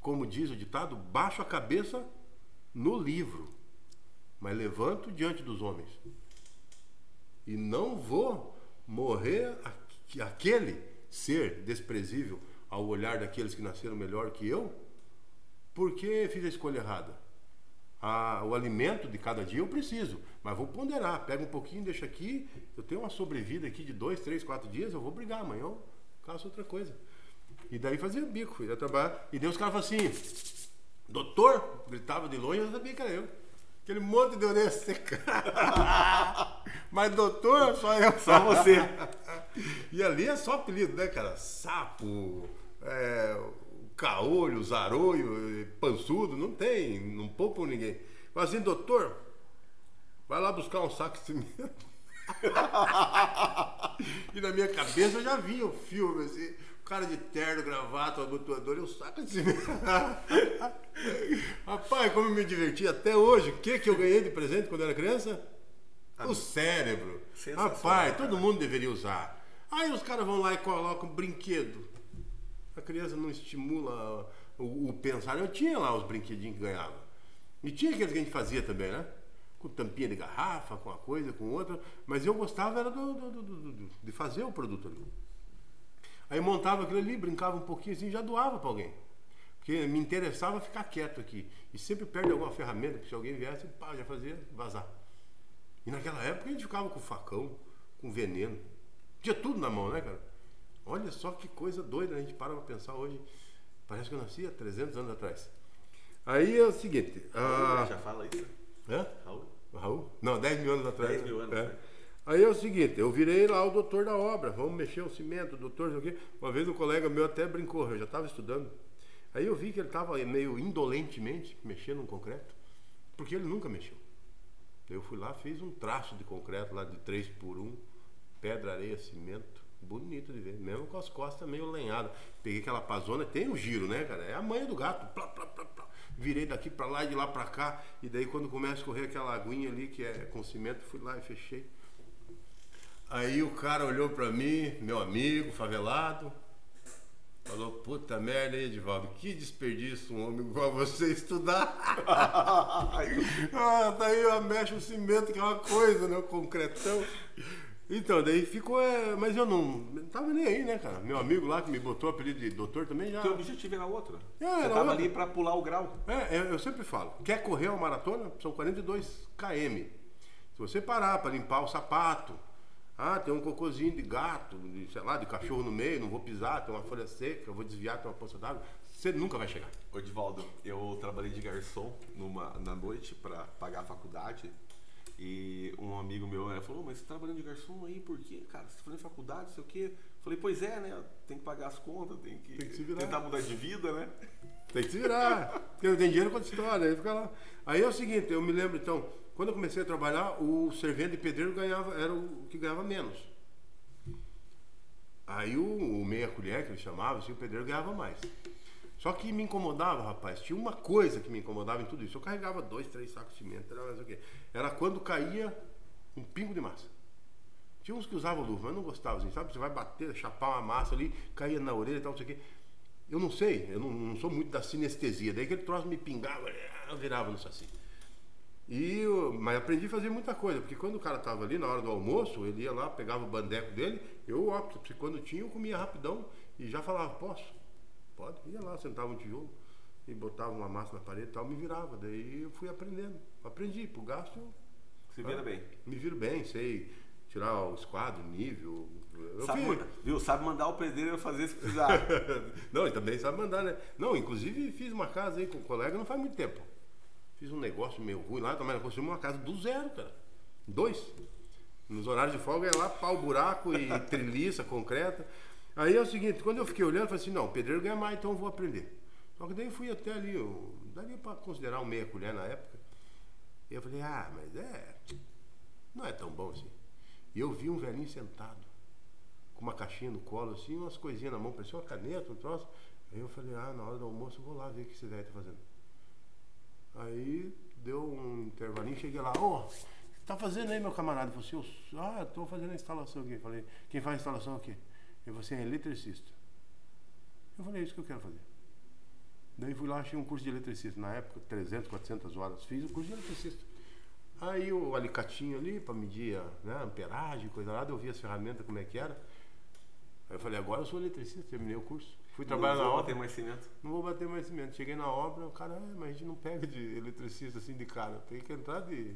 Como diz o ditado, baixo a cabeça no livro, mas levanto diante dos homens. E não vou morrer aquele ser desprezível ao olhar daqueles que nasceram melhor que eu, porque fiz a escolha errada. Ah, o alimento de cada dia eu preciso, mas vou ponderar. Pega um pouquinho, deixa aqui. Eu tenho uma sobrevida aqui de dois, três, quatro dias. Eu vou brigar amanhã. Eu faço outra coisa. E daí fazia bico, ia trabalhar. E Deus cara assim: Doutor, gritava de longe, eu sabia que era eu. Aquele monte de orelha seca. Mas doutor, só eu. Só você. e ali é só apelido, né, cara? Sapo, é, caolho, zaroio, pançudo, não tem, não poupam ninguém. Mas assim, doutor, vai lá buscar um saco de cimento. E na minha cabeça eu já vi o filme, assim, o cara de terno, gravata, abotoador e um saco de cimento. Rapaz, como eu me diverti até hoje. O que, que eu ganhei de presente quando era criança? O cérebro. Rapaz, todo mundo deveria usar. Aí os caras vão lá e colocam um brinquedo. A criança não estimula o, o, pensar. Eu tinha lá os brinquedinhos que ganhava. E tinha aqueles que a gente fazia também, né? Com tampinha de garrafa, com uma coisa, com outra. Mas eu gostava era do, do, do, de fazer o produto ali. Aí montava aquilo ali, brincava um pouquinho assim, já doava para alguém. Porque me interessava ficar quieto aqui. E sempre perde alguma ferramenta, que se alguém viesse, pá, já fazia vazar. E naquela época a gente ficava com facão, com veneno. Tinha tudo na mão, né, cara? Olha só que coisa doida, a gente para pra pensar hoje. Parece que eu nasci há 300 anos atrás. Aí é o seguinte. Raul, já fala isso? Hã? Raul? Raul? Não, 10 mil anos atrás. 10 mil anos. É. Aí é o seguinte, eu virei lá o doutor da obra, vamos mexer o cimento, doutor, não sei o quê. Uma vez um colega meu até brincou, eu já estava estudando. Aí eu vi que ele estava meio indolentemente mexendo no concreto, porque ele nunca mexeu. Eu fui lá, fiz um traço de concreto lá de 3 por 1, pedra, areia, cimento. Bonito de ver, mesmo com as costas meio lenhadas. Peguei aquela pazona, tem o um giro, né, cara? É a manha do gato. Plá, plá, plá, plá. Virei daqui para lá e de lá para cá. E daí quando começa a escorrer aquela aguinha ali que é com cimento, fui lá e fechei. Aí o cara olhou para mim, meu amigo, favelado, falou, puta merda aí, Edivaldo, que desperdício um homem igual você estudar. ah, daí eu mexo o cimento, que é uma coisa, né? O concretão. Então, daí ficou. É, mas eu não, não tava nem aí, né, cara? Meu amigo lá que me botou o apelido de doutor também já. Teu objetivo era outro. É, Você era tava outro. ali para pular o grau. É, eu, eu sempre falo: quer correr uma maratona? São 42 km. Se você parar para limpar o sapato, ah, tem um cocôzinho de gato, de, sei lá, de cachorro no meio, não vou pisar, tem uma folha seca, eu vou desviar, tem uma poça d'água, você nunca vai chegar. Ô, Edivaldo, eu trabalhei de garçom numa, na noite para pagar a faculdade. E um amigo meu né, falou, mas você tá trabalhando de garçom aí, por quê, cara? Você tá fazendo faculdade, não sei o quê. Falei, pois é, né? Tem que pagar as contas, tem que, Tem que tentar mudar de vida, né? Tem que se virar. Porque não tem dinheiro quando história, aí fica lá. Aí é o seguinte, eu me lembro então, quando eu comecei a trabalhar, o servente e pedreiro ganhava, era o que ganhava menos. Aí o, o meia colher, que ele chamava, assim, o pedreiro ganhava mais. Só que me incomodava, rapaz. Tinha uma coisa que me incomodava em tudo isso. Eu carregava dois, três sacos de cimento, era mais o quê? Era quando caía um pingo de massa. Tinha uns que usavam luva, mas não gostava, assim, sabe? Você vai bater, chapar uma massa ali, caía na orelha e tal, não sei o quê. Eu não sei, eu não, não sou muito da sinestesia. Daí aquele troço me pingava, virava no saci. E eu, mas aprendi a fazer muita coisa, porque quando o cara estava ali na hora do almoço, ele ia lá, pegava o bandeco dele, eu porque quando tinha eu comia rapidão e já falava, posso? Pode? Ia lá, sentava um tijolo e botava uma massa na parede e tal, me virava. Daí eu fui aprendendo. Aprendi, pro gasto. Se vira bem. Me viro bem, sei tirar o esquadro, nível. Eu Sabe, fiz- viu? Sabe mandar o pedreiro fazer se precisar. não, ele também sabe mandar, né? Não, inclusive fiz uma casa aí com um colega não faz muito tempo. Fiz um negócio meio ruim lá, também construímos uma casa do zero, cara. Dois. Nos horários de folga é lá pau, buraco e treliça, concreta. Aí é o seguinte, quando eu fiquei olhando, eu falei assim, não, o pedreiro ganha mais, então eu vou aprender. Só que daí fui até ali, eu, daria para considerar um meia colher na época. E eu falei, ah, mas é. Não é tão bom assim. E eu vi um velhinho sentado, com uma caixinha no colo, assim, umas coisinhas na mão, parecia uma caneta, um troço. Aí eu falei, ah, na hora do almoço eu vou lá ver o que esse velho tá fazendo. Aí deu um intervalinho, cheguei lá, ô, o que tá fazendo aí, meu camarada? Eu falei assim, ah, tô fazendo a instalação aqui. Eu falei, quem faz a instalação aqui? Eu você é eletricista. Eu falei, é isso que eu quero fazer. Daí fui lá, achei um curso de eletricista. Na época, 300, 400 horas. Fiz o curso de eletricista. Aí o alicatinho ali para medir a né, amperagem, coisa lá, eu vi as ferramentas, como é que era. Aí eu falei, agora eu sou eletricista, terminei o curso. Fui trabalhar Não na vou obra. bater mais cimento. Não vou bater mais cimento. Cheguei na obra, o cara, "Ah, mas a gente não pega de eletricista assim de cara. Tem que entrar de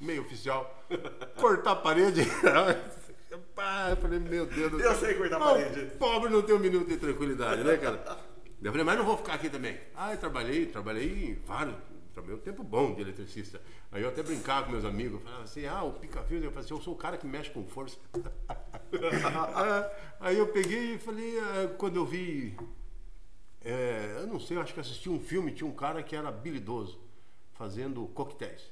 meio oficial. Cortar a parede. Pá, eu falei, meu Deus do Eu sei cortar parede. Pobre não tem um minuto de tranquilidade, né, cara? Eu falei, mas não vou ficar aqui também. Ah, eu trabalhei, trabalhei em vários. Trabalhei um tempo bom de eletricista. Aí eu até brincava com meus amigos, eu falava assim, ah, o pica-fio, eu falei assim, eu sou o cara que mexe com força. Aí eu peguei e falei, ah, quando eu vi, é, eu não sei, eu acho que assisti um filme, tinha um cara que era habilidoso, fazendo coquetéis.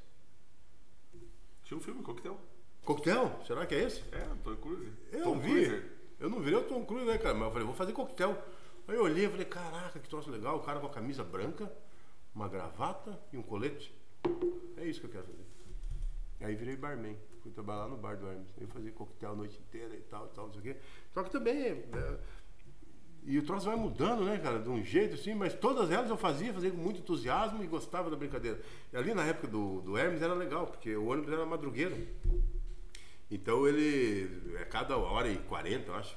Tinha um filme, coquetel. Coquetel? Será que é esse? É, Tom Cruise. Eu Tom vi. Cruise. Eu não virei o Tom Cruise, né, cara? Mas eu falei, vou fazer coquetel. Aí eu olhei e falei, caraca, que troço legal. O cara com a camisa branca, uma gravata e um colete. É isso que eu quero fazer. Aí virei barman. Fui trabalhar lá no bar do Hermes. Aí fazia coquetel a noite inteira e tal, e tal, não sei o quê. Só que também. é, e o troço vai mudando, né, cara? De um jeito assim, mas todas elas eu fazia, fazia com muito entusiasmo e gostava da brincadeira. E ali na época do, do Hermes era legal, porque o ônibus era madrugueiro. Então ele, a cada hora e 40, eu acho,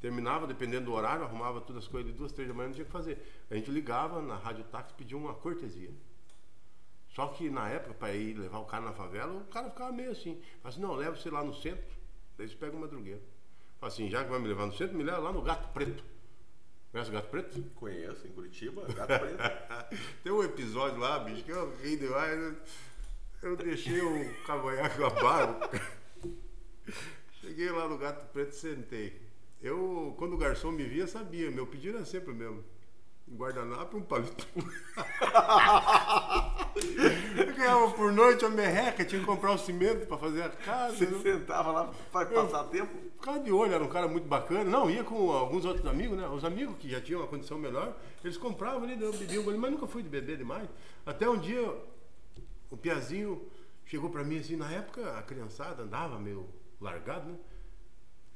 terminava, dependendo do horário, arrumava todas as coisas de duas, três da manhã, não tinha que fazer. A gente ligava na rádio táxi e pedia uma cortesia. Só que na época, para ir levar o cara na favela, o cara ficava meio assim. Falava assim, não, leva você lá no centro, daí você pega o madrugueiro. Fala assim, já que vai me levar no centro, me leva lá no Gato Preto. Conhece o Gato Preto? Conheço, em Curitiba, gato preto. Tem um episódio lá, bicho, que eu ri demais. Eu deixei o cavanhaque com a barba. Cheguei lá no Gato Preto e sentei. Eu, quando o garçom me via, sabia. Meu pedido era sempre o mesmo. Um guardanapo e um palito. eu ganhava por noite a merreca, tinha que comprar o cimento para fazer a casa. Você né? sentava lá para passar tempo? Ficava de olho, era um cara muito bacana. Não, ia com alguns outros amigos, né? Os amigos que já tinham uma condição melhor, eles compravam ali, eu bebia um golinho, mas nunca fui de beber demais. Até um dia, o Piazinho chegou pra mim assim, na época a criançada andava meio largado, né?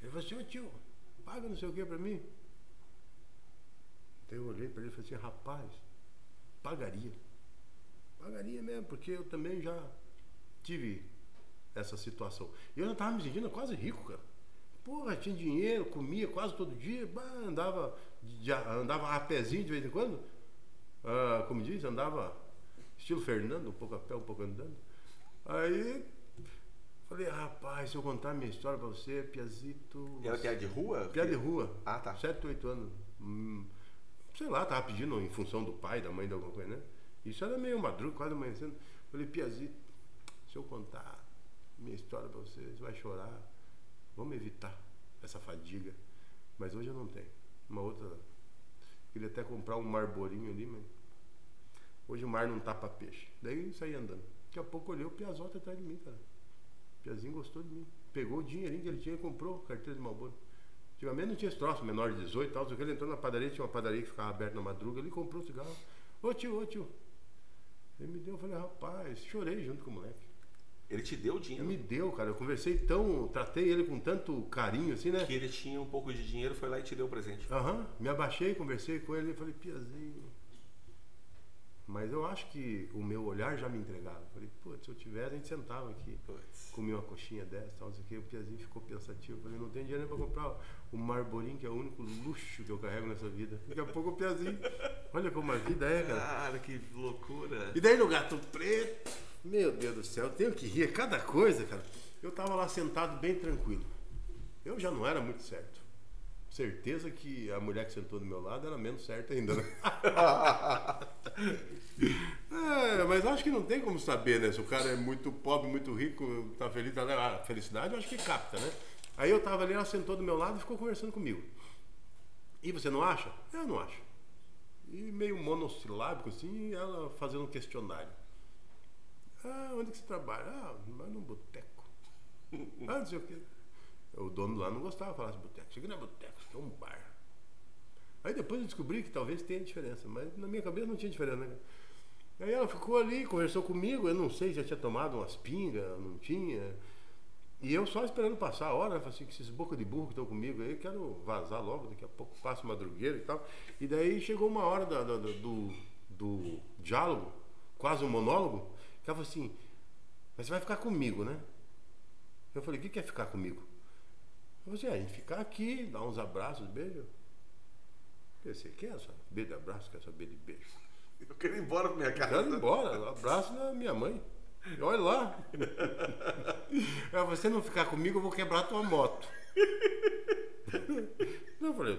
Ele falou assim, ô tio, paga não sei o que pra mim. Daí eu olhei pra ele e falei assim, rapaz, pagaria. Pagaria mesmo, porque eu também já tive essa situação. Eu já tava me sentindo quase rico, cara. Porra, tinha dinheiro, comia quase todo dia, andava, andava a pezinho de vez em quando. Ah, como diz, andava estilo Fernando, um pouco a pé, um pouco andando. Aí falei, rapaz, se eu contar minha história pra você, Piazito. Era piada de rua? Piada de rua. Ah, tá. 7, 8 anos. Hum, sei lá, tava pedindo em função do pai, da mãe, de alguma coisa, né? Isso era meio madruga, quase amanhecendo. Falei, Piazito, se eu contar minha história pra você, você vai chorar. Vamos evitar essa fadiga. Mas hoje eu não tenho. Uma outra. Queria até comprar um marborinho ali, mas. Hoje o mar não tapa peixe. Daí eu saí andando. Daqui a pouco olhei o Piazota atrás de mim, cara. Piazinho gostou de mim. Pegou o dinheirinho que ele tinha e comprou carteira de Malboro. Antigamente não tinha esse troço, menor de 18 e tal. Só que ele entrou na padaria, tinha uma padaria que ficava aberta na madruga. Ele comprou o cigarro. Ô tio, ô tio. Ele me deu, eu falei, rapaz, chorei junto com o moleque. Ele te deu Ele dinheiro? me deu, cara. Eu conversei tão. Tratei ele com tanto carinho, assim, né? Que ele tinha um pouco de dinheiro, foi lá e te deu o presente. Aham, me abaixei, conversei com ele e falei, Piazinho. Mas eu acho que o meu olhar já me entregava. Falei, putz, se eu tivesse, a gente sentava aqui, Puts. comia uma coxinha dessa, tal, não sei o quê. O Piazinho ficou pensativo. Falei, não tenho dinheiro nem pra comprar o Marborim, que é o único luxo que eu carrego nessa vida. Daqui a pouco o Piazinho. Olha como a vida é, cara. Cara, que loucura. E daí no gato preto, meu Deus do céu, eu tenho que rir, é cada coisa, cara. Eu tava lá sentado bem tranquilo. Eu já não era muito certo. Certeza que a mulher que sentou do meu lado era menos certa ainda, né? é, mas acho que não tem como saber, né? Se o cara é muito pobre, muito rico, tá feliz, tá, a felicidade eu acho que capta, né? Aí eu tava ali, ela sentou do meu lado e ficou conversando comigo. E você não acha? Eu não acho. E meio monossilábico assim, ela fazendo um questionário. Ah, onde que você trabalha? Ah, vai num boteco. Ah, não sei o quê. O dono lá não gostava de falar de boteco. Chega não é boteco, aqui é um bar. Aí depois eu descobri que talvez tenha diferença, mas na minha cabeça não tinha diferença, né? Aí ela ficou ali, conversou comigo, eu não sei se já tinha tomado umas pingas, não tinha. E eu só esperando passar a hora, né? Assim, que esses boca de burro que estão comigo aí, eu quero vazar logo, daqui a pouco passo madrugueira e tal. E daí chegou uma hora do, do diálogo, quase um monólogo, que ela falou assim, mas você vai ficar comigo, né? Eu falei, o que que é ficar comigo? Eu falei assim, ah, a gente ficar aqui, dar uns abraços, beijo. Eu Você quer só beijo de abraço, quer saber de beijo? Eu quero ir embora pra minha Quero casa. ir embora, abraço na minha mãe. Olha lá. Se você não ficar comigo, eu vou quebrar a tua moto. Eu falei,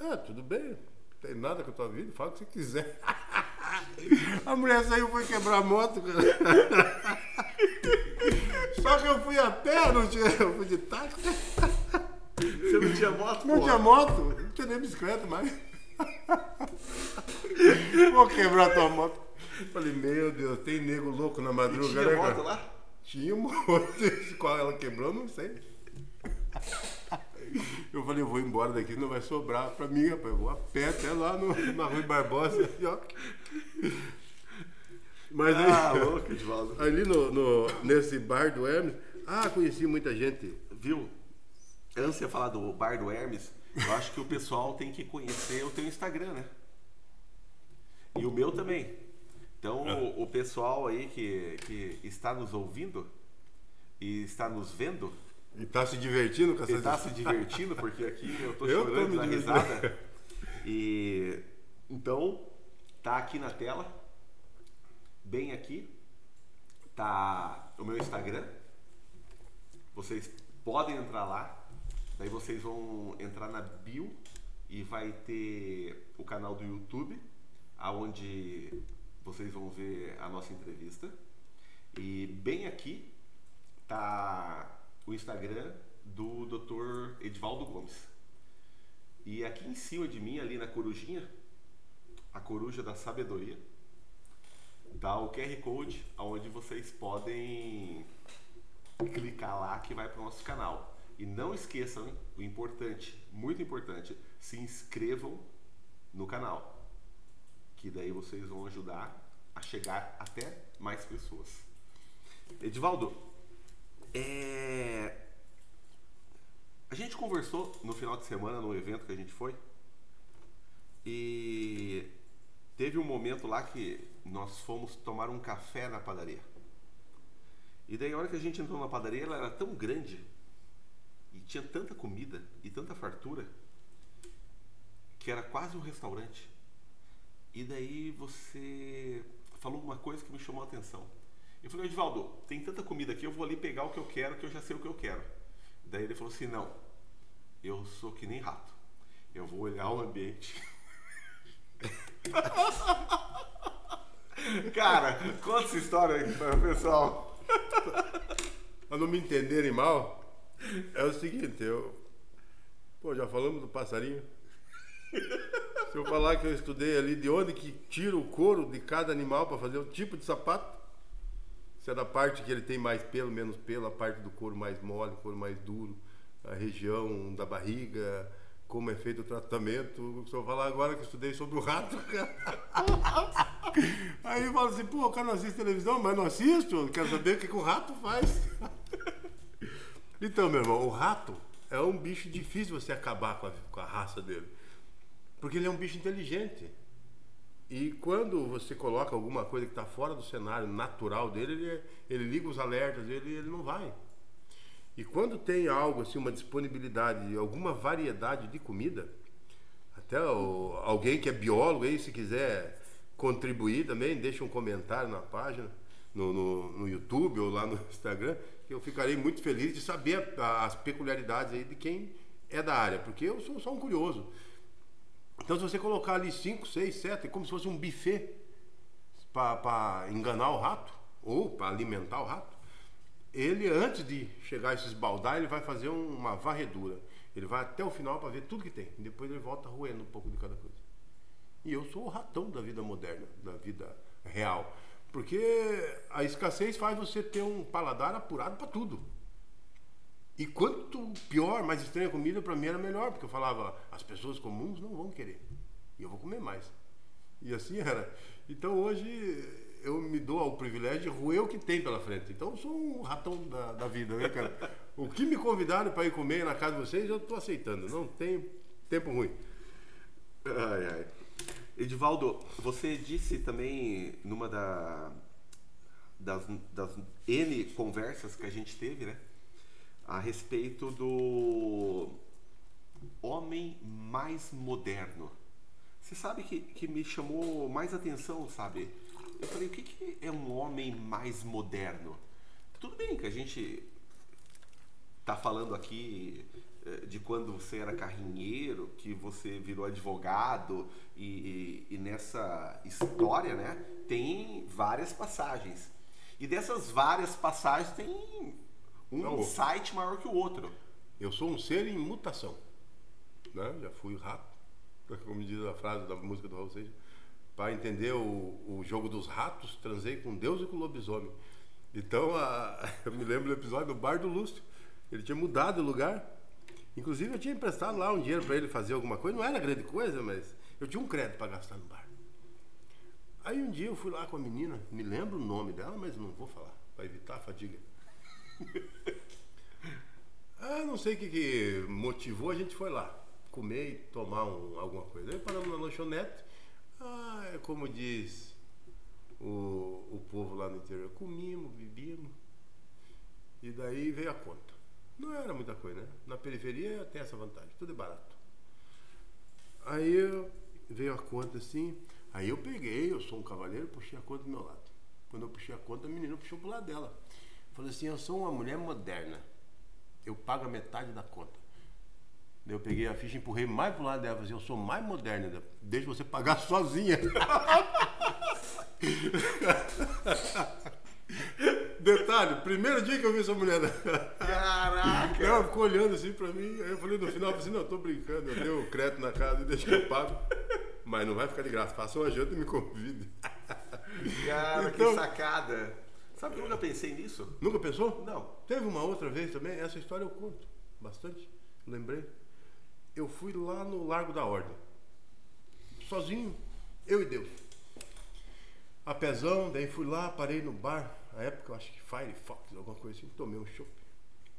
é, tudo bem, não tem nada com a tua vida, fala o que você quiser. A mulher saiu e foi quebrar a moto, cara. Só que eu fui a pé, não tinha, eu fui de táxi. Você não tinha moto, Não tinha moto, não tinha nem bicicleta mais. Vou quebrar tua moto. Falei, meu Deus, tem nego louco na E madruga, tinha né, moto cara? lá? Tinha monte. Qual ela quebrou, não sei. Eu falei, eu vou embora daqui, não vai sobrar pra mim, rapaz. Eu vou a pé até lá no, na Rui Barbosa. Mas aí, Ah, louco, Edvaldo. ali no, no- nesse bar do Hermes, ah, conheci muita gente. Viu? Antes de eu falar do bar do Hermes, eu acho que o pessoal tem que conhecer o teu Instagram, né? E o meu também. Então, o, o pessoal aí que, que está nos ouvindo e está nos vendo, E tá se divertindo com Você essas tá se divertindo, porque aqui eu tô Eu tô chorando me da risada. E então, tá aqui na tela, bem aqui, tá o meu Instagram. Vocês podem entrar lá, daí vocês vão entrar na bio e vai ter o canal do YouTube, aonde vocês vão ver a nossa entrevista. E bem aqui tá o Instagram do Dr. Edvaldo Gomes. E aqui em cima de mim, ali na corujinha, a coruja da sabedoria, tá o QR Code, onde vocês podem clicar lá que vai para o nosso canal. E não esqueçam, o importante, muito importante, se inscrevam no canal. Que daí vocês vão ajudar a chegar até mais pessoas. Edivaldo, é... a gente conversou no final de semana no evento que a gente foi e teve um momento lá que nós fomos tomar um café na padaria. E daí a hora que a gente entrou na padaria, ela era tão grande e tinha tanta comida e tanta fartura que era quase um restaurante. E daí você falou uma coisa que me chamou a atenção. Eu falei, Edvaldo, tem tanta comida aqui, eu vou ali pegar o que eu quero, que eu já sei o que eu quero. Daí ele falou assim, não, eu sou que nem rato. Eu vou olhar o ambiente. Cara, conta essa história aí para o pessoal. Pra não me entenderem mal, é o seguinte, eu. Pô, já falamos do passarinho? Se eu falar que eu estudei ali de onde que tira o couro de cada animal para fazer o tipo de sapato, se é da parte que ele tem mais pelo, menos pelo, a parte do couro mais mole, couro mais duro, a região da barriga, como é feito o tratamento. Se eu falar agora que estudei sobre o rato, cara. Aí fala assim, pô, o cara não assiste televisão, mas não assisto, quero saber o que, que o rato faz. Então, meu irmão, o rato é um bicho difícil você acabar com a, com a raça dele. Porque ele é um bicho inteligente. E quando você coloca alguma coisa que está fora do cenário natural dele, ele, ele liga os alertas, ele, ele não vai. E quando tem algo assim, uma disponibilidade, alguma variedade de comida, até o, alguém que é biólogo aí, se quiser contribuir também, deixa um comentário na página, no, no, no YouTube ou lá no Instagram, que eu ficarei muito feliz de saber as peculiaridades aí de quem é da área, porque eu sou só um curioso. Então, se você colocar ali 5, 6, 7, é como se fosse um buffet para enganar o rato ou para alimentar o rato, ele, antes de chegar a esses baldar, ele vai fazer uma varredura. Ele vai até o final para ver tudo que tem. Depois ele volta roendo um pouco de cada coisa. E eu sou o ratão da vida moderna, da vida real. Porque a escassez faz você ter um paladar apurado para tudo. E quanto pior, mais estranha a comida, para mim era melhor, porque eu falava, as pessoas comuns não vão querer. E eu vou comer mais. E assim era. Então hoje eu me dou ao privilégio de roer o que tem pela frente. Então eu sou um ratão da, da vida, né, cara? o que me convidaram para ir comer na casa de vocês, eu estou aceitando. Não tem tempo ruim. Ai, ai. Edivaldo, você disse também numa da, das, das N conversas que a gente teve, né? a respeito do homem mais moderno. Você sabe que, que me chamou mais atenção, sabe? Eu falei, o que, que é um homem mais moderno? Tudo bem que a gente tá falando aqui eh, de quando você era carrinheiro, que você virou advogado e, e, e, nessa história, né, tem várias passagens. E dessas várias passagens tem um Não, insight maior que o outro. Eu sou um ser em mutação. Né? Já fui rato, como diz a frase da música do Raul Seixas. Para entender o, o jogo dos ratos, transei com Deus e com o lobisomem. Então, a, eu me lembro do episódio do Bar do Lúcio. Ele tinha mudado de lugar. Inclusive, eu tinha emprestado lá um dinheiro para ele fazer alguma coisa. Não era grande coisa, mas eu tinha um crédito para gastar no bar. Aí um dia eu fui lá com a menina, me lembro o nome dela, mas não vou falar, para evitar a fadiga. ah, não sei o que, que, motivou, a gente foi lá comer e tomar um, alguma coisa. Aí paramos na lanchonete. Ah, é como diz o, o povo lá no interior: comimos, bebíamos. E daí veio a conta. Não era muita coisa, né? Na periferia tem essa vantagem, tudo é barato. Aí veio a conta assim, aí eu peguei, eu sou um cavaleiro, puxei a conta do meu lado. Quando eu puxei a conta, a menina puxou pro lado dela. Falei assim, eu sou uma mulher moderna. Eu pago a metade da conta. Daí eu peguei a ficha e empurrei mais pro lado dela. Falei assim, eu sou mais moderna. Deixa você pagar sozinha. Detalhe, primeiro dia que eu vi essa mulher. Caraca! Ela ficou olhando assim pra mim. Aí eu falei no final, falei assim, não, eu tô brincando, eu dei o crédito na casa e deixa que eu pago. Mas não vai ficar de graça. Faça uma janta e me convide. Cara, então, que sacada! Sabe que eu nunca pensei nisso? Nunca pensou? Não. Teve uma outra vez também, essa história eu conto bastante, lembrei. Eu fui lá no Largo da Ordem, sozinho, eu e Deus. A pezão, daí fui lá, parei no bar, na época eu acho que Firefox, alguma coisa assim, tomei um chopp.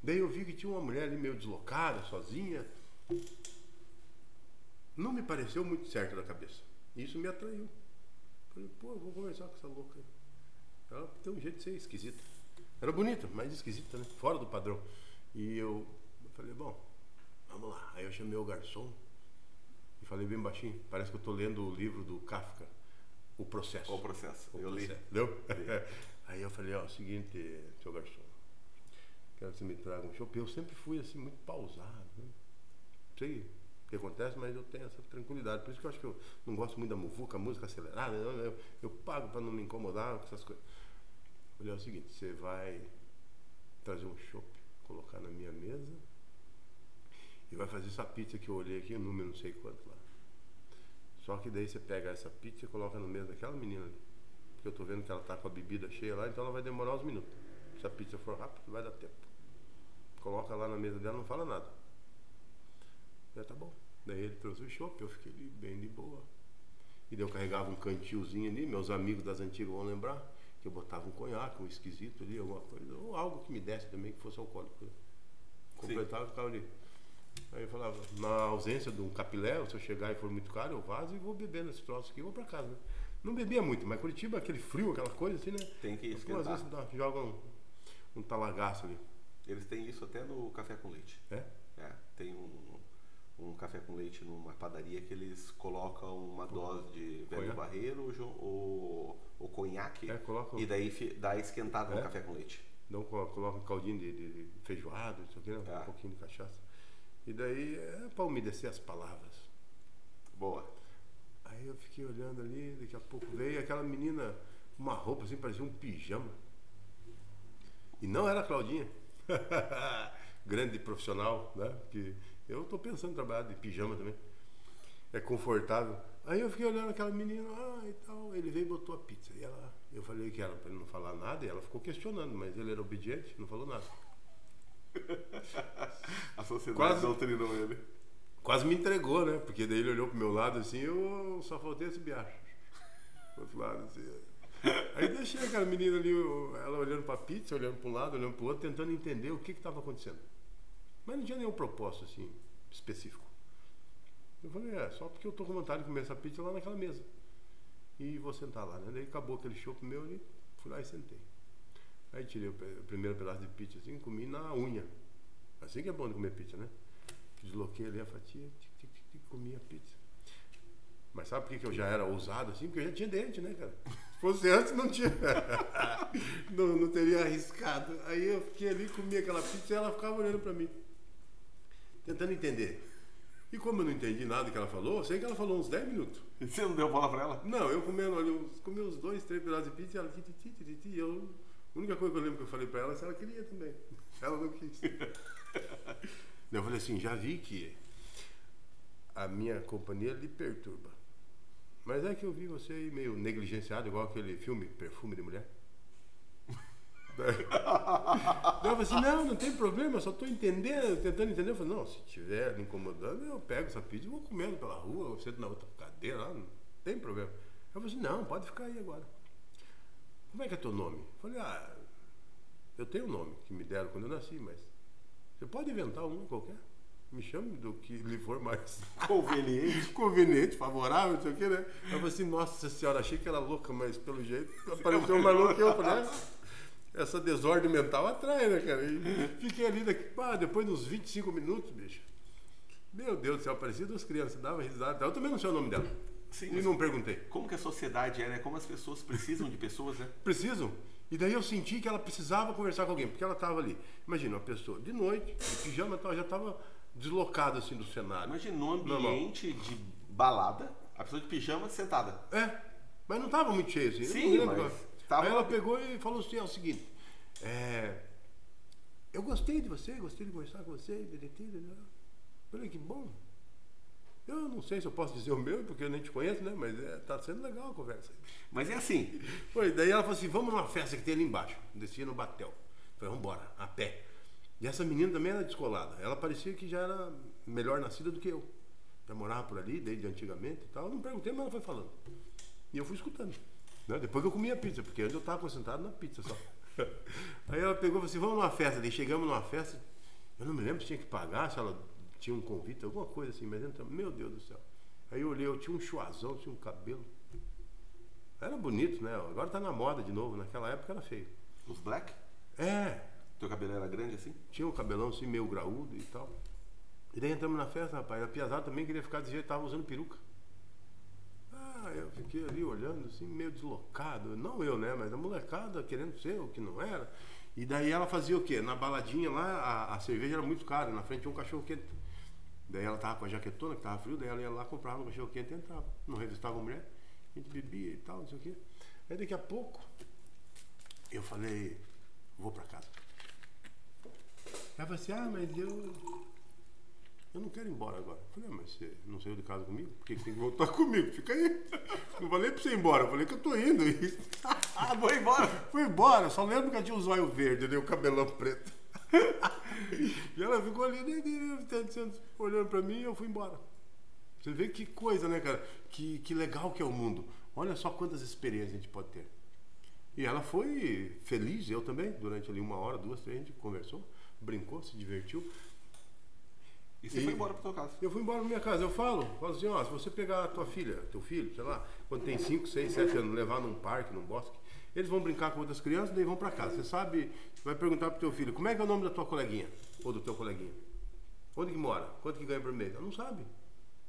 Daí eu vi que tinha uma mulher ali meio deslocada, sozinha. Não me pareceu muito certo da cabeça. Isso me atraiu. Falei, pô, vou conversar com essa louca aí. Ela tem um jeito de ser esquisita. Era bonita, mas esquisita, né? Fora do padrão. E eu, eu falei, bom, vamos lá. Aí eu chamei o garçom e falei bem baixinho. Parece que eu estou lendo o livro do Kafka, O Processo. O Processo, o eu processo. li. Leu? Aí eu falei, ó, o seguinte, seu garçom, quero que você me traga um chopp. Eu sempre fui assim, muito pausado. Né? Não sei o que acontece, mas eu tenho essa tranquilidade. Por isso que eu acho que eu não gosto muito da muvuca, música acelerada. Eu, eu, eu pago para não me incomodar com essas coisas. Falei, é o seguinte, você vai trazer um chopp, colocar na minha mesa e vai fazer essa pizza que eu olhei aqui, o número não sei quanto lá. Só que daí você pega essa pizza e coloca no meio daquela menina ali. Porque eu tô vendo que ela tá com a bebida cheia lá, então ela vai demorar uns minutos. Se a pizza for rápida, vai dar tempo. Coloca lá na mesa dela, não fala nada. Já tá bom. Daí ele trouxe o chopp, eu fiquei ali bem de boa. E daí eu carregava um cantilzinho ali, meus amigos das antigas vão lembrar, que eu botava um conhaque, um esquisito ali, alguma coisa, ou algo que me desse também, que fosse alcoólico. Né? Completava e ficava ali. Aí eu falava, na ausência de um capilé, se eu chegar e for muito caro, eu vazo e vou beber nesse troço aqui e vou pra casa. Né? Não bebia muito, mas Curitiba, aquele frio, aquela coisa assim, né? Tem que Pô, às esquentar. vezes dá- joga um, um talagaço ali. Eles têm isso até no café com leite. É? É, tem um, um café com leite numa padaria que eles colocam uma dose de velho barreiro ou, ou conhaque É, coloca- e daí dá esquentada É? no café com leite. Co- coloca um caldinho de, de- de feijoada, isso aqui, né? Tá. um pouquinho de cachaça. E daí é pra umedecer as palavras. Boa. Aí eu fiquei olhando ali, daqui a pouco veio aquela menina, uma roupa assim, parecia um pijama. E não era a Claudinha. Grande profissional, né? Que eu tô pensando em trabalhar de pijama também. É confortável. Aí eu fiquei olhando aquela menina, ah, e tal. Ele veio e botou a pizza. E ela, eu falei que era pra ele não falar nada, e ela ficou questionando, mas ele era obediente, não falou nada. A sociedade Quase- doutrinou ele. Quase me entregou, né? Porque daí ele olhou pro meu lado assim, eu só faltei esse biacho. Do outro lado, assim. Aí deixei aquela menina ali, ela olhando pra pizza, olhando um lado, olhando pro outro, tentando entender o que estava acontecendo. Mas não tinha nenhum propósito assim, específico. Eu falei, é, só porque eu tô com vontade de comer essa pizza lá naquela mesa. E vou sentar lá, né? Daí acabou aquele chopp meu ali, fui lá e sentei. Aí tirei o, primeiro pedaço de pizza assim, comi na unha. Assim que é bom de comer pizza, né? Desloquei ali a fatia, tic, tic, tic, tic, comi a pizza. Mas sabe por que eu já era ousado assim? Porque eu já tinha dente, né, cara? Se fosse antes, não tinha. não, não teria arriscado. Aí eu fiquei ali, comi aquela pizza e ela ficava olhando pra mim. Tentando entender. E como eu não entendi nada que ela falou, eu sei que ela falou uns 10 minutos. E você não deu bola pra ela? Não, eu comendo ali, uns, comi uns dois, três pedaços de pizza e ela ti, ti, ti, ti, ti, eu, a única coisa que eu lembro que eu falei pra ela é se ela queria também. Ela não quis. Eu falei assim, já vi que a minha companhia lhe perturba. Mas é que eu vi você aí meio negligenciado, igual aquele filme Perfume de Mulher. Eu falei assim, não, não tem problema, só tô entendendo, tentando entender. Eu falei, não, se estiver lhe incomodando, eu pego essa pizza e vou comendo pela rua, eu sento na outra cadeira lá, não tem problema. Eu falei assim, não, pode ficar aí agora. Como é que é teu nome? Eu falei, ah, eu tenho um nome que me deram quando eu nasci, mas você pode inventar um qualquer? Me chame do que lhe for mais Conveniente. conveniente, favorável, não sei o que, né? Eu falei assim, nossa senhora, achei que era louca, mas pelo jeito apareceu mais louca que eu. Falei, "Ah, essa desordem mental atrai, né, cara? E fiquei ali, daqui, pá, depois dos 25 minutos, bicho. Meu Deus do céu, parecia duas crianças, dava risada. Eu também não sei o nome dela. Sim, e não perguntei. Como que a sociedade é, né? Como as pessoas precisam de pessoas, né? Precisam. E daí eu senti que ela precisava conversar com alguém, porque ela estava ali. Imagina, uma pessoa de noite, de pijama e tal, já estava deslocada assim do cenário. Imagina Normal. ambiente de balada, a pessoa de pijama sentada. É, mas não estava muito cheio assim. Sim, mas agora. tava- Aí ela pegou e falou assim: é o seguinte, é, eu gostei de você, gostei de conversar com você, né? Falei, que bom. Eu não sei se eu posso dizer o meu, porque eu nem te conheço, né? Mas é, tá sendo legal a conversa. Mas é assim, Foi, daí ela falou assim: vamos numa festa que tem ali embaixo. Descia no Batel. Falei, vamos embora, a pé. E essa menina também era descolada. Ela parecia que já era melhor nascida do que eu. Já morava por ali desde antigamente e tal. Eu não perguntei, mas ela foi falando. E eu fui escutando. né? Depois que eu comi a pizza, porque antes eu estava concentrado na pizza só. Aí ela pegou e falou assim: vamos numa festa. Daí chegamos numa festa. Eu não me lembro se tinha que pagar, se ela tinha um convite, alguma coisa assim. Mas então, meu Deus do céu. Aí eu olhei, eu tinha um chuazão, tinha um cabelo. Era bonito, né? Agora tá na moda de novo. Naquela época era feio. os black, É, teu cabelo era grande assim? tinha um cabelão assim meio graúdo e tal. E daí entramos na festa, rapaz. A piazada também queria ficar desse jeito, tava usando peruca. Ah, eu fiquei ali olhando assim, meio deslocado. Não eu, né? Mas a molecada querendo ser o que não era. E daí ela fazia o quê? Na baladinha lá, a, a cerveja era muito cara. Na frente tinha um cachorro quente. Daí ela tava com a jaquetona, que tava frio, daí ela ia lá, comprava um cachorro quente e entrava. Não revistava a mulher. A gente bebia e tal, não sei o quê. Aí daqui a pouco, eu falei, vou pra casa. Ela falou assim, ah, mas eu. Eu não quero ir embora agora. Eu falei, ah, mas você não saiu de casa comigo? Por que você tem que voltar comigo? Fica aí. Não falei pra você ir embora, eu falei que eu tô indo. ah, vou embora. Fui embora, só lembro que eu tinha o zóio verde, né? o cabelão preto. e ela ficou ali, né, olhando pra mim e eu fui embora. Você vê que coisa, né, cara? Que, que legal que é o mundo. Olha só quantas experiências a gente pode ter. E ela foi feliz, eu também, durante ali uma hora, duas, três, a gente conversou, brincou, se divertiu. E você e foi embora para tua casa? Eu fui embora para minha casa. Eu falo, falo assim, ó, se você pegar a tua filha, teu filho, sei lá, quando tem 5, 6, 7 anos, levar num parque, num bosque, eles vão brincar com outras crianças, daí vão para casa. Você sabe, vai perguntar pro teu filho, como é que é o nome da tua coleguinha? Ou do teu coleguinha? Onde que mora? Quanto que ganha por mês? Ela não sabe.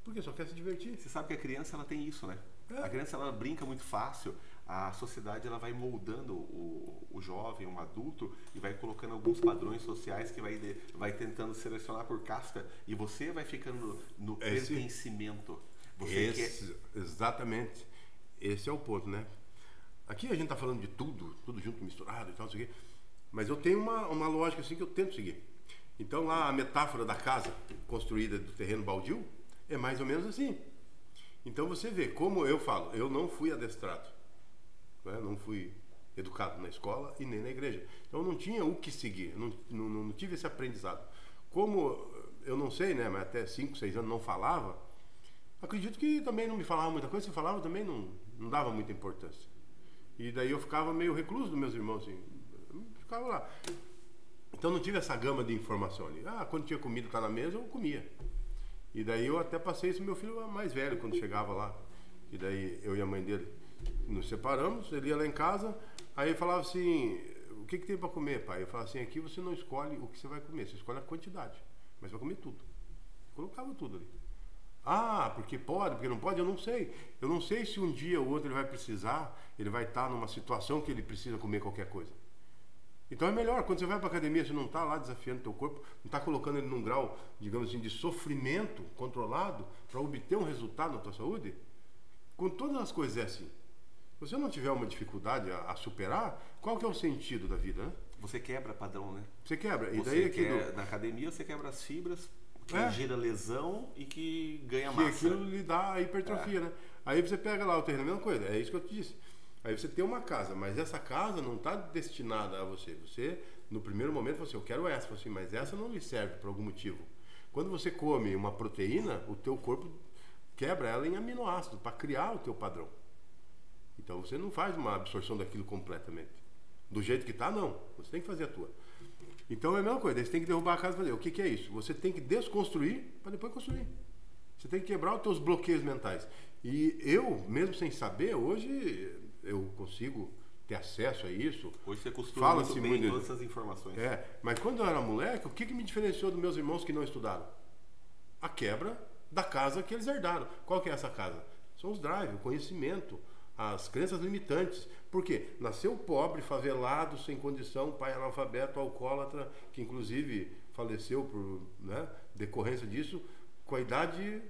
Porque só quer se divertir. Você sabe que a criança ela tem isso, né? É. A criança ela brinca muito fácil. A sociedade ela vai moldando o, o jovem, um adulto e vai colocando alguns padrões sociais que vai, vai tentando selecionar por casta e você vai ficando no, no Esse, pertencimento. Você esse, quer... Exatamente. Esse é o ponto, né? Aqui a gente está falando de tudo, tudo junto, misturado e tal, isso aqui. Mas eu tenho uma, uma lógica assim que eu tento seguir. Então lá a metáfora da casa construída do terreno baldio é mais ou menos assim. Então você vê, como eu falo, eu não fui adestrado, né? não fui educado na escola e nem na igreja. Então não tinha o que seguir, não, não, não tive esse aprendizado. Como eu não sei, né, mas até 5, 6 anos não falava, acredito que também não me falava muita coisa, se falava também não, não dava muita importância. E daí eu ficava meio recluso dos meus irmãos, assim, ficava lá. Então não tive essa gama de informação ali. Ah, quando tinha comida tá na mesa, eu comia. E daí eu até passei isso meu filho mais velho, quando chegava lá. E daí eu e a mãe dele nos separamos, ele ia lá em casa, aí falava assim, o que, que tem para comer, pai? Eu falava assim, aqui você não escolhe o que você vai comer, você escolhe a quantidade, mas vai comer tudo. Colocava tudo ali. Ah, porque pode, porque não pode, eu não sei. Eu não sei se um dia ou outro ele vai precisar, ele vai estar numa situação que ele precisa comer qualquer coisa. Então é melhor, quando você vai para academia, você não está lá desafiando o teu corpo, não está colocando ele num grau, digamos assim, de sofrimento controlado para obter um resultado na tua saúde. Com todas as coisas é assim. Se você não tiver uma dificuldade a, a superar, qual que é o sentido da vida, né? Você quebra padrão, né? Você quebra. E daí aqui do... Na academia você quebra as fibras que é. gera lesão e que ganha que massa. E aquilo lhe dá a hipertrofia, é. né? Aí você pega lá o terreno, a mesma coisa. É isso que eu te disse. Aí você tem uma casa, mas essa casa não está destinada a você. Você, no primeiro momento, você, assim, eu quero essa, assim, mas essa não lhe serve por algum motivo. Quando você come uma proteína, o teu corpo quebra ela em aminoácidos para criar o teu padrão. Então você não faz uma absorção daquilo completamente. Do jeito que está, não. Você tem que fazer a tua. Então é a mesma coisa. Você tem que derrubar a casa e fazer. O que, que é isso? Você tem que desconstruir para depois construir. Você tem que quebrar os teus bloqueios mentais. E eu, mesmo sem saber, hoje eu consigo ter acesso a isso. Hoje você costuma Fala muito bem muito todas essas informações. É, mas quando eu era moleque, o que, que me diferenciou dos meus irmãos que não estudaram? A quebra da casa que eles herdaram. Qual que é essa casa? São os drive, o conhecimento, as crenças limitantes. Por quê? Nasceu pobre, favelado, sem condição, pai analfabeto, alcoólatra, que inclusive faleceu por né, decorrência disso, com a idade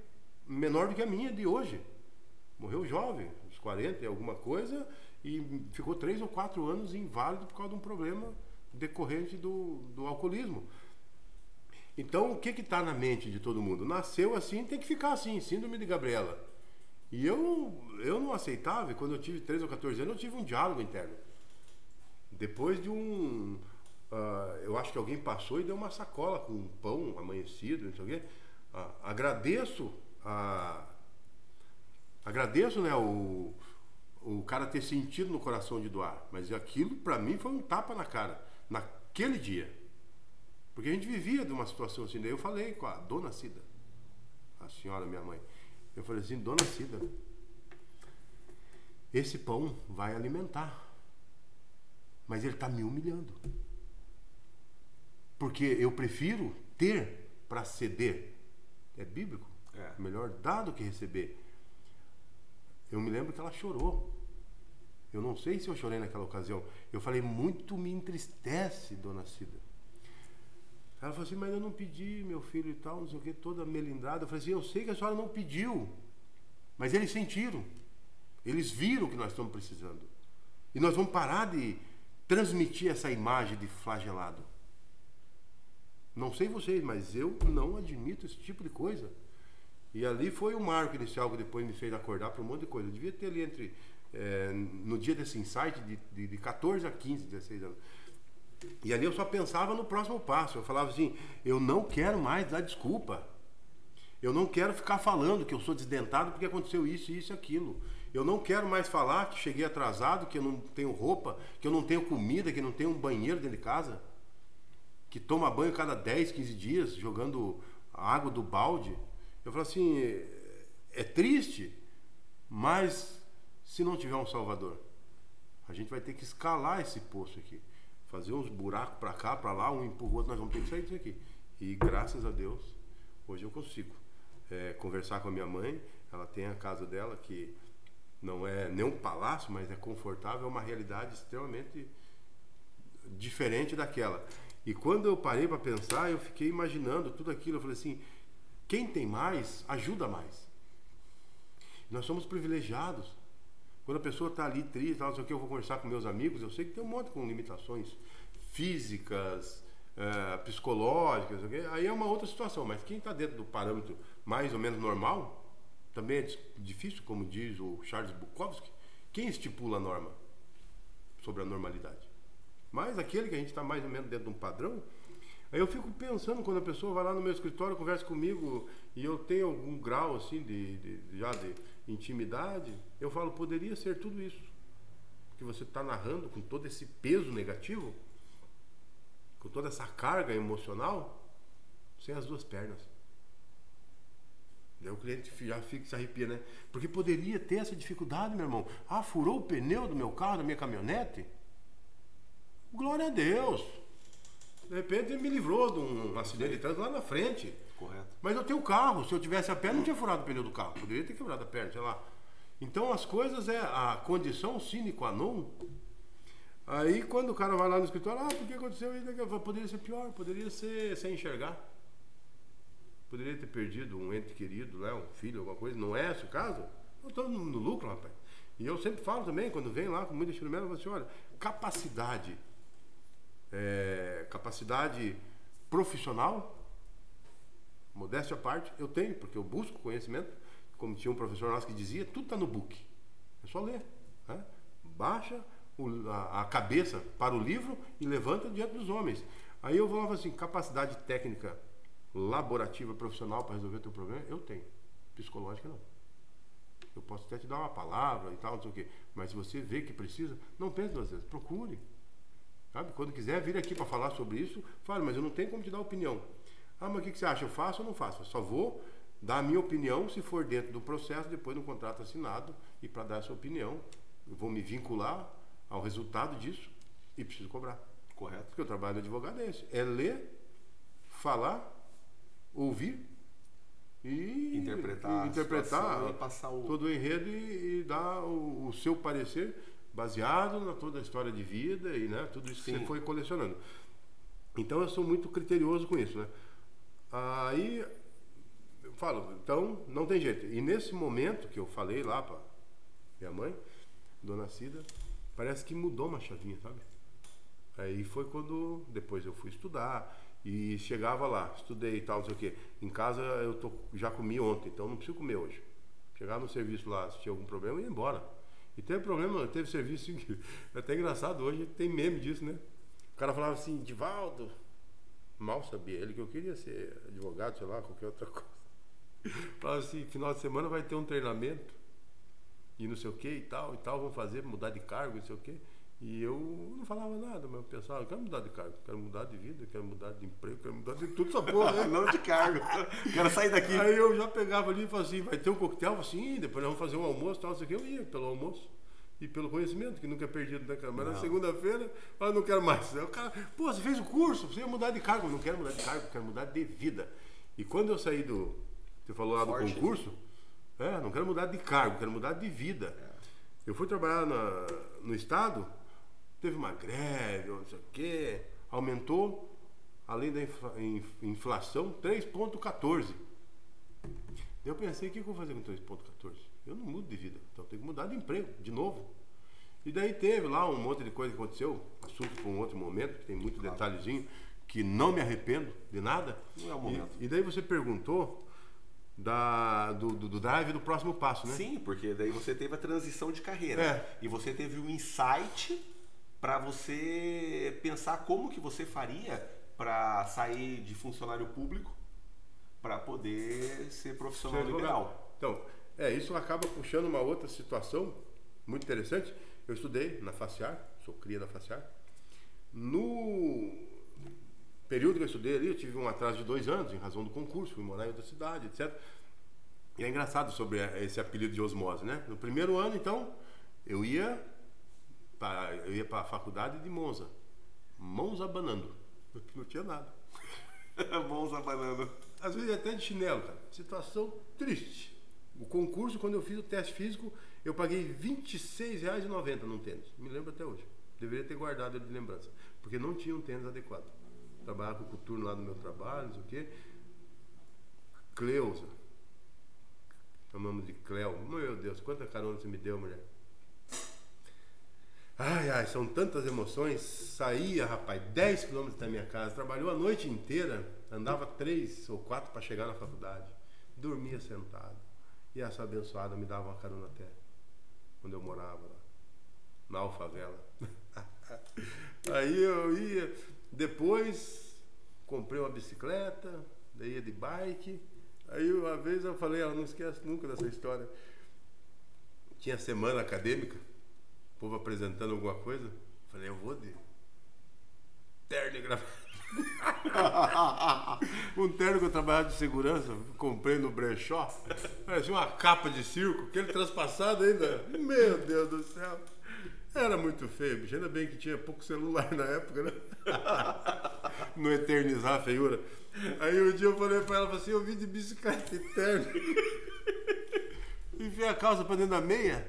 menor do que a minha de hoje. Morreu jovem, 40 e alguma coisa, e ficou três ou quatro anos inválido por causa de um problema decorrente do, do alcoolismo. Então, o que está na mente de todo mundo? Nasceu assim, tem que ficar assim, síndrome de Gabriela. E eu, eu não aceitava, e quando eu tive 13 ou 14 anos, eu tive um diálogo interno. Depois de um. Uh, eu acho que alguém passou e deu uma sacola com um pão amanhecido, não sei o quê. Uh, agradeço a, Agradeço, né, o, o cara ter sentido no coração de doar, mas aquilo para mim foi um tapa na cara, naquele dia. Porque a gente vivia de uma situação assim. Daí eu falei com a dona Cida, a senhora, minha mãe. Eu falei assim: Dona Cida, esse pão vai alimentar, mas ele está me humilhando. Porque eu prefiro ter para ceder. É bíblico. É. Melhor dar do que receber. Eu me lembro que ela chorou. Eu não sei se eu chorei naquela ocasião. Eu falei, muito me entristece, dona Cida. Ela falou assim, mas eu não pedi, meu filho e tal, não sei o que, toda melindrada. Eu falei assim, eu sei que a senhora não pediu, mas eles sentiram. Eles viram que nós estamos precisando. E nós vamos parar de transmitir essa imagem de flagelado. Não sei vocês, mas eu não admito esse tipo de coisa. E ali foi o marco inicial que depois me fez acordar para um monte de coisa. Eu devia ter ali entre. É, no dia desse insight, de, de, de 14 a 15, 16 anos. E ali eu só pensava no próximo passo. Eu falava assim: eu não quero mais dar desculpa. Eu não quero ficar falando que eu sou desdentado porque aconteceu isso, isso e aquilo. Eu não quero mais falar que cheguei atrasado, que eu não tenho roupa, que eu não tenho comida, que não tenho um banheiro dentro de casa, que toma banho cada 10, 15 dias, jogando água do balde. Eu falo assim, é triste, mas se não tiver um Salvador, a gente vai ter que escalar esse poço aqui, fazer uns buracos para cá, para lá, um empurra o outro, nós vamos ter que sair disso aqui. E graças a Deus, hoje eu consigo é, conversar com a minha mãe. Ela tem a casa dela que não é nem um palácio, mas é confortável, é uma realidade extremamente diferente daquela. E quando eu parei para pensar, eu fiquei imaginando tudo aquilo. Eu falei assim: quem tem mais, ajuda mais. Nós somos privilegiados. Quando a pessoa está ali triste, não sei que, eu vou conversar com meus amigos, eu sei que tem um monte com limitações físicas, é, psicológicas, aí é uma outra situação. Mas quem está dentro do parâmetro mais ou menos normal, também é difícil, como diz o Charles Bukowski, quem estipula a norma sobre a normalidade? Mas aquele que a gente está mais ou menos dentro de um padrão, aí eu fico pensando quando a pessoa vai lá no meu escritório, conversa comigo e eu tenho algum grau assim de, de já de intimidade, eu falo, poderia ser tudo isso que você está narrando com todo esse peso negativo, com toda essa carga emocional, sem as duas pernas. Daí o cliente já fica, se arrepia, né? Porque poderia ter essa dificuldade, meu irmão. Ah, furou o pneu do meu carro, da minha caminhonete? Glória a Deus. De repente ele me livrou de um acidente de trânsito lá na frente. Correto. Mas eu tenho carro. Se eu tivesse a perna, não tinha furado o pneu do carro. Poderia ter quebrado a perna, sei lá. Então as coisas é a condição sine qua non. Aí quando o cara vai lá no escritório, ah, por que aconteceu isso? Poderia ser pior, poderia ser sem enxergar poderia ter perdido um ente querido, né, um filho, alguma coisa. Não é esse o caso? Eu estou no, no, lucro, rapaz. E eu sempre falo também, quando vem lá com muito instrumento, eu falo assim, olha, capacidade, é, capacidade profissional, modéstia à parte, eu tenho, porque eu busco conhecimento, como tinha um professor nosso que dizia, tudo está no book. É só ler. Né? Baixa o, a, a, cabeça para o livro e levanta diante dos homens. Aí eu falava assim, capacidade técnica laborativa profissional para resolver o teu problema, eu tenho. Psicológica não. Eu posso até te dar uma palavra e tal, não sei o quê. Mas se você vê que precisa, não pense duas vezes, procure. Sabe? Quando quiser vir aqui para falar sobre isso, fale, mas eu não tenho como te dar opinião. Ah, mas o que, que você acha? Eu faço ou não faço? Eu só vou dar a minha opinião se for dentro do processo, depois do contrato assinado, e para dar essa opinião, eu vou me vincular ao resultado disso e preciso cobrar. Correto. Porque o trabalho do advogado é esse: é ler, falar ouvir e interpretar, e interpretar e passar o... todo o enredo e, e dar o, o, seu parecer baseado na toda a história de vida e né, tudo isso Sim. que você foi colecionando. Então eu sou muito criterioso com isso, né? Aí eu falo, então não tem jeito. E nesse momento que eu falei lá para minha mãe, Dona Cida, parece que mudou uma chavinha, sabe? Aí foi quando depois eu fui estudar, e chegava lá, estudei e tal, não sei o quê. Em casa eu tô, já comi ontem, então não preciso comer hoje. Chegava no serviço lá, se tinha algum problema, ia embora. E teve problema, teve serviço, é até engraçado, hoje tem meme disso, né? O cara falava assim, Divaldo, mal sabia ele que eu queria ser advogado, sei lá, qualquer outra coisa. Falava assim, final de semana vai ter um treinamento, e não sei o que e tal, e tal, vão fazer, mudar de cargo, não sei o que. E eu não falava nada, mas eu pensava, eu quero mudar de cargo, quero mudar de vida, quero mudar de emprego, quero mudar de tudo essa porra, né? não de cargo, quero sair daqui. Aí eu já pegava ali e falava assim, vai ter um coquetel? Assim, depois nós vamos fazer um almoço, tal, isso aqui. Eu ia pelo almoço e pelo conhecimento, que nunca é perdido, né, cara? Mas na segunda-feira, eu não quero mais. Aí o cara, pô, você fez o curso, você ia mudar de cargo. Eu não quero mudar de cargo, quero mudar de vida. E quando eu saí do, você falou lá do Forte, concurso, é, não quero mudar de cargo, quero mudar de vida. É. Eu fui trabalhar na, no Estado, teve uma greve, não sei o quê, aumentou, além da inflação, 3,14. Eu pensei, o que eu vou fazer com 3,14? Eu não mudo de vida, então tenho que mudar de emprego, de novo. E daí teve lá um monte de coisa que aconteceu, assunto para um outro momento, que tem muito claro. detalhezinho, que não me arrependo de nada. Não é o momento. E, e daí você perguntou da, do, do, do, drive do próximo passo, né? Sim, porque daí você teve a transição de carreira. É. E você teve um insight para você pensar como que você faria para sair de funcionário público para poder ser profissional liberal. Então, é, isso acaba puxando uma outra situação muito interessante. Eu estudei na FACIAR, sou cria da FACIAR. No período que eu estudei ali, eu tive um atraso de dois anos, em razão do concurso, fui morar em outra cidade, etc. E é engraçado sobre esse apelido de osmose, né? No primeiro ano, então, eu ia para eu ia para a faculdade de Monza, mãos abanando, não tinha nada. mãos abanando. Às vezes até de chinelo, cara. Situação triste. O concurso, quando eu fiz o teste físico, eu paguei R$ 26,90 num tênis. Me lembro até hoje. Deveria ter guardado ele de lembrança. Porque não tinha um tênis adequado. Trabalhava com o coturno lá no meu trabalho, não sei o quê. Cleusa. Chamamos de Cleo. Meu Deus, quanta carona você me deu, mulher. Ai, ai, são tantas emoções. Saía, rapaz, 10 quilômetros da minha casa. Trabalhou a noite inteira. Andava três ou quatro para chegar na faculdade. Dormia sentado. E essa abençoada me dava uma carona até. Quando eu morava lá. Na Alfavela. Aí eu ia. Depois comprei uma bicicleta. Daí ia de bike. Aí uma vez eu falei, ela não esquece nunca dessa história. Tinha semana acadêmica, o povo apresentando alguma coisa. Falei, eu vou de terno e gravata. um terno que eu trabalhava de segurança, comprei no brechó. Parecia uma capa de circo, aquele transpassado ainda. Meu Deus do céu. Era muito feio, bicho. Ainda bem que tinha pouco celular na época, né? Não eternizar a feiura. Aí um dia eu falei pra ela, assim, eu vim de bicicleta eterna. Enfiei a calça pra dentro da meia,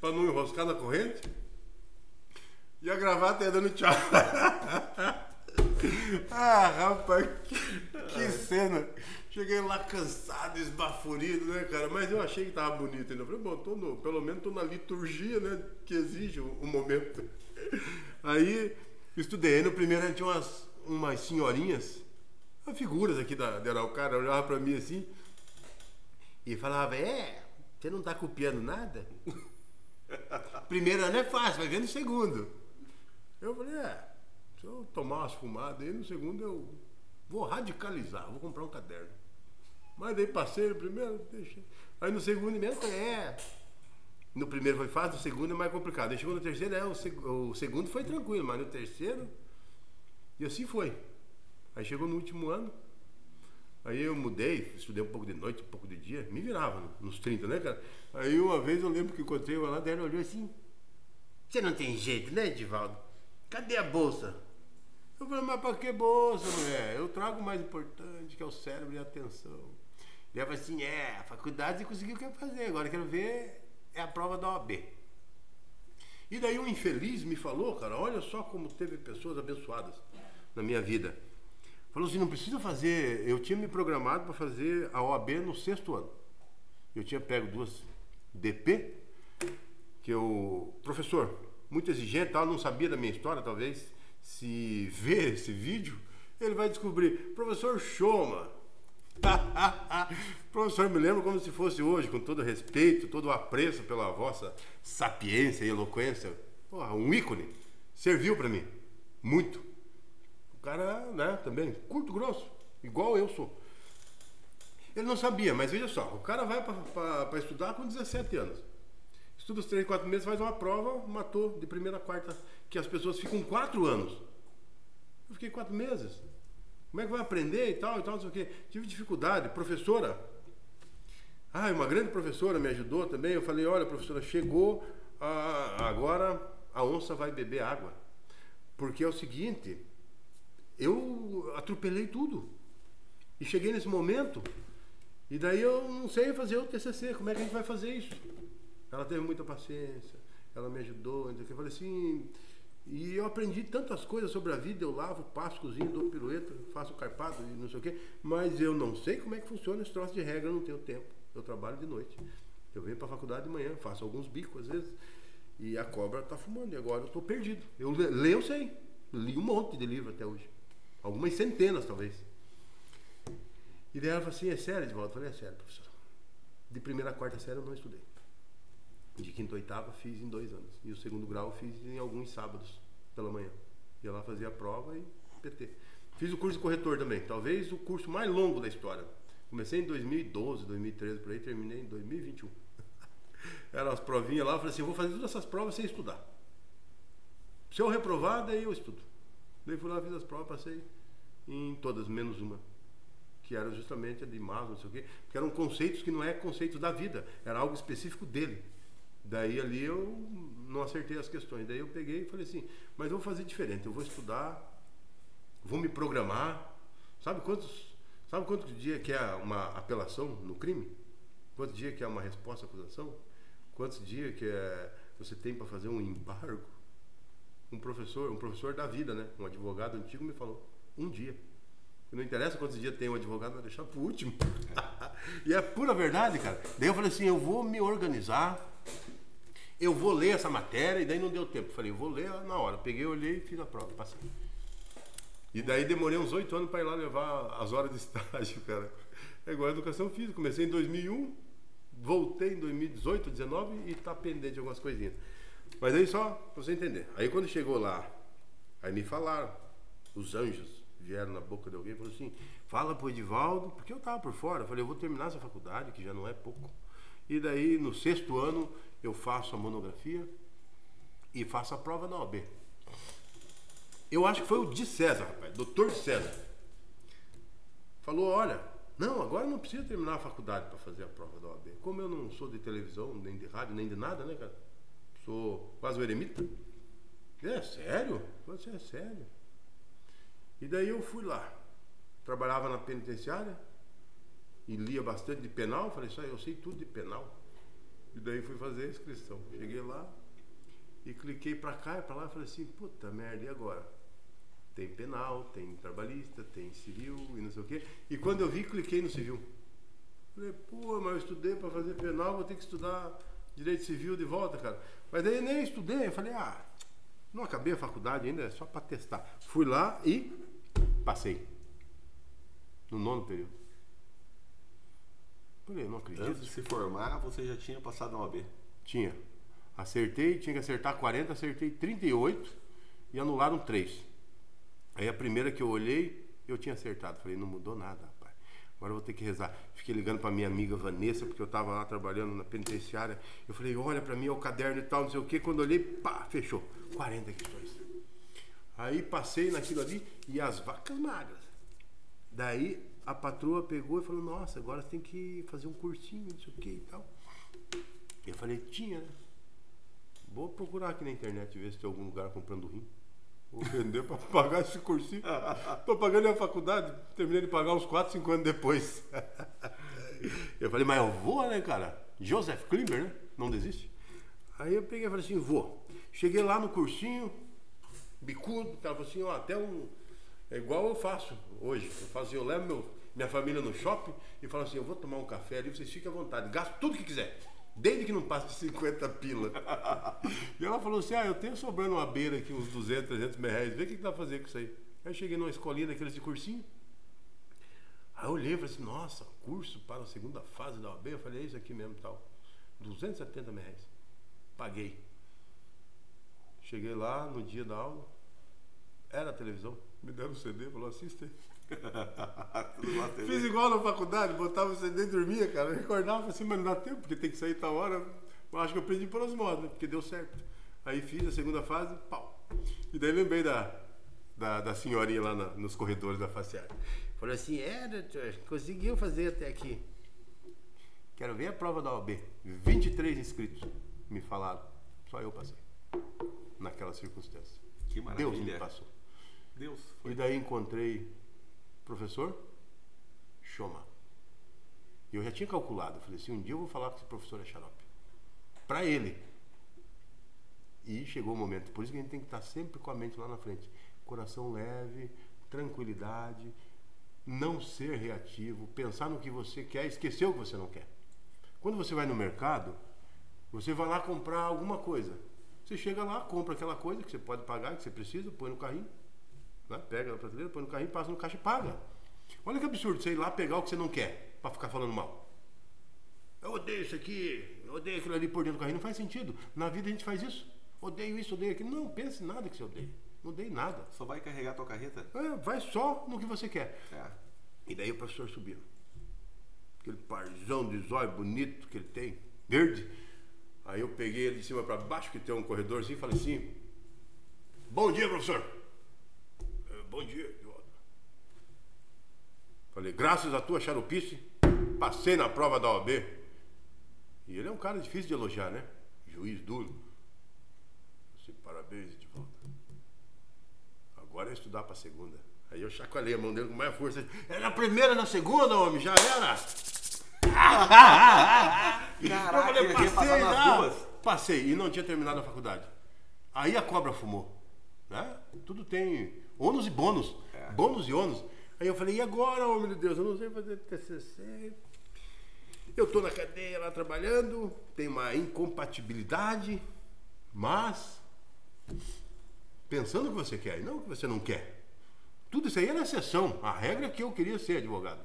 pra não enroscar na corrente. E a gravata ia dando tchau. Ah, rapaz, que, cena. Cheguei lá cansado, esbaforido, né, cara? Mas eu achei que tava bonito ainda. Eu falei, bom, tô no, pelo menos tô na liturgia, né? Que exige o, o momento. Aí estudei. Aí no primeiro tinha umas, umas senhorinhas, figuras aqui da, da Araucária, olhava pra mim assim e falava, é, você não tá copiando nada? Primeiro ano é fácil, vai ver no segundo. Eu falei, é, eu tomar umas fumadas aí, no segundo eu vou radicalizar, vou comprar um caderno. Mas daí passei no primeiro, deixei. Aí no segundo mesmo, é. No primeiro foi fácil, no segundo é mais complicado. Aí chegou no terceiro, é, o, seg o segundo foi tranquilo, mas no terceiro. E assim foi. Aí chegou no último ano. Aí eu mudei, estudei um pouco de noite, um pouco de dia, me virava nos 30, né, cara? Aí uma vez eu lembro que encontrei uma lá, daí olhou assim: Você não tem jeito, né, Edivaldo? Cadê a bolsa? Eu falei, mas pra que bolsa, mulher? Eu trago o mais importante, que é o cérebro e a atenção. E ela falou assim, é, a faculdade conseguiu o que eu fazer, agora quero ver é a prova da OAB. E daí um infeliz me falou, cara, olha só como teve pessoas abençoadas na minha vida. Falou assim, não precisa fazer, eu tinha me programado para fazer a OAB no sexto ano. Eu tinha pego duas DP, que eu, professor, muito exigente, tal, não sabia da minha história, talvez, se ver esse vídeo, ele vai descobrir, professor Choma. professor, me lembro como se fosse hoje, com todo respeito, todo apreço pela vossa sapiência e eloquência. Porra, um ícone. Serviu para mim. Muito. O cara, né, também, curto, grosso, igual eu sou. Ele não sabia, mas veja só, o cara vai para estudar com 17 anos. Estuda os 3, 4 meses, faz uma prova, matou de primeira a quarta, que as pessoas ficam 4 anos. Eu fiquei 4 meses. Como é que vai aprender e tal, e tal, não sei o quê. Tive dificuldade. Professora, ah, uma grande professora me ajudou também. Eu falei, olha, professora, chegou, a, agora a onça vai beber água. Porque é o seguinte, eu atropelei tudo. E cheguei nesse momento, e daí eu não sei fazer o TCC, como é que a gente vai fazer isso? Ela teve muita paciência, ela me ajudou, então eu falei assim, e eu aprendi tantas coisas sobre a vida, eu lavo, passo, cozinho, dou pirueta, faço carpado e não sei o quê, mas eu não sei como é que funciona esse troço de regra, eu não tenho tempo. Eu trabalho de noite. Eu venho para a faculdade de manhã, faço alguns bicos às vezes, e a cobra está fumando, e agora eu estou perdido. Eu leio, eu sei. Li um monte de livro até hoje. Algumas centenas, talvez. E daí ela falou assim, é sério, volta? Eu falei, é sério, professor. De primeira a quarta série eu não estudei. De quinta a oitava fiz em dois anos. E o segundo grau fiz em alguns sábados pela manhã. Ia lá fazer a prova e PT. Fiz o curso de corretor também. Talvez o curso mais longo da história. Comecei em 2012, 2013, por aí, terminei em 2021. Eram as provinhas lá, eu falei assim, eu vou fazer todas essas provas sem estudar. Se eu reprovar, daí eu estudo. Daí fui lá, fiz as provas, passei em todas, menos uma. Que era justamente a de Maslow, não sei o quê. Porque eram conceitos que não é conceito da vida, era algo específico dele. Daí ali eu não acertei as questões. Daí eu peguei e falei assim, mas eu vou fazer diferente, eu vou estudar, vou me programar. Sabe quantos, sabe quantos dias que é uma apelação no crime? Quantos dias que é uma resposta à acusação? Quantos dias que é, você tem para fazer um embargo? Um professor, um professor da vida, né? Um advogado antigo me falou, um dia. Não interessa quantos dias tem um advogado, vai deixar pro último. e é pura verdade, cara. Daí eu falei assim, eu vou me organizar, eu vou ler essa matéria, e daí não deu tempo. Falei, eu vou ler na hora. Peguei, olhei e fiz a prova, passei. E daí demorei uns oito anos para ir lá levar as horas de estágio, cara. É igual a educação física. Comecei em 2001, voltei em 2018, 2019 e está pendente de algumas coisinhas. Mas aí só para você entender. Aí quando chegou lá, aí me falaram, os anjos vieram na boca de alguém e falaram assim, fala pro Edivaldo, porque eu tava por fora. Eu falei, eu vou terminar essa faculdade, que já não é pouco. E daí no sexto ano eu faço a monografia e faço a prova da OAB. Eu acho que foi o de César, rapaz, doutor César. Falou, olha, não, agora não precisa terminar a faculdade para fazer a prova da OAB. Como eu não sou de televisão, nem de rádio, nem de nada, né, cara? Sou quase o eremita. É sério? Você é sério? E daí eu fui lá. Trabalhava na penitenciária e lia bastante de penal. Falei, só eu sei tudo de penal. E daí fui fazer a inscrição. Cheguei lá e cliquei para cá e para lá falei assim, puta merda, e agora? Tem penal, tem trabalhista, tem civil e não sei o quê. E quando eu vi, cliquei no civil. Falei, pô, mas eu estudei para fazer penal, vou ter que estudar direito civil de volta, cara. Mas daí nem estudei, eu falei, ah, não acabei a faculdade ainda, é só para testar. Fui lá e passei. No nono período. Falei, não acredito. Antes de se formar, você já tinha passado na OAB? Tinha. Acertei, tinha que acertar 40, acertei 38 e anularam 3. Aí a primeira que eu olhei, eu tinha acertado. Falei, não mudou nada, rapaz. Agora eu vou ter que rezar. Fiquei ligando para minha amiga Vanessa, porque eu estava lá trabalhando na penitenciária. Eu falei, olha para mim, é o caderno e tal, não sei o quê. Quando olhei, pá, fechou. 40 questões. Aí passei naquilo ali e as vacas magras. Daí a patroa pegou e falou, nossa, agora você tem que fazer um cursinho, não sei o que e tal. Eu falei, tinha, né? Vou procurar aqui na internet ver se tem algum lugar comprando rim. Vou vender para pagar esse cursinho. Tô pagando a faculdade, terminei de pagar uns 4, 5 anos depois. Eu falei, mas eu vou, né, cara? Joseph Klimber, né? Não desiste. Aí eu peguei e falei assim, vou. Cheguei lá no cursinho, bicudo, o cara falou assim, ó, até um. É igual eu faço hoje. Eu faço eu levo meu, minha família no shopping e falo assim, eu vou tomar um café ali, vocês fiquem à vontade, gasto tudo que quiser. Desde que não passe de 50 pila. e ela falou assim, ah, eu tenho sobrando uma beira aqui, uns 200, 300 mil reais, vê o que, que dá pra fazer com isso aí. Aí eu cheguei numa escolinha daqueles de cursinho. Aí eu olhei e falei assim, nossa, curso para a segunda fase da OAB. Eu falei, é isso aqui mesmo tal. 270 mil reais. Paguei. Cheguei lá no dia da aula, era a televisão, me deram o CD, falou, assiste Fiz igual na faculdade, botava o CD e dormia, cara. Eu recordava assim, mas não dá tempo, porque tem que sair tal hora. Eu acho que eu aprendi por osmose, né? Porque deu certo. Aí fiz a segunda fase, pau. E daí lembrei da, da, da senhorinha lá na, nos corredores da faciária. Falou assim, é, doutor, conseguiu fazer até aqui. Quero ver a prova da OAB. 23 inscritos me falaram. Só eu passei. Naquela circunstância. Que maravilha. Deus me passou. Deus. Foi. E daí encontrei professor Choma. E eu já tinha calculado. Eu falei assim, um dia eu vou falar que esse professor é xarope. Para ele. E chegou o momento. Por isso que a gente tem que estar sempre com a mente lá na frente. Coração leve, tranquilidade, não ser reativo, pensar no que você quer, esquecer o que você não quer. Quando você vai no mercado, você vai lá comprar alguma coisa. Você chega lá, compra aquela coisa que você pode pagar, que você precisa, põe no carrinho Né? Pega na prateleira, põe no carrinho, passa no caixa e paga. Olha que absurdo você ir lá pegar o que você não quer para ficar falando mal. Eu odeio isso aqui, eu odeio aquilo ali por dentro do carrinho. Não faz sentido. Na vida a gente faz isso. Odeio isso, odeio aquilo. Não pense nada que você odeia. Não odeio nada. Só vai carregar a tua carreta? É, vai só no que você quer. É. E daí o professor subiu. Aquele parzão de zóio bonito que ele tem, verde. Aí eu peguei ele de cima para baixo, que tem um corredorzinho, e falei assim: Bom dia, professor. "É, Bom dia, Eduardo. Falei, graças à tua charupice, passei na prova da OAB. E ele é um cara difícil de elogiar, né? Juiz duro. Assim, parabéns, Edivaldo. Agora é estudar para segunda. Aí eu chacoalhei a mão dele com mais força. É na primeira, na segunda, homem, já era. Caraca, eu falei, duas. Passei e não tinha terminado a faculdade. Aí a cobra fumou. Né? Tudo tem ônus e bônus. É. Bônus e ônus. Aí eu falei, e agora, homem de Deus? Eu não sei fazer TCC. Eu tô na cadeia lá trabalhando, tem uma incompatibilidade, mas pensando o que você quer e não o que você não quer. Tudo isso aí era exceção. A regra é que eu queria ser advogado.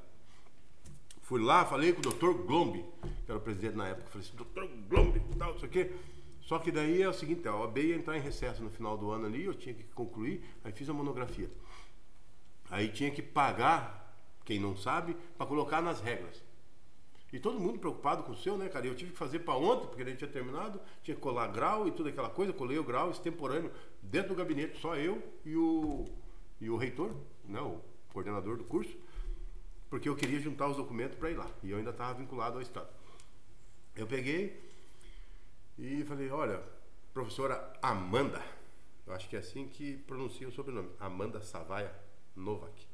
Fui lá, falei com o Dr. Glombi, que era o presidente na época. Falei assim, Dr. Glombi, tal, isso aqui. Só que daí é o seguinte, a OAB ia entrar em recesso no final do ano ali, eu tinha que concluir, aí fiz a monografia. Aí tinha que pagar, quem não sabe, para colocar nas regras. E todo mundo preocupado com o seu, né, cara? Eu tive que fazer para ontem, porque a gente tinha terminado, tinha que colar grau e tudo aquela coisa, colei o grau extemporâneo dentro do gabinete, só eu e o, e o reitor, né, o coordenador do curso, porque eu queria juntar os documentos para ir lá. E eu ainda estava vinculado ao Estado. Eu peguei e falei, olha, professora Amanda, eu acho que é assim que pronuncia o sobrenome, Amanda Savaia Novak.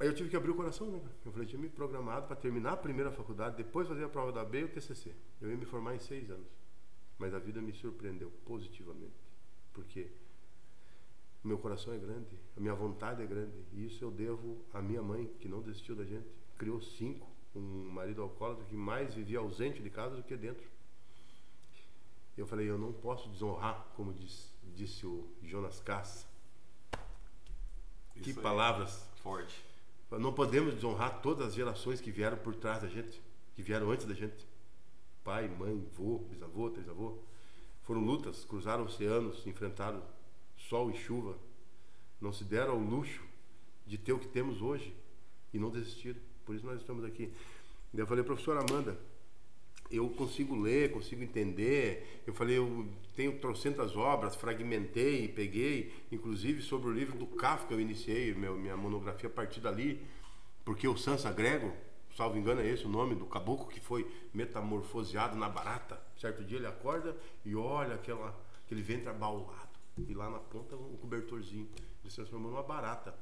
Aí eu tive que abrir o coração, né? Eu falei, tinha me programado para terminar a primeira faculdade, depois fazer a prova da B e o TCC. Eu ia me formar em seis anos. Mas a vida me surpreendeu positivamente. Porque o meu coração é grande, a minha vontade é grande. E isso eu devo à minha mãe, que não desistiu da gente. Criou cinco, um marido alcoólatra que mais vivia ausente de casa do que dentro. Eu falei, eu não posso desonrar, como diz, disse o Jonas Cass. Que Isso aí. palavras Forte. não podemos desonrar todas as gerações que vieram por trás da gente, que vieram antes da gente. Pai, mãe, vô, bisavô, trisavô. Foram lutas, cruzaram oceanos, enfrentaram sol e chuva. Não se deram ao luxo de ter o que temos hoje e não desistiram. Por isso nós estamos aqui. Eu falei, professora Amanda, eu consigo ler, consigo entender. Eu falei, eu tenho trocentas obras, fragmentei, peguei, inclusive sobre o livro do Kafka eu iniciei meu, minha monografia a partir dali, porque o Sansa Grego, salvo engano é esse o nome do caboclo que foi metamorfoseado na barata. Certo dia ele acorda e olha aquela, aquele ventre abaulado e lá na ponta um cobertorzinho. Ele se transformou numa barata.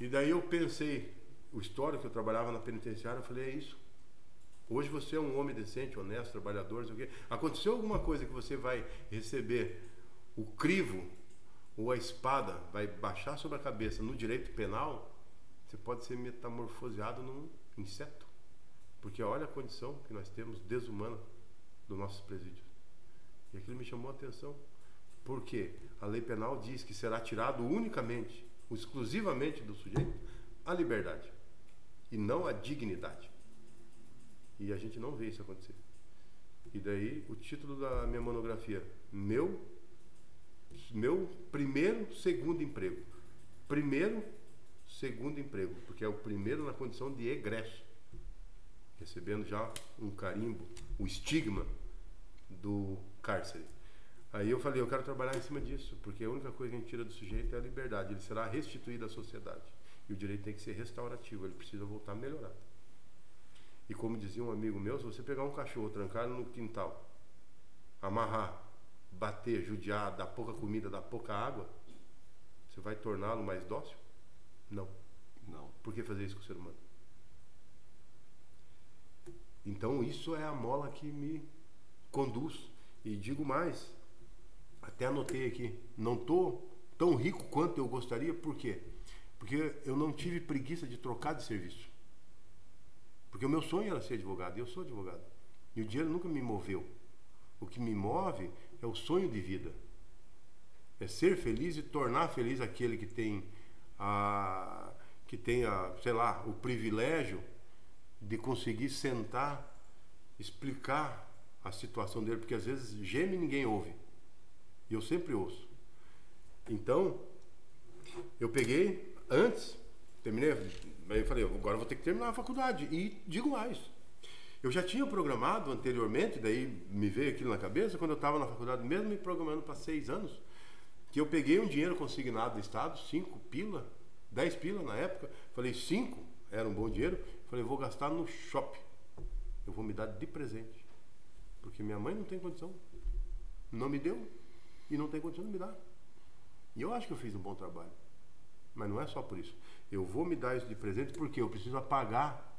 E daí eu pensei, o histórico que eu trabalhava na penitenciária, eu falei, é isso. Hoje você é um homem decente, honesto, trabalhador, não sei o quê. Aconteceu alguma coisa que você vai receber o crivo ou a espada vai baixar sobre a cabeça no direito penal, você pode ser metamorfoseado num inseto. Porque olha a condição que nós temos desumana dos nossos presídios. E aquilo me chamou a atenção. Porque a lei penal diz que será tirado unicamente, exclusivamente do sujeito, a liberdade e não a dignidade. E a gente não vê isso acontecer. E daí o título da minha monografia, meu meu primeiro, segundo emprego. Primeiro, segundo emprego, porque é o primeiro na condição de egresso, recebendo já um carimbo, o estigma do cárcere. Aí eu falei, eu quero trabalhar em cima disso, porque a única coisa que a gente tira do sujeito é a liberdade, ele será restituído à sociedade. E o direito tem que ser restaurativo, ele precisa voltar melhorado. E como dizia um amigo meu, se você pegar um cachorro, trancar no quintal, amarrar, bater, judiar, dar pouca comida, dar pouca água, você vai torná-lo mais dócil? Não. Não. Por que fazer isso com o ser humano? Então isso é a mola que me conduz. E digo mais, até anotei aqui, não estou tão rico quanto eu gostaria, por quê? Porque eu não tive preguiça de trocar de serviço. Porque o meu sonho era ser advogado, e eu sou advogado. E o dinheiro nunca me moveu. O que me move é o sonho de vida. É ser feliz e tornar feliz aquele que tem a que tenha, sei lá, o privilégio de conseguir sentar, explicar a situação dele, porque às vezes geme e ninguém ouve. E eu sempre ouço. Então, eu peguei antes, terminei, aí eu falei, agora eu vou ter que terminar a faculdade. E digo mais. Eu já tinha programado anteriormente, daí me veio aquilo na cabeça, quando eu estava na faculdade, mesmo me programando para seis anos, que eu peguei um dinheiro consignado do Estado, cinco pila, dez pila na época, falei, cinco era um bom dinheiro, falei, vou gastar no shopping. Eu vou me dar de presente. Porque minha mãe não tem condição. Não me deu e não tem condição de me dar. E eu acho que eu fiz um bom trabalho. Mas não é só por isso. Eu vou me dar isso de presente porque eu preciso apagar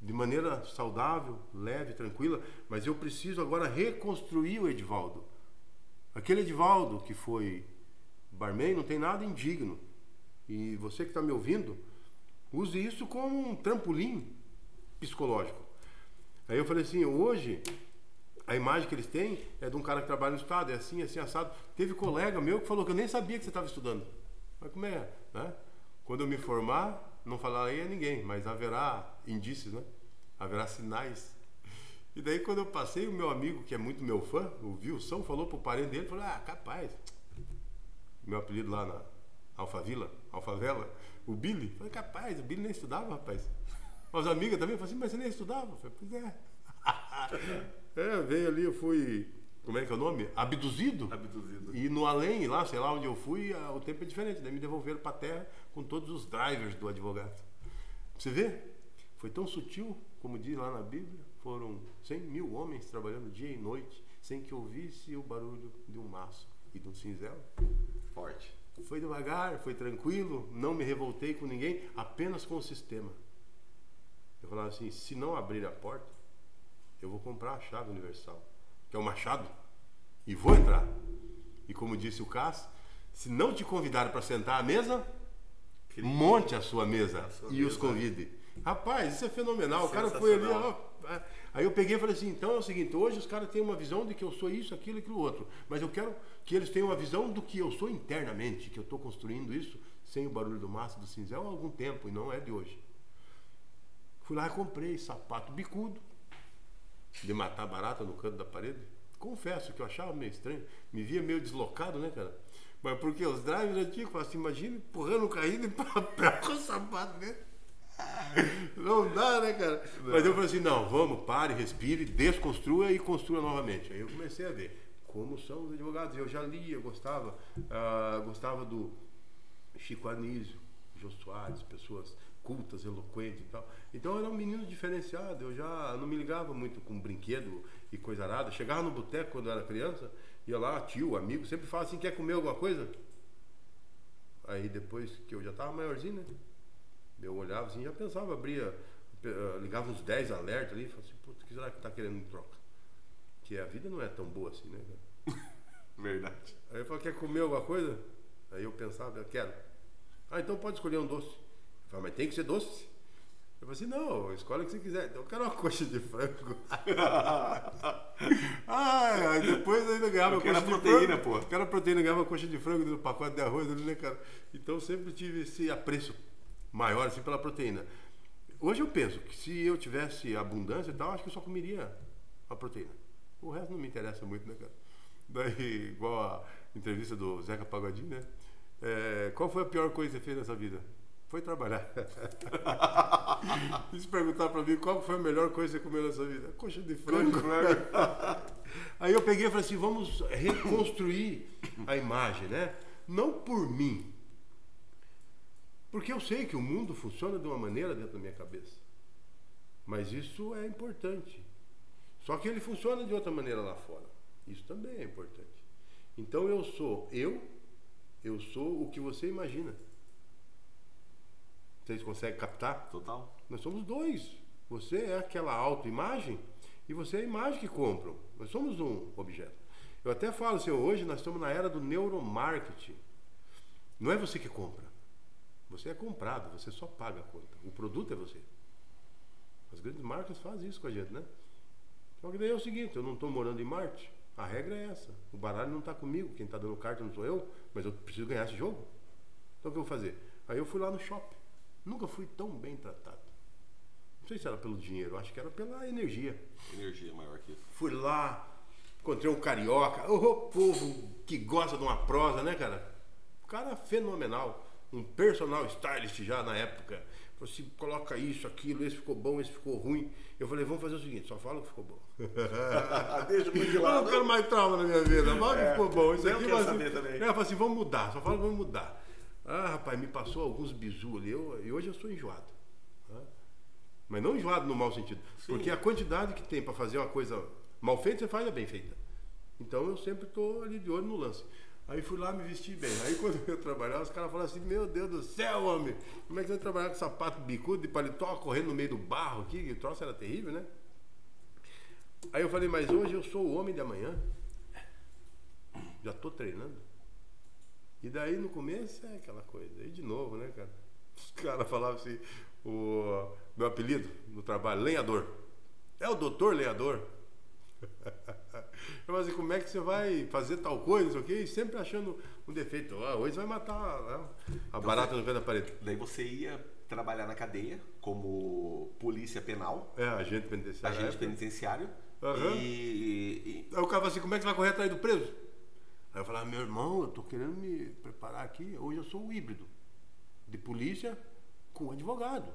de maneira saudável, leve, tranquila, mas eu preciso agora reconstruir o Edivaldo. Aquele Edivaldo que foi barman não tem nada indigno. E você que está me ouvindo, use isso como um trampolim psicológico. Aí eu falei assim, hoje a imagem que eles têm é de um cara que trabalha no Estado, é assim, assim, assado. Teve colega meu que falou que eu nem sabia que você estava estudando. Mas como é? Né? Quando eu me formar, não falarei a ninguém, mas haverá indícios, né? Haverá sinais. E daí quando eu passei, o meu amigo, que é muito meu fã, o Wilson, falou pro parente dele, falou, ah, capaz. Meu apelido lá na Alfavila, Alfavela, o Billy, falei, capaz, o Billy nem estudava, rapaz. As amigas também falaram assim, mas você nem estudava? Eu falei, pois é. é, veio ali, eu fui como é que é o nome? Abduzido. Abduzido. E no além, lá, sei lá onde eu fui, o tempo é diferente. Daí me devolveram para a terra com todos os drivers do advogado. Você vê? Foi tão sutil, como diz lá na Bíblia, foram 100 mil homens trabalhando dia e noite, sem que ouvisse o barulho de um maço e de um cinzel. Forte. Foi devagar, foi tranquilo, não me revoltei com ninguém, apenas com o sistema. Eu falava assim: se não abrir a porta, eu vou comprar a chave universal que é o Machado, e vou entrar. E como disse o Cass, se não te convidarem para sentar à mesa, monte a sua mesa a sua e mesa. os convide. Rapaz, isso é fenomenal. O cara foi ali, ó. É. Aí eu peguei e falei assim: então é o seguinte, hoje os caras têm uma visão de que eu sou isso, aquilo, aquilo outro. Mas eu quero que eles tenham uma visão do que eu sou internamente, que eu estou construindo isso sem o barulho do massa do cinzel há algum tempo, e não é de hoje. Fui lá e comprei sapato bicudo, de matar barata no canto da parede. Confesso que eu achava meio estranho. Me via meio deslocado, né, cara? Mas porque os drivers antigos, assim, imagina empurrando o carrinho para com o sapato né? Não dá, né, cara? Não. Mas eu falei assim: não, vamos, pare, respire, desconstrua e construa novamente. Aí eu comecei a ver como são os advogados. Eu já lia, gostava, uh, gostava do Chico Anísio, Jô Soares, pessoas cultas, eloquentes e tal. Então eu era um menino diferenciado, eu já não me ligava muito com brinquedo e coisa nada. Chegava no boteco quando eu era criança, ia lá, tio, amigo, sempre falava assim, quer comer alguma coisa? Aí depois que eu já estava maiorzinho, né? Eu olhava assim, já pensava, abria, eh, ligava uns 10 alertas ali, falava assim, puta, o que será que tá querendo em troca? Que a vida não é tão boa assim, né? Verdade. Aí eu falava, quer comer alguma coisa? Aí eu pensava, eu quero. Ah, então pode escolher um doce. Eu mas tem que ser doce. Eu falei assim, não, escolhe o que você quiser. Então eu quero uma coxa de frango. ah, depois ainda ganhava coxa de proteína, frango. pô. Quero proteína, ganhava coxa de frango no pacote de arroz ali, né, cara? Então sempre tive esse apreço maior, assim, pela proteína. Hoje eu penso que se eu tivesse abundância e tal, acho que eu só comeria a proteína. O resto não me interessa muito, né, cara? Daí, igual a entrevista do Zeca Pagodinho, né? É, qual foi a pior coisa que você fez nessa vida? Foi trabalhar. e se perguntar para mim qual foi a melhor coisa que você comeu nessa vida? Coxa de frango. Aí eu peguei e falei assim, vamos reconstruir a imagem, né? Não por mim. Porque eu sei que o mundo funciona de uma maneira dentro da minha cabeça. Mas isso é importante. Só que ele funciona de outra maneira lá fora. Isso também é importante. Então eu sou eu, eu sou o que você imagina. Vocês conseguem captar? Total. Nós somos dois. Você é aquela autoimagem e você é a imagem que compram. Nós somos um objeto. Eu até falo assim, hoje nós estamos na era do neuromarketing. Não é você que compra. Você é comprado, você só paga a conta. O produto é você. As grandes marcas fazem isso com a gente, né? Só que daí é o seguinte, eu não estou morando em Marte, A regra é essa. O baralho não está comigo, quem está dando carta não sou eu, mas eu preciso ganhar esse jogo. Então o que eu vou fazer? Aí eu fui lá no shopping. Nunca fui tão bem tratado. Não sei se era pelo dinheiro, acho que era pela energia. Energia maior que isso. Fui lá, encontrei um carioca, o povo que gosta de uma prosa, né, cara? Um cara fenomenal, um personal stylist já na época. Falei assim, coloca isso, aquilo, esse ficou bom, esse ficou ruim. Eu falei, vamos fazer o seguinte, só fala que ficou bom. Deixa muito de Eu lado. não quero mais trauma na minha vida, fala que É, ficou bom. Isso eu aqui saber também. É, eu falei assim, vamos mudar, só fala que vamos mudar. Ah, rapaz, me passou alguns bizu ali, eu, e hoje eu sou enjoado. tá? Mas não enjoado no mau sentido. Porque a quantidade que tem para fazer uma coisa mal feita, você faz a bem feita. Então eu sempre estou ali de olho no lance. Aí fui lá me vestir bem. Aí quando eu trabalhar, os caras falaram assim, meu Deus do céu, homem, como é que você vai trabalhar com sapato bicudo de paletó, correndo no meio do barro aqui, que o troço era terrível, né? Aí eu falei, mas hoje eu sou o homem de amanhã. Já estou treinando. E daí no começo é aquela coisa. Aí de novo, né, cara? Os caras falavam assim, o meu apelido no trabalho, lenhador. É o doutor lenhador. Eu falei assim, como é que você vai fazer tal coisa, não sei o quê? E sempre achando um defeito. Ah, hoje vai matar né, a barata no pé da parede. Daí você ia trabalhar na cadeia como polícia penal, É, agente penitenciário. agente penitenciário. Aham. E, e- Aí o cara fala assim, como é que você vai correr atrás do preso? Aí eu falava, meu irmão, eu tô querendo me preparar aqui. Hoje eu sou o híbrido de polícia com advogado.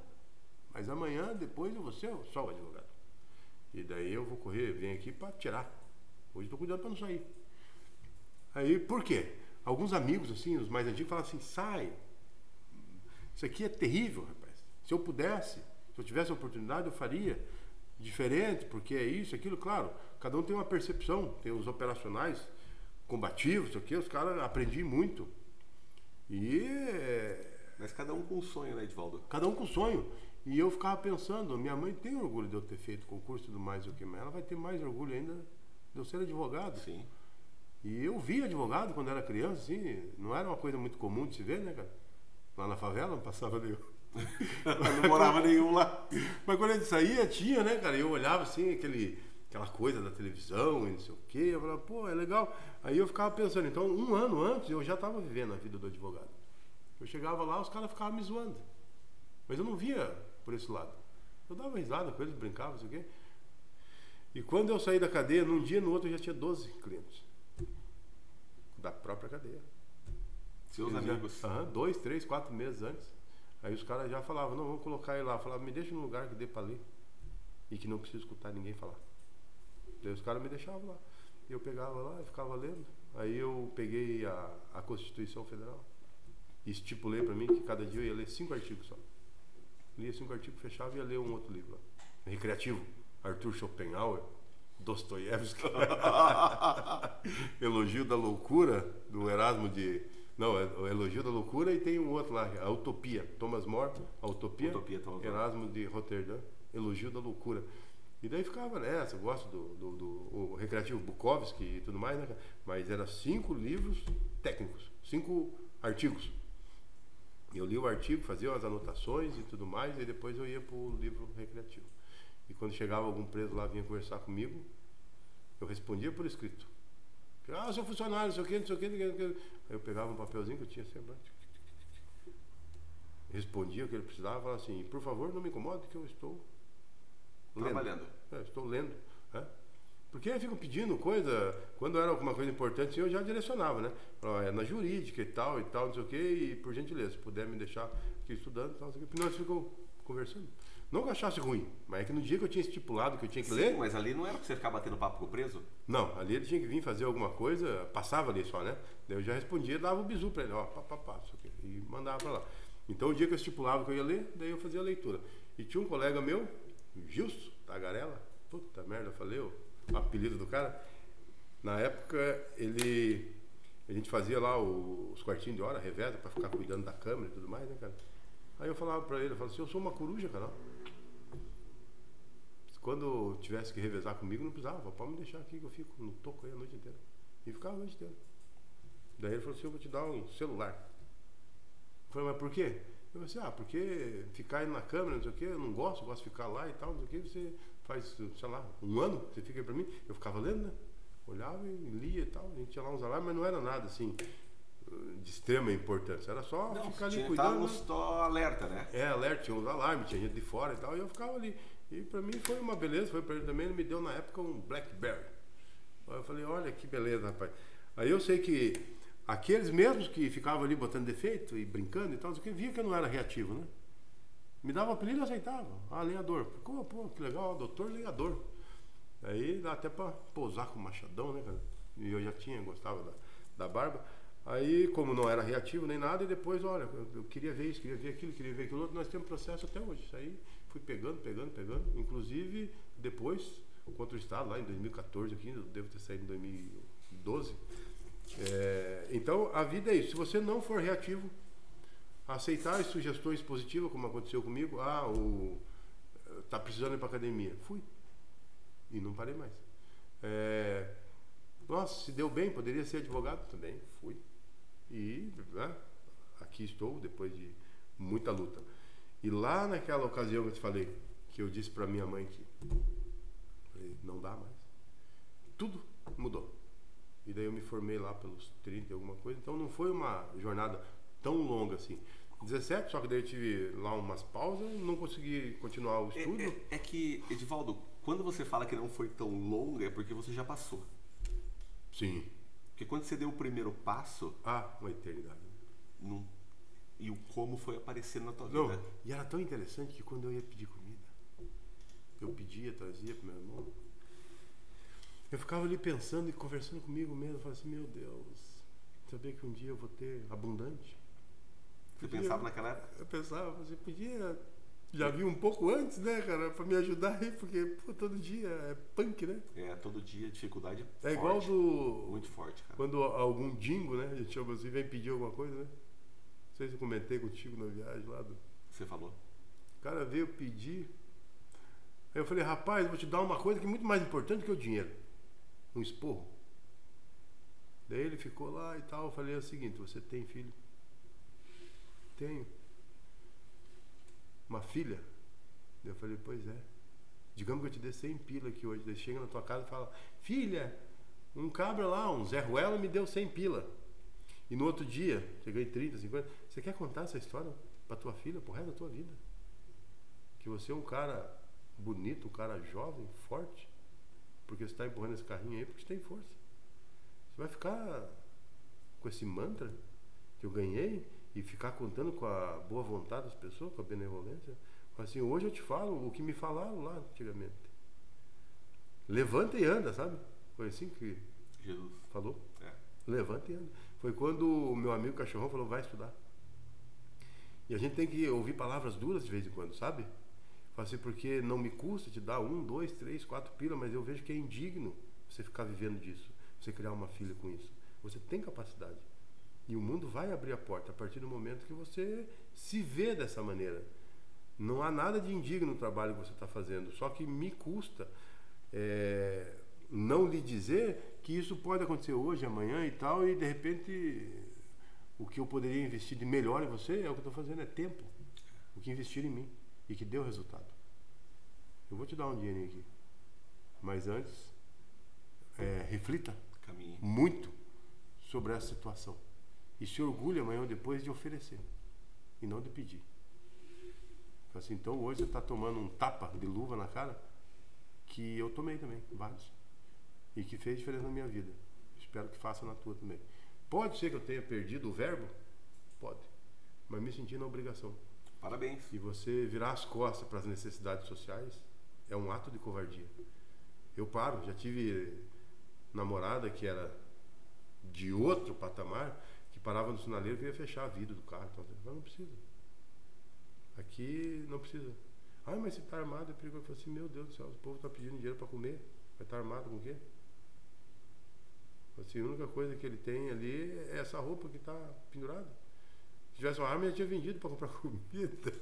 Mas amanhã, depois vou ser só o advogado. E daí eu vou correr, venho aqui para tirar. Hoje tô cuidando para não sair. Aí, por quê? Alguns amigos, assim, os mais antigos, falam assim, sai. Isso aqui é terrível, rapaz. Se eu pudesse, se eu tivesse a oportunidade, eu faria diferente, porque é isso, aquilo, claro. Cada um tem uma percepção, tem os operacionais combativos, isso aqui, os caras aprendi muito. E é, mas cada um com um sonho, né, Edvaldo? cada um com sonho. E eu ficava pensando, minha mãe tem orgulho de eu ter feito concurso e tudo mais, o que, mas ela vai ter mais orgulho ainda de eu ser advogado. Sim. E eu vi advogado quando era criança, assim, não era uma coisa muito comum de se ver, né, cara? Lá na favela não passava nenhum. não morava nenhum lá. Mas quando a gente saía, tinha, né, cara? Eu olhava assim, aquele, aquela coisa da televisão e não sei o quê. Eu falava, pô, é legal. Aí eu ficava pensando, então, um ano antes eu já estava vivendo a vida do advogado. Eu chegava lá, os caras ficavam me zoando. Mas eu não via por esse lado. Eu dava risada com eles, brincava, não sei o quê. E quando eu saí da cadeia, num dia no outro eu já tinha 12 clientes. Da própria cadeia. Seus Eles já- amigos. Aham, dois, três, quatro meses antes. Aí os caras já falavam, não, vamos colocar ele lá. Eu falava, me deixa num lugar que dê pra ler. E que não precisa escutar ninguém falar. Daí os caras me deixavam lá. E eu pegava lá e ficava lendo. Aí eu peguei a, a Constituição Federal. E estipulei pra mim que cada dia eu ia ler cinco artigos só. Lia cinco artigos, fechava e ia ler um outro livro lá. Recreativo. Arthur Schopenhauer. Dostoiévski. Elogio da Loucura, do Erasmo de. Não, é o Elogio da Loucura e tem um outro lá, a Utopia. Thomas More, a Utopia. Utopia, Thomas. Erasmo de Roterdã, Elogio da Loucura. E daí ficava nessa, eu gosto do, do, do Recreativo Bukowski e tudo mais, né? Mas era cinco livros técnicos, cinco artigos. Eu li o artigo, fazia umas anotações e tudo mais, e depois eu ia para o livro recreativo. E quando chegava algum preso lá, vinha conversar comigo, eu respondia por escrito. Ah, sou funcionário, não sei o quê, não sei o quê, não sei o quê. Aí eu pegava um papelzinho que eu tinha sempre. Respondia o que ele precisava, falava assim, por favor, não me incomode que eu estou. Trabalhando. É, estou lendo. né? Porque ficam pedindo coisa, quando era alguma coisa importante, eu já direcionava, né? Falava, é na jurídica e tal, e tal, não sei o quê, e por gentileza, se puder me deixar aqui estudando e tal, não sei o quê. Porque nós ficamos conversando. Não que eu achasse ruim, mas é que no dia que eu tinha estipulado que eu tinha que Sim, ler, mas ali não era pra você ficar batendo papo com o preso? não, ali ele tinha que vir fazer alguma coisa, passava ali só, né? Daí eu já respondia, dava o bizu pra ele, ó, pá, pá, pá, isso aqui, e mandava pra lá. Então o dia que eu estipulava que eu ia ler, daí eu fazia a leitura. E tinha um colega meu, Gilson Tagarela, puta merda, falei o apelido do cara. Na época ele. A gente fazia lá os quartinhos de hora, reveza, pra ficar cuidando da câmera e tudo mais, né, cara? Aí eu falava pra ele, eu falava assim, eu sou uma coruja, cara. Quando tivesse que revezar comigo, não precisava. Pode me deixar aqui que eu fico no toco aí a noite inteira. E ficava a noite inteira. Daí ele falou assim, eu vou te dar um celular. Eu falei, mas por quê? Eu falei assim, ah, porque ficar aí na câmera, não sei o quê, eu não gosto, gosto de ficar lá e tal, não sei o quê, você faz, sei lá, um ano, você fica aí pra mim. Eu ficava lendo, né? Olhava e lia e tal. A gente tinha lá uns alarmes, mas não era nada assim de extrema importância. Era só Não, ficar ali cuidando. tava no só alerta, né? É, alerta, tinha uns alarmes, tinha gente de fora e tal, e eu ficava ali. E pra mim foi uma beleza, foi pra ele também, ele me deu na época um Blackberry. Aí eu falei, olha que beleza, rapaz. Aí eu sei que aqueles mesmos que ficavam ali botando defeito e brincando e tal, que via que eu não era reativo, né? Me dava apelido e aceitava. Ah, lenhador. Pô, pô, que legal, doutor lenhador. Aí dá até pra pousar com o machadão, né, cara? E eu já tinha, gostava da, da barba. Aí, como não era reativo nem nada, e depois, olha, eu, queria ver isso, queria ver aquilo, queria ver aquilo outro, nós temos processo até hoje. Isso aí fui pegando, pegando, pegando. Inclusive, depois, contra o Estado, lá em 2014, aqui, eu devo ter saído em 2012. É, então, a vida é isso. Se você não for reativo, aceitar as sugestões positivas, como aconteceu comigo, ah, o, tá precisando ir para academia. Fui. E não parei mais. É, nossa, se deu bem, poderia ser advogado também. Fui. E né, aqui estou, depois de muita luta. E lá naquela ocasião que eu te falei, que eu disse para minha mãe que falei, não dá mais. Tudo mudou. E daí eu me formei lá pelos 30 e alguma coisa. Então não foi uma jornada tão longa assim. 17, só que daí eu tive lá umas pausas, não consegui continuar o estudo. É, é, é que, Edivaldo, quando você fala que não foi tão longa, é porque você já passou. Sim. Porque quando você deu o primeiro passo, Ah, uma eternidade. não- e o como foi aparecendo na tua Não, vida. e era tão interessante que quando eu ia pedir comida, eu pedia, trazia pro meu irmão. Eu ficava ali pensando e conversando comigo mesmo, eu falava assim, meu Deus, saber que um dia eu vou ter abundante. Você Podia- pensava naquela época? Eu pensava, você podia já vir um pouco antes, né, cara, pra me ajudar aí, porque pô, todo dia é punk, né? É, todo dia dificuldade É forte, igual do. Muito forte, cara. Quando algum dingo, né, a gente chama assim, vem pedir alguma coisa, né? Não sei se eu comentei contigo na viagem lá do. Você falou. O cara veio pedir. Aí eu falei, rapaz, vou te dar uma coisa que é muito mais importante que o dinheiro. Um esporro. Daí ele ficou lá e tal. Eu falei é o seguinte, você tem filho? Tenho. Uma filha? Eu falei, pois é. Digamos que eu te dê 100 pila aqui hoje. Daí chega na tua casa e fala, filha, um cabra lá, um Zé Ruela me deu 100 pila. E no outro dia, cheguei 30, 50. Você quer contar essa história pra tua filha, pro resto da tua vida? Que você é um cara bonito, um cara jovem, forte, porque você está empurrando esse carrinho aí porque você tem força. Você vai ficar com esse mantra que eu ganhei e ficar contando com a boa vontade das pessoas, com a benevolência. Assim, hoje eu te falo o que me falaram lá antigamente. Levanta e anda, sabe? Foi assim que Jesus. falou. É. Levanta e anda. Foi quando o meu amigo cachorrão falou, vai estudar. E a gente tem que ouvir palavras duras de vez em quando, sabe? Assim, porque não me custa te dar um, dois, três, quatro pila, mas eu vejo que é indigno você ficar vivendo disso, você criar uma filha com isso. Você tem capacidade. E o mundo vai abrir a porta a partir do momento que você se vê dessa maneira. Não há nada de indigno no trabalho que você está fazendo, só que me custa é, não lhe dizer que isso pode acontecer hoje, amanhã e tal, e de repente o que eu poderia investir de melhor em você é o que eu estou fazendo, é tempo. O que investir em mim e que deu resultado. Eu vou te dar um dinheirinho aqui, mas antes, é, reflita Caminhe. muito sobre essa situação e se orgulhe amanhã ou depois de oferecer e não de pedir. Assim, então hoje você está tomando um tapa de luva na cara que eu tomei também, vários, e que fez diferença na minha vida. Espero que faça na tua também. Pode ser que eu tenha perdido o verbo? Pode. Mas me senti na obrigação. Parabéns. E você virar as costas para as necessidades sociais é um ato de covardia. Eu paro, já tive namorada que era de outro patamar, que parava no sinaleiro e ia fechar a vida do carro. Então, falei, não precisa. Aqui não precisa. Ah, mas se está armado é perigoso. Eu falei assim, meu Deus do céu, o povo está pedindo dinheiro para comer. Vai estar armado com o quê? Assim, a única coisa que ele tem ali é essa roupa que está pendurada. Se tivesse uma arma, ele tinha vendido para comprar comida.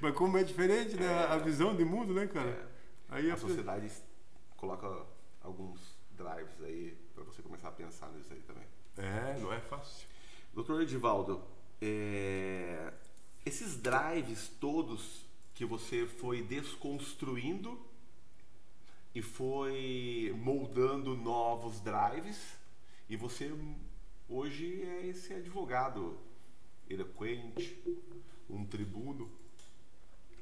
Mas como é diferente, né? A visão de mundo, né, cara? É. Aí A eu sociedade coloca alguns drives aí para você começar a pensar nisso aí também. É, não é fácil. Doutor Edivaldo, é, esses drives todos que você foi desconstruindo e foi moldando novos drives e você hoje é esse advogado eloquente, um tribuno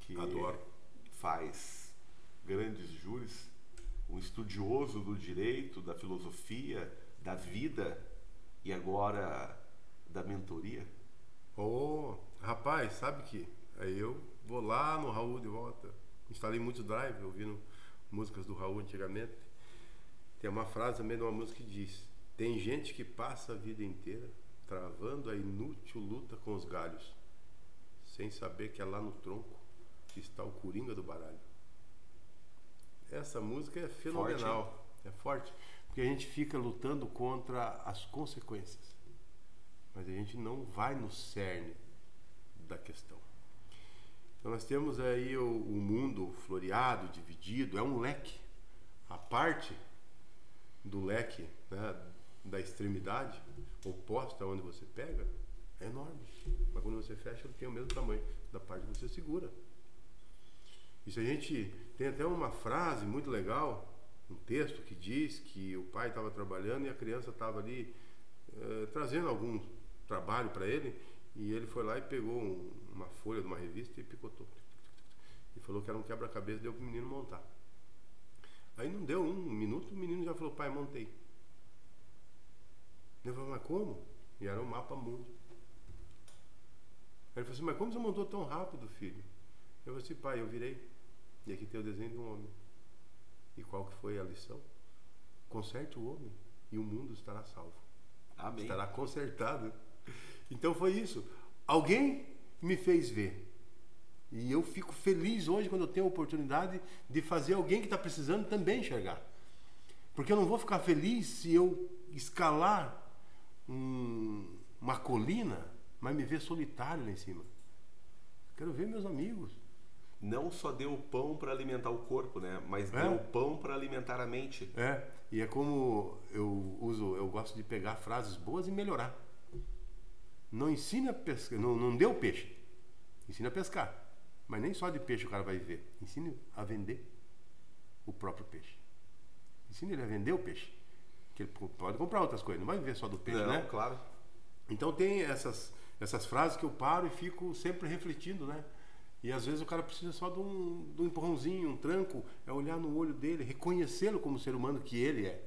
que Adoro. faz grandes júris, um estudioso do direito, da filosofia, da vida e agora da mentoria. Oh, rapaz, sabe que aí eu vou lá no Raul de volta. Instalei muitos drive, ouvindo músicas do Raul antigamente. Tem uma frase também de uma música que diz: Tem gente que passa a vida inteira travando a inútil luta com os galhos, sem saber que é lá no tronco que está o coringa do baralho. Essa música é fenomenal, Forte, é forte, porque a gente fica lutando contra as consequências, mas a gente não vai no cerne da questão. Então nós temos aí o, o mundo floreado, dividido, é um leque. A parte do leque né, da extremidade oposta onde você pega é enorme. Mas quando você fecha, ele tem o mesmo tamanho da parte que você segura. E se a gente tem até uma frase muito legal, um texto que diz que o pai estava trabalhando e a criança estava ali eh, trazendo algum trabalho para ele e ele foi lá e pegou um- uma folha de uma revista e picotou. E falou que era um quebra-cabeça, deu para o menino montar. Aí não deu um minuto, o menino já falou, pai, montei. Ele falou, mas como? E era um mapa mundo. Ele falou assim, mas como você montou tão rápido, filho? Eu falei assim, pai, eu virei. E aqui tem o desenho de um homem. E qual que foi a lição? Conserte o homem e o mundo estará salvo. Amém. Estará consertado. Então foi isso. Alguém me fez ver. E eu fico feliz hoje quando eu tenho a oportunidade de fazer alguém que está precisando também enxergar. Porque eu não vou ficar feliz se eu escalar um- uma colina, mas me ver solitário lá em cima. Quero ver meus amigos. Não só deu pão para alimentar o corpo, né? Mas É. deu pão para alimentar a mente. É, e é como eu uso, eu gosto de pegar frases boas e melhorar. Não ensina a pescar, não, não deu peixe, ensina a pescar. Mas nem só de peixe o cara vai viver. Ensine a vender o próprio peixe. Ensine ele a vender o peixe. Que ele po- pode comprar outras coisas, não vai viver só do peixe, não, né? claro. Então tem essas, essas frases que eu paro e fico sempre refletindo, né? E às vezes o cara precisa só de um, de um empurrãozinho, um tranco, é olhar no olho dele, reconhecê-lo como ser humano que ele é.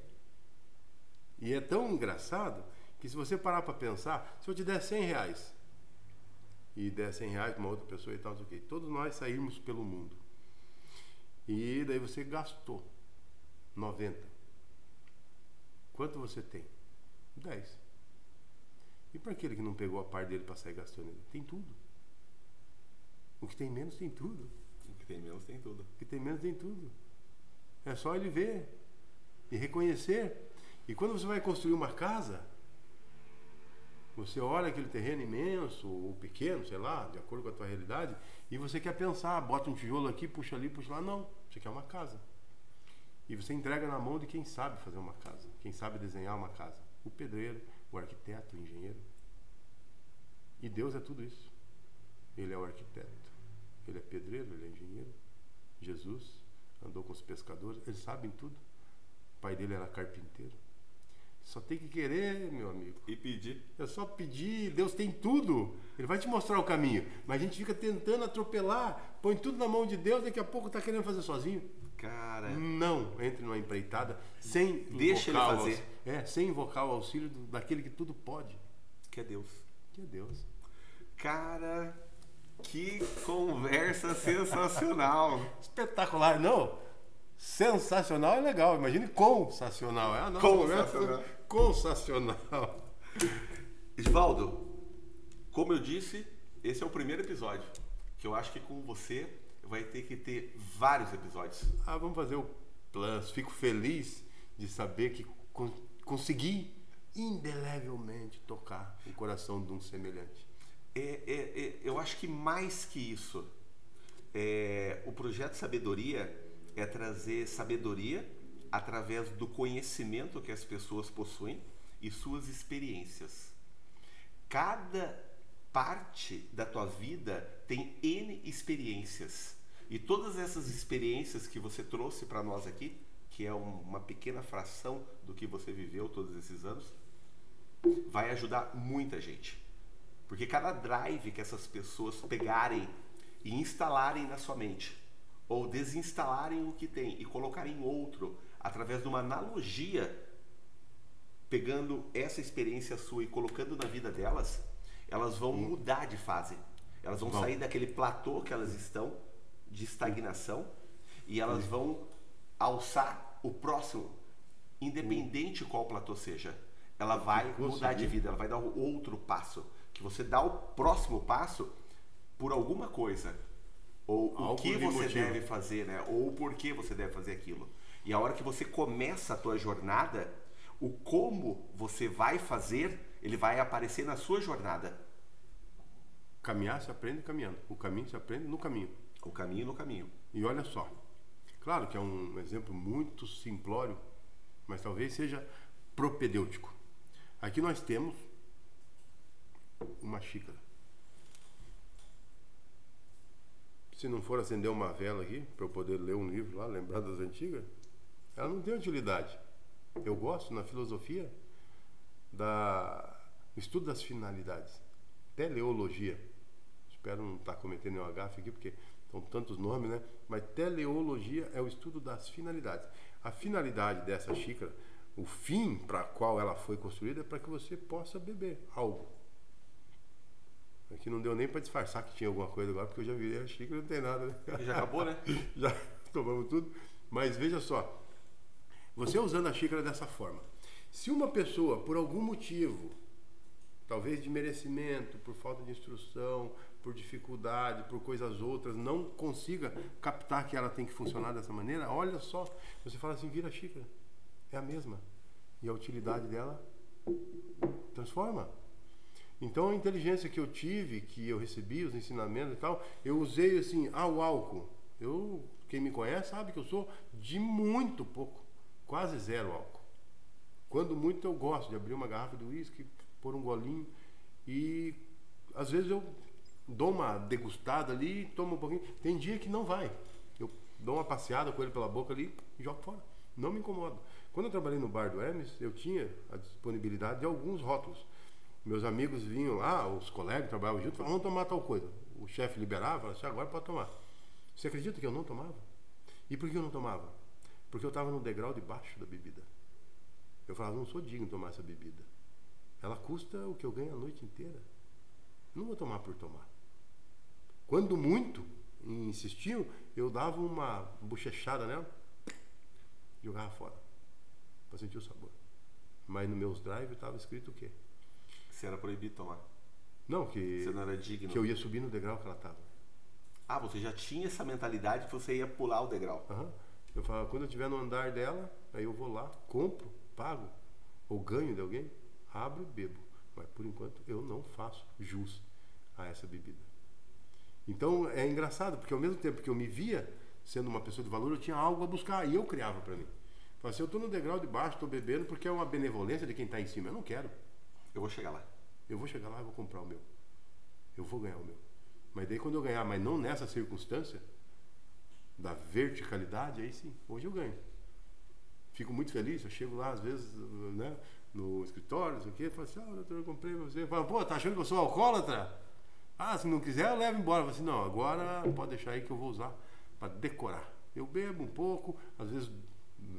E é tão engraçado que se você parar para pensar, se eu te der 100 reais e der 100 reais para uma outra pessoa e tal, não sei o quê, todos nós saímos pelo mundo. E daí você gastou 90. Quanto você tem? 10. E para aquele que não pegou a parte dele para sair gastando? Tem tudo. O que tem menos tem tudo. O que tem menos tem tudo. O que tem menos tem tudo. É só ele ver e reconhecer. E quando você vai construir uma casa, você olha aquele terreno imenso ou pequeno, sei lá, de acordo com a tua realidade, e você quer pensar, bota um tijolo aqui, puxa ali, puxa lá. Não, você quer uma casa. E você entrega na mão de quem sabe fazer uma casa, quem sabe desenhar uma casa. O pedreiro, o arquiteto, o engenheiro. E Deus é tudo isso. Ele é o arquiteto, ele é pedreiro, ele é engenheiro. Jesus andou com os pescadores, eles sabem tudo. O pai dele era carpinteiro. Só tem que querer, meu amigo. E pedir. É só pedir, Deus tem tudo. Ele vai te mostrar o caminho. Mas a gente fica tentando atropelar, põe tudo na mão de Deus, daqui a pouco está querendo fazer sozinho. Cara, Não entre numa empreitada sem Deixa ele invocar o fazer. É, sem invocar o auxílio do- daquele que tudo pode, que é Deus. que é Deus. Cara, que conversa sensacional. Espetacular, não? Sensacional é legal, imagine consacional. É a nossa conversa Consacional. Isvaldo, como eu disse, esse é o primeiro episódio. Que eu acho que com você vai ter que ter vários episódios. Ah, vamos fazer o plus. Fico feliz de saber que con- consegui indelevelmente tocar o coração de um semelhante. É, é, é, eu acho que mais que isso, é, o projeto Sabedoria é trazer sabedoria através do conhecimento que as pessoas possuem e suas experiências. Cada parte da tua vida tem N experiências. E todas essas experiências que você trouxe para nós aqui que é uma pequena fração do que você viveu todos esses anos, vai ajudar muita gente. Porque cada drive que essas pessoas pegarem e instalarem na sua mente, ou desinstalarem o que tem e colocarem outro através de uma analogia, pegando essa experiência sua e colocando na vida delas, elas vão mudar de fase. Elas vão Bom. sair daquele platô que elas estão de estagnação e elas hum. vão alçar o próximo, independente qual platô seja. Ela vai mudar de vida, ela vai dar outro passo. Que você dá o próximo passo por alguma coisa. Ou Algo o que você motivo. deve fazer, né? Ou por que você deve fazer aquilo. E a hora que você começa a tua jornada, o como você vai fazer, ele vai aparecer na sua jornada. Caminhar se aprende caminhando. O caminho se aprende no caminho. O caminho no caminho. E olha só. Claro que é um exemplo muito simplório, mas talvez seja propedêutico. Aqui nós temos uma xícara. Se não for acender uma vela aqui, para eu poder ler um livro lá, lembrar das antigas, ela não tem utilidade. Eu gosto na filosofia da estudo das finalidades, teleologia. Espero não estar tá cometendo nenhum agafe aqui, porque são tantos nomes, né? Mas teleologia é o estudo das finalidades. A finalidade dessa xícara, o fim para qual ela foi construída é para que você possa beber algo. Aqui não deu nem para disfarçar que tinha alguma coisa agora, porque eu já virei a xícara, não tem nada. Né? Já acabou, né? já tomamos tudo. Mas veja só, você usando a xícara dessa forma, se uma pessoa, por algum motivo, talvez de merecimento, por falta de instrução, por dificuldade, por coisas outras, não consiga captar que ela tem que funcionar dessa maneira, olha só, você fala assim, vira a xícara. É a mesma. E a utilidade dela transforma. Então a inteligência que eu tive, que eu recebi, os ensinamentos e tal, eu usei assim, ah, o álcool. Eu, quem me conhece sabe que eu sou de muito pouco, quase zero álcool. Quando muito eu gosto de abrir uma garrafa de uísque, pôr um golinho e às vezes eu dou uma degustada ali, tomo um pouquinho. Tem dia que não vai. Eu dou uma passeada com ele pela boca ali e jogo fora. Não me incomoda. Quando eu trabalhei no bar do Hermes, eu tinha a disponibilidade de alguns rótulos. Meus amigos vinham lá, os colegas trabalhavam junto, falavam, vamos tomar tal coisa. O chefe liberava, falava assim, agora pode tomar. Você acredita que eu não tomava? E por que eu não tomava? Porque eu estava no degrau de baixo da bebida. Eu falava, não sou digno de tomar essa bebida. Ela custa o que eu ganho a noite inteira. Não vou tomar por tomar. Quando muito insistiam, eu dava uma bochechada nela, jogava fora, para sentir o sabor. Mas no meus drive estava escrito o quê? Você era proibido tomar. Não, que. Você não era digno. Que eu ia subir no degrau que ela estava. Ah, você já tinha essa mentalidade que você ia pular o degrau. Uhum. Eu falava, quando eu estiver no andar dela, aí eu vou lá, compro, pago, ou ganho de alguém, abro e bebo. Mas por enquanto eu não faço jus a essa bebida. Então é engraçado, porque ao mesmo tempo que eu me via sendo uma pessoa de valor, eu tinha algo a buscar e eu criava para mim. Falei assim, eu estou no degrau de baixo, estou bebendo porque é uma benevolência de quem está em cima. Eu não quero. Eu vou chegar lá. Eu vou chegar lá e vou comprar o meu. Eu vou ganhar o meu. Mas daí quando eu ganhar, mas não nessa circunstância da verticalidade, aí sim, hoje eu ganho. Fico muito feliz, eu chego lá às vezes, né, no escritório, não sei o quê, falo assim, ah, doutor, eu comprei pra você. Fala, pô, tá achando que eu sou alcoólatra? Ah, se não quiser, eu levo embora. Eu assim, não, agora pode deixar aí que eu vou usar para decorar. Eu bebo um pouco, às vezes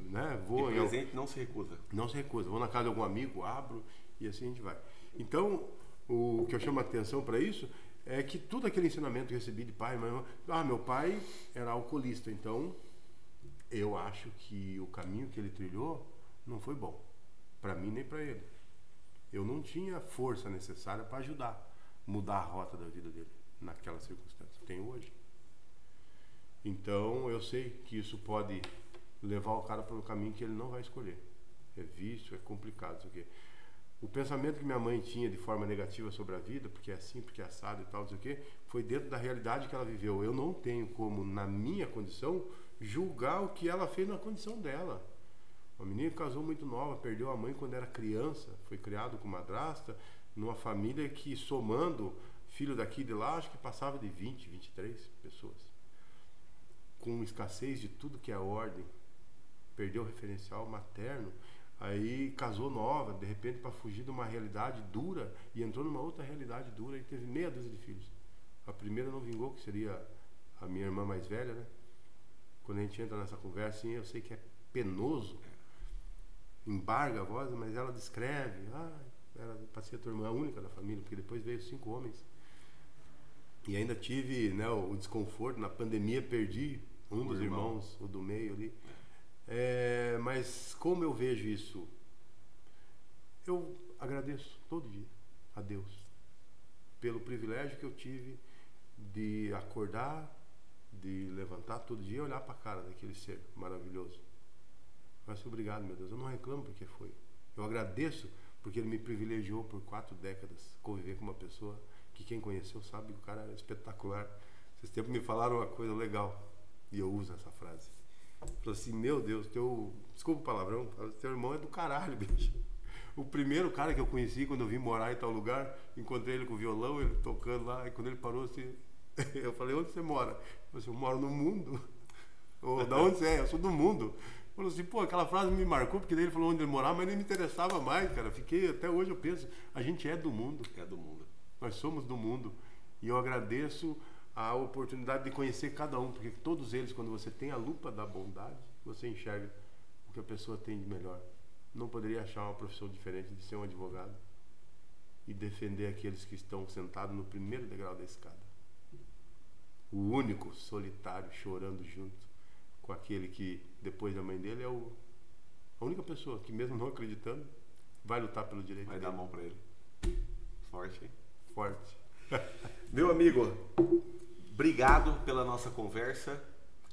né, vou. E presente não se recusa. Não se recusa. Vou na casa de algum amigo, abro, e assim a gente vai. Então, o que eu chamo a atenção para isso é que tudo aquele ensinamento que eu recebi de pai, mãe, ah, meu pai era alcoolista, então eu acho que o caminho que ele trilhou não foi bom, para mim nem para ele. Eu não tinha força necessária para ajudar, mudar a rota da vida dele naquela circunstância. Tenho hoje. Então eu sei que isso pode levar o cara para um caminho que ele não vai escolher. É vício, é complicado, isso aqui o pensamento que minha mãe tinha de forma negativa sobre a vida, porque é assim, porque é assado e tal, não sei o quê, foi dentro da realidade que ela viveu. Eu não tenho como, na minha condição, julgar o que ela fez na condição dela. Uma menina casou muito nova, perdeu a mãe quando era criança, foi criado com madrasta, numa família que, somando filho daqui e de lá, acho que passava de 20, 23 pessoas. Com escassez de tudo que é ordem, perdeu o referencial materno, aí casou nova, de repente para fugir de uma realidade dura e entrou numa outra realidade dura e teve meia dúzia de filhos. A primeira não vingou, que seria a minha irmã mais velha, né? Quando a gente entra nessa conversa, eu sei que é penoso, embarga a voz, mas ela descreve, ah, ela passei a tua irmã única da família, porque depois veio cinco homens. E ainda tive né, o desconforto, na pandemia perdi um o dos irmão. irmãos, o do meio ali. É, mas como eu vejo isso? Eu agradeço todo dia a Deus pelo privilégio que eu tive de acordar, de levantar todo dia e olhar para a cara daquele ser maravilhoso. Mas obrigado, meu Deus. Eu não reclamo porque foi. Eu agradeço porque ele me privilegiou por quatro décadas conviver com uma pessoa que quem conheceu sabe que o cara é espetacular. Vocês tempos me falaram uma coisa legal e eu uso essa frase. Falou assim, meu Deus, teu. Desculpa o palavrão, teu irmão é do caralho, bicho. O primeiro cara que eu conheci quando eu vim morar em tal lugar, encontrei ele com violão, ele tocando lá, e quando ele parou assim, eu falei, onde você mora? Ele falou assim, eu moro no mundo. Ou, da onde você é? Eu sou do mundo. Falou assim, pô, aquela frase me marcou, porque daí ele falou onde ele morava, mas nem me interessava mais, cara. Fiquei, até hoje eu penso, a gente é do mundo. É do mundo. Nós somos do mundo. E eu agradeço a oportunidade de conhecer cada um, porque todos eles, quando você tem a lupa da bondade, você enxerga o que a pessoa tem de melhor. Não poderia achar uma profissão diferente de ser um advogado e defender aqueles que estão sentados no primeiro degrau da escada. O único solitário chorando junto com aquele que, depois da mãe dele, é o, a única pessoa que, mesmo não acreditando, vai lutar pelo direito. Vai dele. dar a mão para ele. Forte, hein? Forte. Meu amigo, Obrigado pela nossa conversa.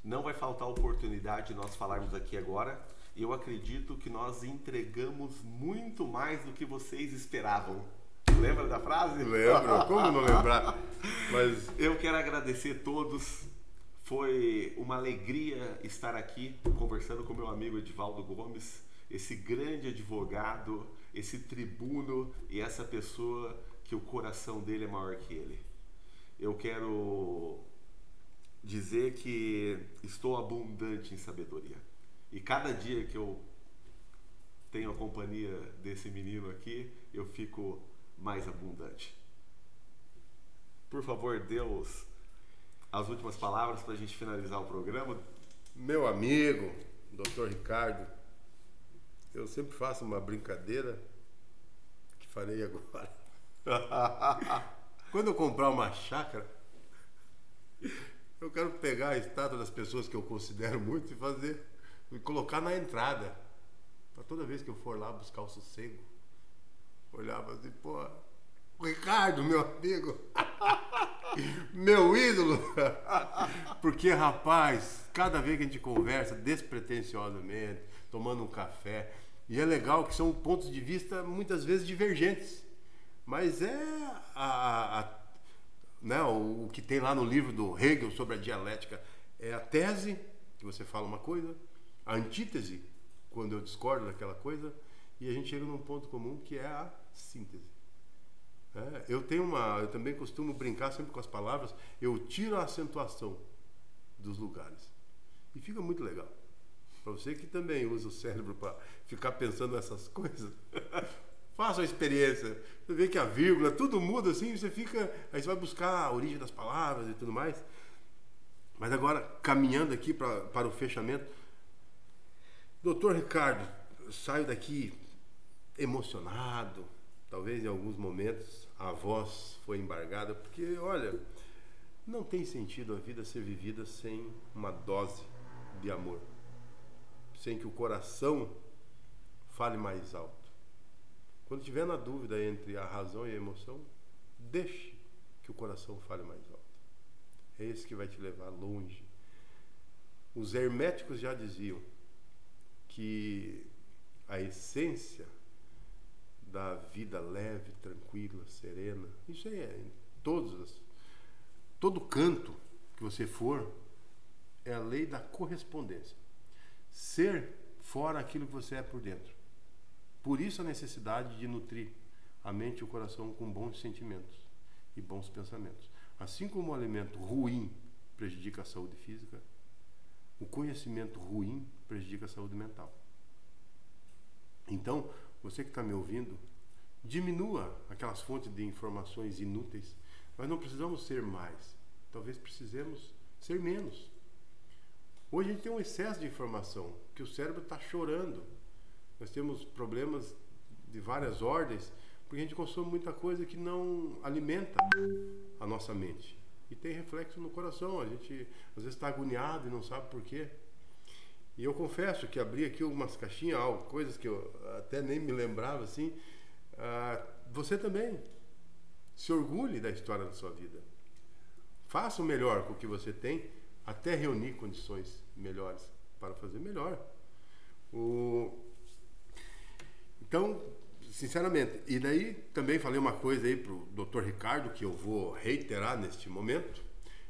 Não vai faltar oportunidade de nós falarmos aqui agora. Eu acredito que nós entregamos muito mais do que vocês esperavam. Lembra da frase? Lembro, como não lembrar? Mas eu quero agradecer a todos. Foi uma alegria estar aqui conversando com meu amigo Edivaldo Gomes, esse grande advogado, esse tribuno e essa pessoa que o coração dele é maior que ele eu quero dizer que estou abundante em sabedoria. E cada dia que eu tenho a companhia desse menino aqui, eu fico mais abundante. Por favor, Deus, as últimas palavras para a gente finalizar o programa. Meu amigo, Dr. Ricardo, eu sempre faço uma brincadeira que farei agora. Quando eu comprar uma chácara, eu quero pegar a estátua das pessoas que eu considero muito e fazer e colocar na entrada. Para toda vez que eu for lá buscar o sossego, olhava assim, pô, Ricardo, meu amigo, meu ídolo. Porque, rapaz, cada vez que a gente conversa despretensiosamente, tomando um café, e é legal que são pontos de vista muitas vezes divergentes. Mas é a, a, né, o, o, que tem lá no livro do Hegel sobre a dialética é a tese, que você fala uma coisa, a antítese, quando eu discordo daquela coisa, e a gente chega num ponto comum que é a síntese. É, eu tenho uma, eu também costumo brincar sempre com as palavras, eu tiro a acentuação dos lugares e fica muito legal. Para você que também usa o cérebro para ficar pensando nessas coisas, Faça a experiência. Você vê que a vírgula, tudo muda assim, você fica. Aí você vai buscar a origem das palavras e tudo mais. Mas agora, caminhando aqui pra, para o fechamento. Doutor Ricardo, saio daqui emocionado. Talvez em alguns momentos a voz foi embargada, porque, olha, não tem sentido a vida ser vivida sem uma dose de amor. Sem que o coração fale mais alto quando tiver na dúvida entre a razão e a emoção, deixe que o coração fale mais alto. É esse que vai te levar longe. Os herméticos já diziam que a essência da vida leve, tranquila, serena, isso aí é em todos todo canto que você for é a lei da correspondência. Ser fora aquilo que você é por dentro. Por isso a necessidade de nutrir a mente e o coração com bons sentimentos e bons pensamentos. Assim como o alimento ruim prejudica a saúde física, O conhecimento ruim prejudica a saúde mental. Então, você que está me ouvindo, diminua aquelas fontes de informações inúteis. Nós não precisamos ser mais. Talvez precisemos ser menos. Hoje a gente tem um excesso de informação, que o cérebro está chorando. Nós temos problemas de várias ordens, porque a gente consome muita coisa que não alimenta a nossa mente. E tem reflexo no coração. A gente às vezes está agoniado e não sabe por quê. E eu confesso que abri aqui algumas caixinhas, coisas que eu até nem me lembrava assim. Ah, você também se orgulhe da história da sua vida. Faça o melhor com o que você tem, até reunir condições melhores para fazer melhor. O... Então, sinceramente, e daí também falei uma coisa aí pro Dr. Ricardo que eu vou reiterar neste momento,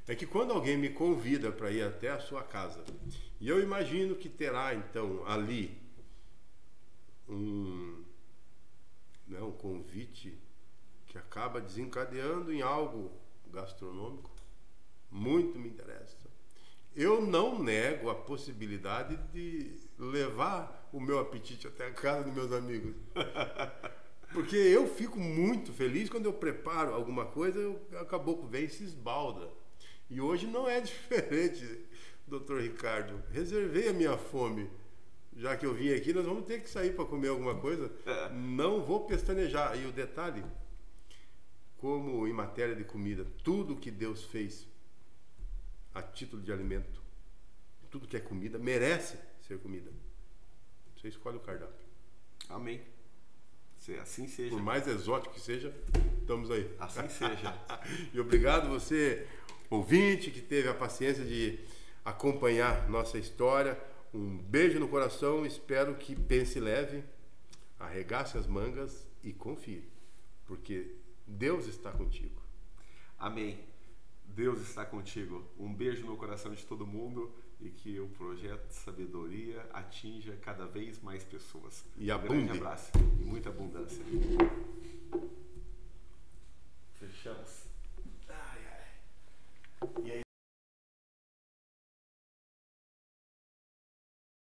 é que quando alguém me convida para ir até a sua casa, e eu imagino que terá então ali um, né, um convite que acaba desencadeando em algo gastronômico, muito me interessa. Eu não nego a possibilidade de levar o meu apetite até a casa dos meus amigos. Porque eu fico muito feliz quando eu preparo alguma coisa, eu, acabou com vem e se esbalda. E hoje não é diferente, doutor Ricardo. Reservei a minha fome. Já que eu vim aqui, nós vamos ter que sair para comer alguma coisa. Não vou pestanejar. E o detalhe, como em matéria de comida, tudo que Deus fez a título de alimento, tudo que é comida merece ser comida. Você escolhe o cardápio. Amém. Se assim seja. Por mais exótico que seja, estamos aí. Assim seja. e obrigado você, ouvinte, que teve a paciência de acompanhar nossa história. Um beijo no coração, espero que pense leve, arregace as mangas e confie, porque Deus está contigo. Amém. Deus está contigo. Um beijo no coração de todo mundo e que o projeto sabedoria atinja cada vez mais pessoas. E um grande abraço e muita abundância. Yeah.